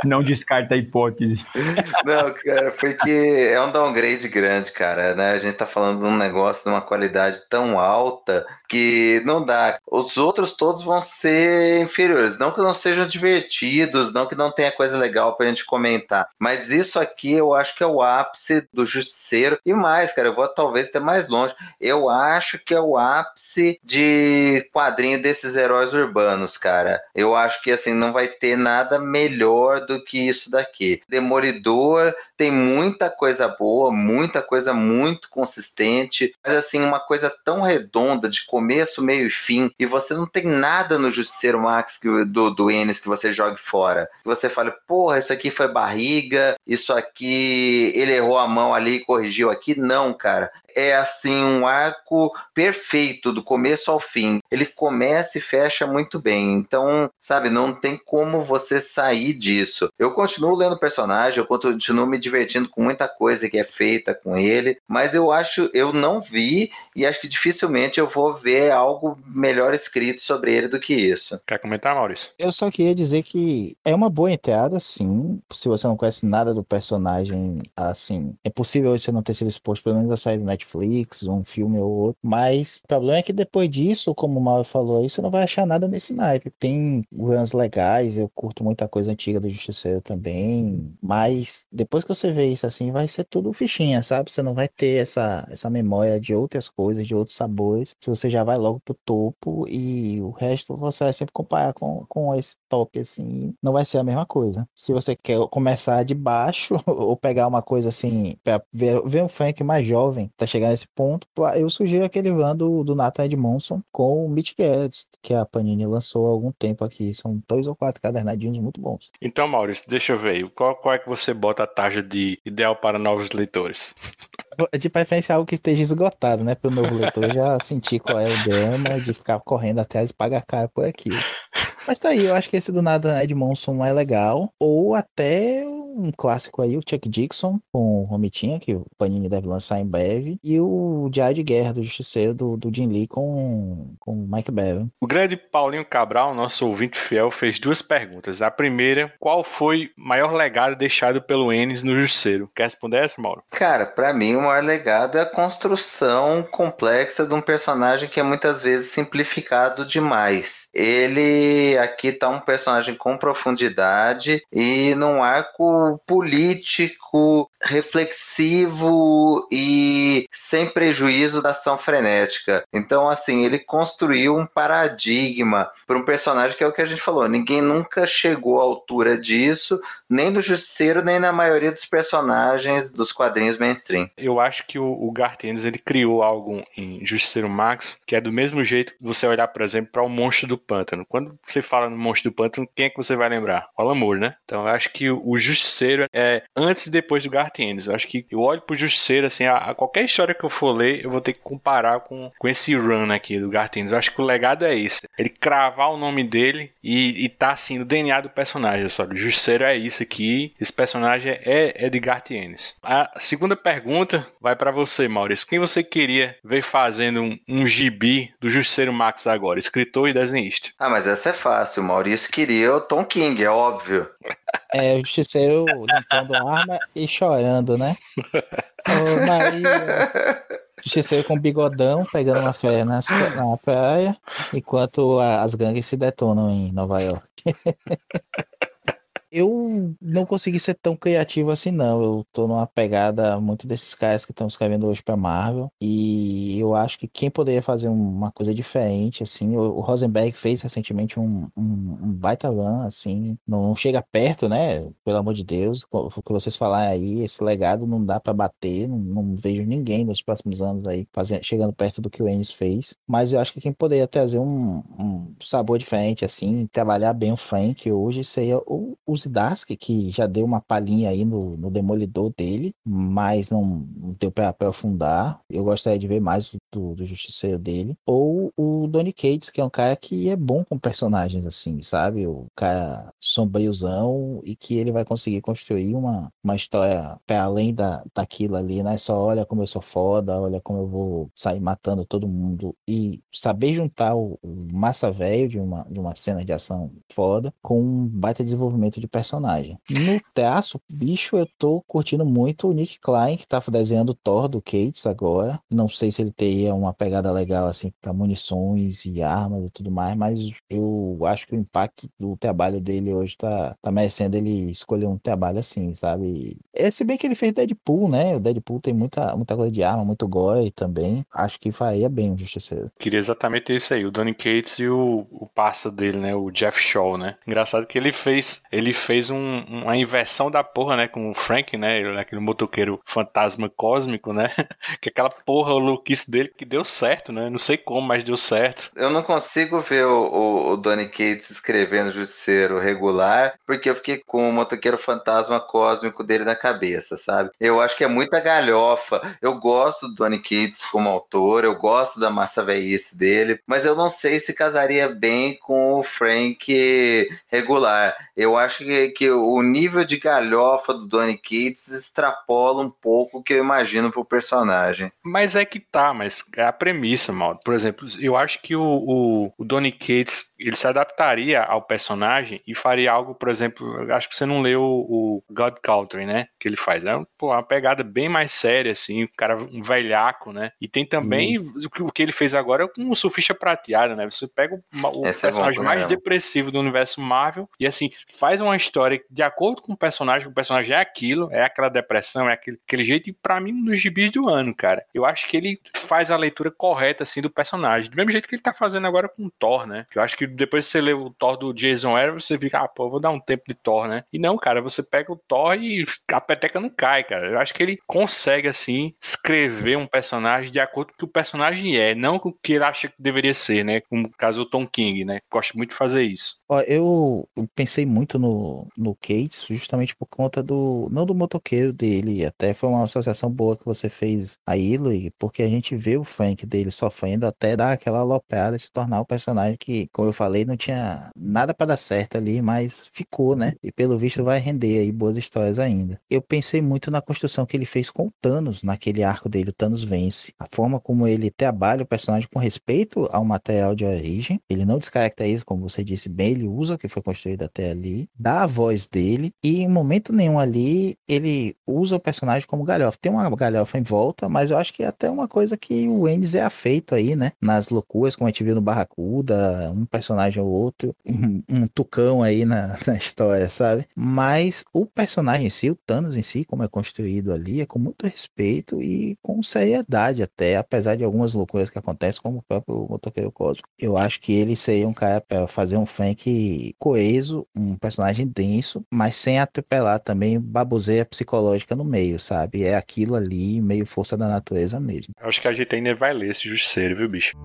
não descarta a hipótese. Não, cara, porque é um downgrade grande, cara, né? A gente tá falando de um negócio de uma qualidade tão alta que não dá. Os outros todos vão ser inferiores. Não que não sejam divertidos, não que não tenha coisa legal pra gente comentar. Mas isso aqui eu acho que é o ápice do Justiceiro. E mais, cara, eu vou talvez até mais longe. Eu acho que é o ápice de quadrinho desses heróis urbanos, cara. Eu acho que assim, não vai ter nada melhor do que isso daqui. Demolidor tem muita coisa boa, muita coisa muito consistente, mas assim, uma coisa tão redonda de começo, meio e fim, e você não tem nada no Justiceiro Max que, do, do Ennis que você jogue fora. Você fale, porra, isso aqui foi barriga, isso aqui ele errou a mão ali e corrigiu aqui. Não, cara. É assim um arco perfeito do começo ao fim. Ele começa e fecha muito bem. Então, sabe, não tem como você sair disso. Eu continuo lendo o personagem, eu continuo me divertindo com muita coisa que é feita com ele, mas eu acho, eu não vi e acho que dificilmente eu vou ver algo melhor escrito sobre ele do que isso. Quer comentar, Maurício? Eu só queria dizer que é uma boa entrada, sim. Se você não conhece nada do personagem, assim, é possível você não ter sido exposto pelo menos a sair do Netflix, um filme ou outro. Mas o problema é que depois disso, como o Mauro falou aí, você não vai achar nada nesse naipe. Tem runs legais, eu curto muita coisa antiga do Justiceiro também. Mas depois que você vê isso assim, vai ser tudo fichinha, sabe? Você não vai ter essa, essa memória de outras coisas, de outros sabores. Se você já vai logo pro topo e o resto você vai sempre comparar com, com esse top, assim, não vai ser a mesma coisa. Se você quer começar de baixo ou pegar uma coisa assim, pra ver, ver um Frank mais jovem, tá chegando nesse ponto, eu sugiro aquele run do, do Nathan Edmondson com o Mitch Gertz, que a Panini lançou há algum tempo aqui. São dois ou quatro cadernadinhos muito bons. Então, Maurício, deixa eu ver. Qual, qual é que você bota a taxa de ideal para novos leitores? De preferência algo que esteja esgotado, né? Para o novo leitor já sentir qual é o drama de ficar correndo atrás e pagar caro por aqui. Mas tá aí, eu acho que esse do nada Edmondson é legal. Ou até um clássico aí, o Chuck Dixon com o Romitinha, que o Panini deve lançar em breve. E o Diário de Guerra do Justiceiro do, do Jim Lee com, com o Mike Barron. O grande Paulinho Cabral, nosso ouvinte fiel, fez duas perguntas. A primeira, qual foi o maior legado deixado pelo Enes no Justiceiro? Quer responder essa, Mauro? Cara, para mim o maior legado é a construção complexa de um personagem que é muitas vezes simplificado demais. Ele aqui tá um personagem com profundidade e num arco político, reflexivo e sem prejuízo da ação frenética. Então, assim, ele construiu um paradigma para um personagem que é o que a gente falou. Ninguém nunca chegou à altura disso, nem no Justiceiro, nem na maioria dos personagens dos quadrinhos mainstream. Eu acho que o, o Garth Ennis, ele criou algo em Justiceiro Max que é do mesmo jeito que você olhar, por exemplo, para o Monstro do Pântano. Quando você fala no Monstro do Pântano, quem é que você vai lembrar? O Alan Moore, né? Então eu acho que o Justiceiro é antes e depois do Garth Ennis. Eu acho que eu olho pro Justiceiro, assim, a, a, qualquer história que eu for ler, eu vou ter que comparar com, com esse run aqui do Garth Ennis. Eu acho que o legado é esse. Ele cravar o nome dele e, e tá, assim, no DNA do personagem, sabe? O Justiceiro é isso aqui. Esse personagem é, é de Garth Ennis. A segunda pergunta vai para você, Maurício. Quem você queria ver fazendo um, um gibi do Justiceiro Max agora? Escritor e desenhista. Ah, mas essa é fácil. O Maurício queria o Tom King, é óbvio. É, o justiceiro limpando arma e chorando, né? Ô, Maria. Justiceiro com bigodão, pegando uma nas- na praia, enquanto a- as gangues se detonam em Nova York. Eu não consegui ser tão criativo assim, não. Eu tô numa pegada muito desses caras que estão escrevendo hoje pra Marvel. E eu acho que quem poderia fazer uma coisa diferente, assim, o Rosenberg fez recentemente um, um, um baita run, assim, não chega perto, né? Pelo amor de Deus, o que vocês falaram aí, esse legado não dá pra bater, não, não vejo ninguém nos próximos anos aí fazendo, chegando perto do que o Ennis fez. Mas eu acho que quem poderia trazer um, um sabor diferente, assim, trabalhar bem o Frank hoje seria o, o Zdarsky, que já deu uma palhinha aí no, no Demolidor dele, mas não, não deu pra aprofundar. Eu gostaria de ver mais do, do Justiceiro dele. Ou o Donny Cates, que é um cara que é bom com personagens, assim, sabe? O cara sombriozão e que ele vai conseguir construir uma, uma história para além da, daquilo ali, não é só olha como eu sou foda, olha como eu vou sair matando todo mundo e saber juntar o, o massa velho de uma, de uma cena de ação foda com um baita desenvolvimento de personagem. No traço, bicho, eu tô curtindo muito o Nick Klein, que tá desenhando Thor do Cates agora. Não sei se ele teria uma pegada legal assim para munições e armas e tudo mais, mas eu acho que o impacto do trabalho dele hoje tá, tá merecendo ele escolher um trabalho assim, sabe? É, se bem que ele fez Deadpool, né? O Deadpool tem muita, muita coisa de arma, muito gore também. Acho que faria bem o Justiceiro. Queria exatamente isso aí, o Donny Cates e o, o parça dele, né, o Jeff Shaw, né? Engraçado que ele fez, ele fez um- uma inversão da porra, né, com o Frank, né, ele, aquele motoqueiro fantasma cósmico, né? que aquela porra, louquice dele que deu certo, né? Não sei como, mas deu certo. Eu não consigo ver o, o, o Donny Cates escrevendo Justiceiro regular, porque eu fiquei com o motoqueiro fantasma cósmico dele na cabeça, sabe? Eu acho que é muita galhofa. Eu gosto do Donny Cates como autor, eu gosto da massa velhice dele, mas eu não sei se casaria bem com o Frank regular. Eu acho que, que o nível de galhofa do Donny Cates extrapola um pouco o que eu imagino pro personagem. Mas é que tá, mas é a premissa, mal. Por exemplo, eu acho que o, o, o Donny Cates ele se adaptaria ao personagem e faria algo, por exemplo, acho que você não leu o, o God Country, né? Que ele faz. É um- uma pegada bem mais séria, assim, o cara, um velhaco, né? E tem também o que, o que ele fez agora com o Surfista Prateado, né? Você pega o, o é personagem pra mais depressivo do universo Marvel e, assim, faz uma história de acordo com o personagem, o personagem é aquilo, é aquela depressão, é aquele, aquele jeito, e pra mim, nos gibis do ano, cara. Eu acho que ele faz a leitura correta, assim, do personagem. Do mesmo jeito que ele tá fazendo agora com o Thor, né? Eu acho que depois que você lê o Thor do Jason Aaron, você fica, ah, pô, vou dar um tempo de Thor, né? E não, cara, você pega o Thor e a peteca não cai, cara. Eu acho que ele consegue, assim, escrever um personagem de acordo com o que o personagem é, não com o que ele acha que deveria ser, né? Como no caso o Tom King, né? Gosta muito de fazer isso. Ó, eu pensei muito no, no Cates justamente por conta do. Não do motoqueiro dele, até foi uma associação boa que você fez aí, Luigi, porque a gente vê o Frank dele sofrendo até dar aquela aloprada e se tornar o personagem que, como eu falei, não tinha nada pra dar certo ali, mas ficou, né? E pelo visto vai render aí boas histórias ainda. Eu pensei muito na construção que ele fez com o Thanos, naquele arco dele, o Thanos vence. A forma como ele trabalha o personagem com respeito ao material de origem, ele não descaracteriza, como você disse bem, ele usa o que foi construído até ali, dá a voz dele, e em momento nenhum ali ele usa o personagem como galhofa. Tem uma galhofa em volta, mas eu acho que é até uma coisa que o Ennis é afeito aí, né? Nas loucuras, como a gente viu no Barracuda, um personagem ou outro, um, um tucão aí na, na história, sabe? Mas o personagem em si, o Thanos em si, como é construído ali, é com muito respeito e com seriedade até, apesar de algumas loucuras que acontecem, como o próprio Motoqueiro Cósmico. Eu acho que ele seria um cara para fazer um Frank coeso, um personagem denso, mas sem atropelar também baboseia psicológica no meio, sabe? É aquilo ali, meio força da natureza mesmo. Acho que a gente ainda vai ler esse Justiceiro, viu, bicho?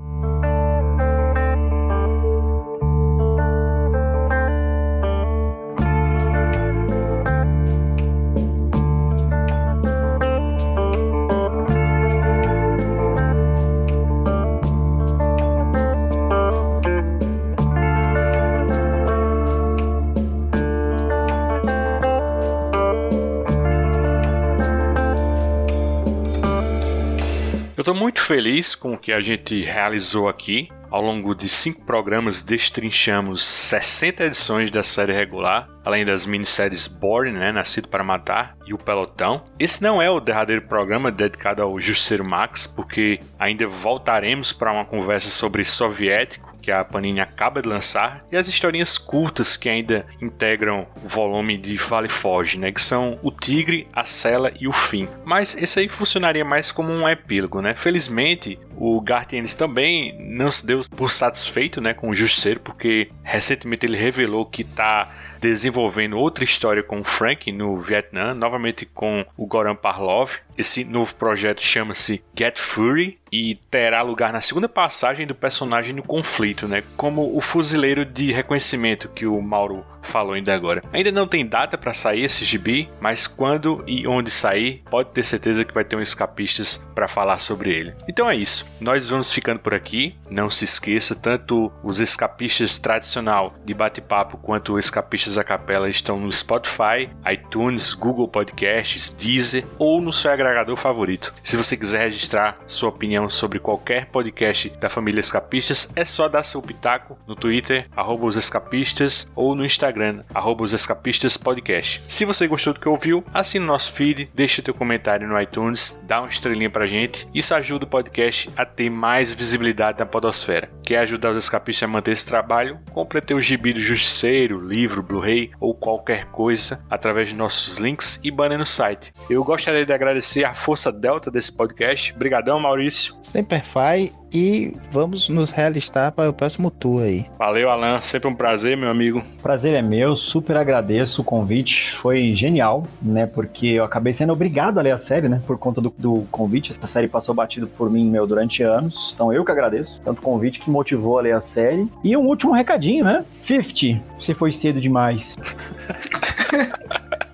Eu tô muito feliz com o que a gente realizou aqui. Ao longo de cinco programas, destrinchamos 60 edições da série regular, além das minisséries Boring, né, Nascido para Matar, e o Pelotão. Esse não é o derradeiro programa dedicado ao Justiceiro Max, porque ainda voltaremos para uma conversa sobre soviético, que a Panini acaba de lançar, e as historinhas curtas que ainda integram o volume de Vale Foge, né, que são O Tigre, A Cela e O Fim. Mas esse aí funcionaria mais como um epílogo, né? Felizmente, o Garth Ennis também não se deu por satisfeito né, com o Justiceiro, porque recentemente ele revelou que está desenvolvendo outra história com o Frank no Vietnã, novamente com o Goran Parlov. Esse novo projeto chama-se Get Fury e terá lugar na segunda passagem do personagem no conflito, né? Como o fuzileiro de reconhecimento que o Mauro falou ainda agora. Ainda não tem data para sair esse gibi, mas quando e onde sair, pode ter certeza que vai ter um escapistas para falar sobre ele. Então é isso. Nós vamos ficando por aqui. Não se esqueça, tanto os escapistas tradicional de bate-papo quanto os escapistas a capela estão no Spotify, iTunes, Google Podcasts, Deezer ou no seu agregador favorito. Se você quiser registrar sua opinião sobre qualquer podcast da família Escapistas, é só dar seu pitaco no Twitter, arroba os escapistas, ou no Instagram, arroba os escapistas podcast. Se você gostou do que ouviu, assine nosso feed, deixa teu comentário no iTunes, dá uma estrelinha pra gente, isso ajuda o podcast a ter mais visibilidade na podosfera. Quer ajudar os escapistas a manter esse trabalho? Compre teu gibi do Justiceiro, livro, Blu-ray ou qualquer coisa através de nossos links e banner no site. Eu gostaria de agradecer a força delta desse podcast. Obrigadão, Maurício. Sempre faz e vamos nos realistar para o próximo tour aí. Valeu, Alan. Sempre um prazer, meu amigo. Prazer é meu, super agradeço o convite. Foi genial, né? Porque eu acabei sendo obrigado a ler a série, né? Por conta do, do convite. Essa série passou batido por mim, meu, durante anos. Então eu que agradeço. Tanto o convite que motivou a ler a série. E um último recadinho, né? 50, você foi cedo demais.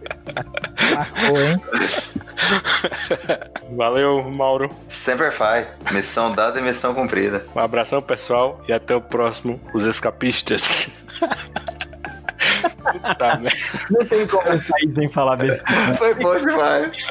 Marcou, hein? Valeu, Mauro. Sempre faz. Missão dada e missão cumprida. Um abração, pessoal, e até o próximo, os escapistas. Puta merda. Não tem como sair sem falar besteira. Foi bom demais.